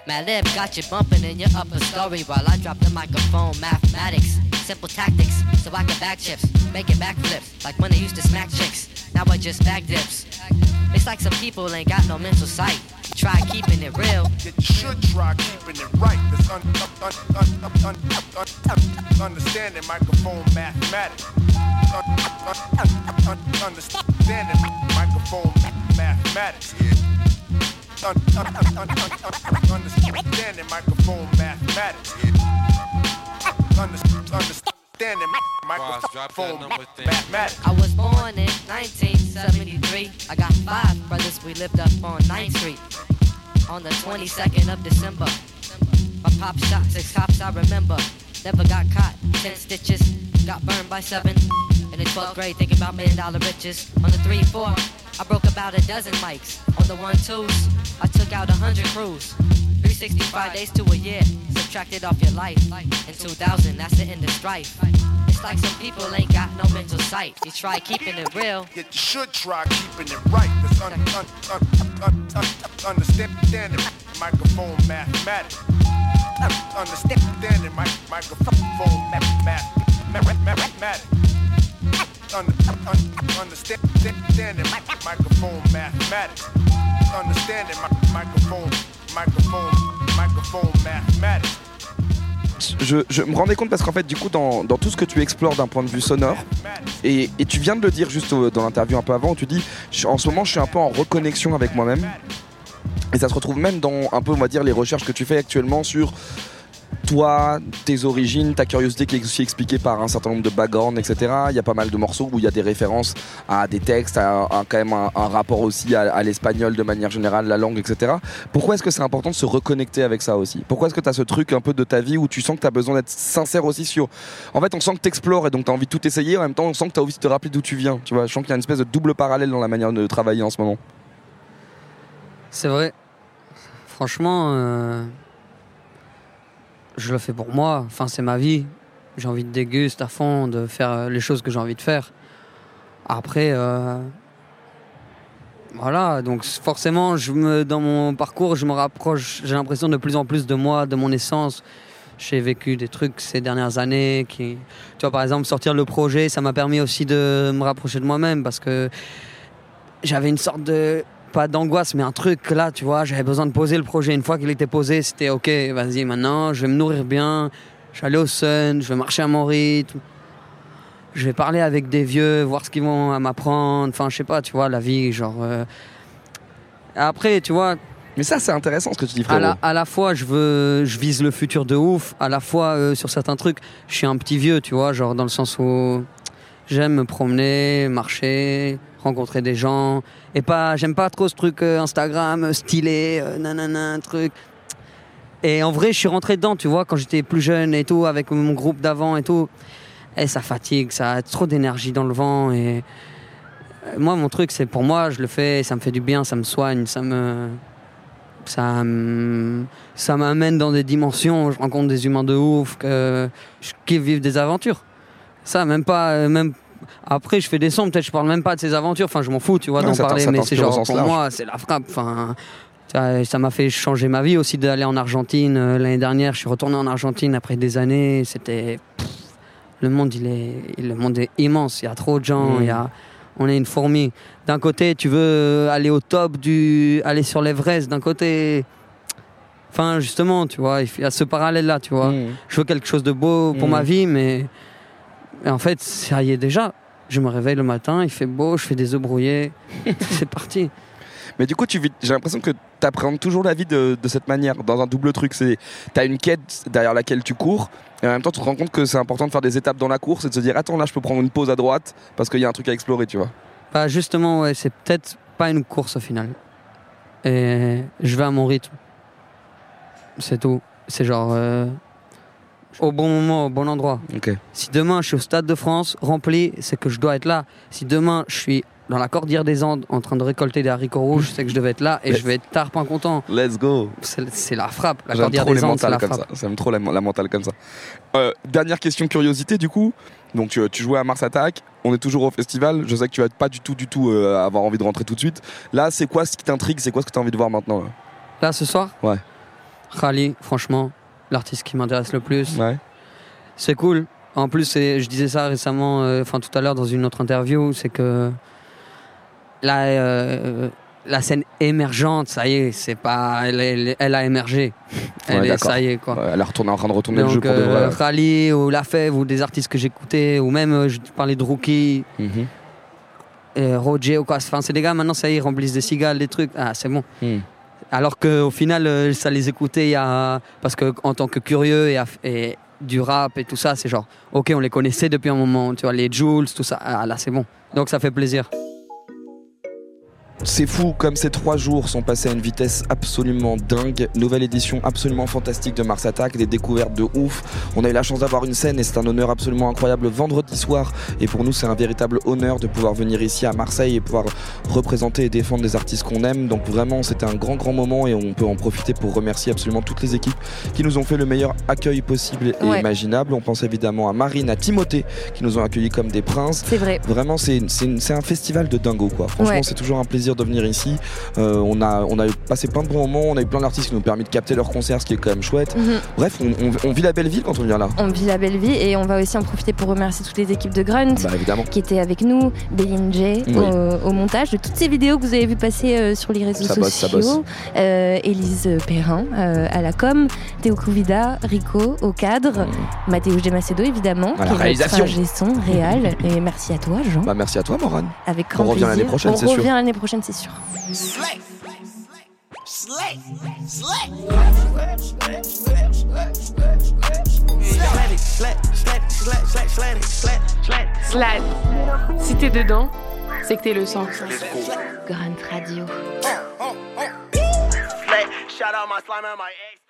Malib got you bumping in your upper story while I drop the microphone. Mathematics, simple tactics, so I can back chips, making backflips like when they used to smack chicks. Now I just back dips. It's like some people ain't got no mental sight. Try keeping it real. You should try keeping it right. That's un- un- un- un- un- un- un- understanding microphone mathematics. Un- un- un- un- Understanding microphone mathematics. Un- Understanding microphone mathematics. Under- Understanding microphone mathematics. I was born in 1973. I got five brothers. We lived up on 9th Street on the 22nd of December. My pop shot six cops. I remember. Never got caught. Ten stitches. Got burned by seven. In the 12th grade, thinking about million dollar riches. On the 3 4, I broke about a dozen mics. On the 1 2s, I took out a hundred crews. 365 days to a year, subtracted off your life. In 2000, that's the end of strife. It's like some people ain't got no mental sight. You try keeping it real. Yeah, you should try keeping it right. That's un- un- un- un- un- understanding microphone mathematics. Un- Understanding mi- microphone math- math- math- mathematics. Je, me rendais compte parce qu'en fait, du coup, dans, tout ce que tu explores d'un point de vue sonore, et, tu viens de le dire juste dans l'interview un peu avant, tu dis en ce moment, je suis un peu en reconnexion avec moi-même. Et ça se retrouve même dans un peu, on va dire, les recherches que tu fais actuellement sur toi, tes origines, ta curiosité qui est aussi expliquée par un certain nombre de backgrounds, etc. Il y a pas mal de morceaux où il y a des références à des textes, à, quand même un, rapport aussi à, à l'espagnol de manière générale, la langue, etc. Pourquoi est-ce que c'est important de se reconnecter avec ça aussi? Pourquoi est-ce que tu as ce truc un peu de ta vie où tu sens que tu as besoin d'être sincère aussi sur... En fait, on sent que tu explores et donc tu as envie de tout essayer, en même temps on sent que tu as envie de te rappeler d'où tu viens. Tu vois, je sens qu'il y a une espèce de double parallèle dans la manière de travailler en ce moment. C'est vrai. Franchement, euh, je le fais pour moi. Enfin, c'est ma vie. J'ai envie de déguster à fond, de faire euh, les choses que j'ai envie de faire. Après, euh, voilà. Donc forcément, je me, dans mon parcours, je me rapproche. J'ai l'impression de plus en plus de moi, de mon essence. J'ai vécu des trucs ces dernières années qui, tu vois, par exemple, sortir le projet, ça m'a permis aussi de me rapprocher de moi-même parce que j'avais une sorte de pas d'angoisse mais un truc là tu vois j'avais besoin de poser le projet. Une fois qu'il était posé c'était ok vas-y maintenant je vais me nourrir bien je vais aller au sun je vais marcher à mon rythme. Je vais parler avec des vieux voir ce qu'ils vont à m'apprendre. Enfin je sais pas tu vois la vie genre euh, après tu vois. Mais ça c'est intéressant ce que tu dis à la, à la fois je veux je vise le futur de ouf. À la fois euh, sur certains trucs je suis un petit vieux tu vois genre dans le sens où j'aime me promener marcher rencontrer des gens. Et pas j'aime pas trop ce truc euh, Instagram euh, stylé euh, nanana truc. Et en vrai je suis rentré dedans tu vois quand j'étais plus jeune et tout avec mon groupe d'avant et tout. Et ça fatigue ça a trop d'énergie dans le vent et euh, moi mon truc c'est pour moi je le fais ça me fait du bien ça me soigne ça me ça ça m'amène dans des dimensions je rencontre des humains de ouf que je kiffe vivre des aventures. Ça même pas même après je fais des sons peut-être je parle même pas de ces aventures enfin je m'en fous tu vois Ouais, d'en parler mais c'est genre pour large. moi c'est la frappe enfin Ça m'a fait changer ma vie aussi d'aller en Argentine. Euh, L'année dernière, je suis retourné en Argentine après des années. C'était. Le monde, il est, le monde est immense. Il y a trop de gens. Mm. il Y a, on est une fourmi. D'un côté, tu veux aller au top, du, aller sur l'Everest. D'un côté. Enfin, justement, tu vois, il y a ce parallèle-là, tu vois. Je veux quelque chose de beau pour Mm. ma vie, mais. Mais en fait, ça y est déjà. Je me réveille le matin, il fait beau, je fais des œufs brouillés. C'est parti. Mais du coup, tu j'ai l'impression que tu appréhendes toujours la vie de, de cette manière, dans un double truc. C'est, t'as une quête derrière laquelle tu cours, et en même temps, tu te rends compte que c'est important de faire des étapes dans la course et de se dire, attends, là, je peux prendre une pause à droite parce qu'il y a un truc à explorer, tu vois. Bah justement, ouais, c'est peut-être pas une course au final. Et je vais à mon rythme. C'est tout. C'est genre euh, au bon moment, au bon endroit. Si demain je suis au Stade de France rempli, c'est que je dois être là. Si demain je suis dans la cordillère des Andes en train de récolter des haricots rouges, c'est que je devais être là et Let's- je vais être tard point content. Let's go. C'est la frappe. La cordillère des Andes, c'est la comme frappe. ça. J'aime trop la, la mentale comme ça. Euh, dernière question curiosité du coup. Donc tu, tu jouais à Mars Attack, on est toujours au festival. Je sais que tu vas pas du tout, du tout euh, avoir envie de rentrer tout de suite. Là, c'est quoi ce qui t'intrigue? C'est quoi ce que tu as envie de voir maintenant là? Là ce soir? Ouais. Khali, franchement, l'artiste qui m'intéresse le plus. Ouais. C'est cool. En plus, je disais ça récemment, euh, enfin tout à l'heure dans une autre interview, c'est que la, euh, la scène émergente, ça y est, c'est pas, elle, elle- elle a émergé. Elle Ouais, est, ça y est quoi. Ouais, elle est retournée en train de retourner le jeu Donc, pour de euh, vrai. Khali ou La Fève ou des artistes que j'écoutais, ou même euh, je parlais de Rookie, Mhm. euh, Roger ou quoi. Enfin, c'est des gars maintenant, ça y est, ils remplissent des cigales, des trucs. Ah, c'est bon. Hmm. Alors qu'au final, euh, ça les écoutait y. Parce que en tant que curieux et du rap et tout ça, c'est genre, ok, on les connaissait depuis un moment, tu vois, les Jules, tout ça. Ah, là, c'est bon. Donc ça fait plaisir. C'est fou comme ces trois jours sont passés à une vitesse absolument dingue. Nouvelle édition absolument fantastique de Mars Attack, des découvertes de ouf. On a eu la chance d'avoir une scène et c'est un honneur absolument incroyable vendredi soir. Et pour nous, c'est un véritable honneur de pouvoir venir ici à Marseille et pouvoir représenter et défendre des artistes qu'on aime. Donc vraiment, c'était un grand, grand moment et on peut en profiter pour remercier absolument toutes les équipes qui nous ont fait le meilleur accueil possible et Ouais. imaginable. On pense évidemment à Marine, à Timothée qui nous ont accueillis comme des princes. C'est vrai. Vraiment, c'est un festival de dingo, quoi. Franchement, Ouais. c'est toujours un plaisir de venir ici. Euh, on, a, on a passé plein de bons moments, on a eu plein d'artistes qui nous ont permis de capter leurs concerts, ce qui est quand même chouette. Mhm. Bref, on, on- on vit la belle ville quand on vient là. On vit la belle vie et on va aussi en profiter pour remercier toutes les équipes de Grunt Bah, évidemment. qui étaient avec nous, BNJ Oui. au, au montage de toutes ces vidéos que vous avez vu passer euh, sur les réseaux Ça bosse, ça sociaux. bosse. Euh, Élise Perrin euh, à la com, Théo Kouvida, Rico au cadre, Mathéo G. Macedo évidemment, À la qui est notre réalisation. ingé son réal. et merci à toi Jean. Bah, merci à toi, Morane. Avec grand on revient l'année plaisir. prochaine, On c'est sûr. revient l'année prochaine, c'est sûr. Slade. Si t'es dedans, c'est que t'es le sang. Grunt Radio. Shout out my slime and my ex.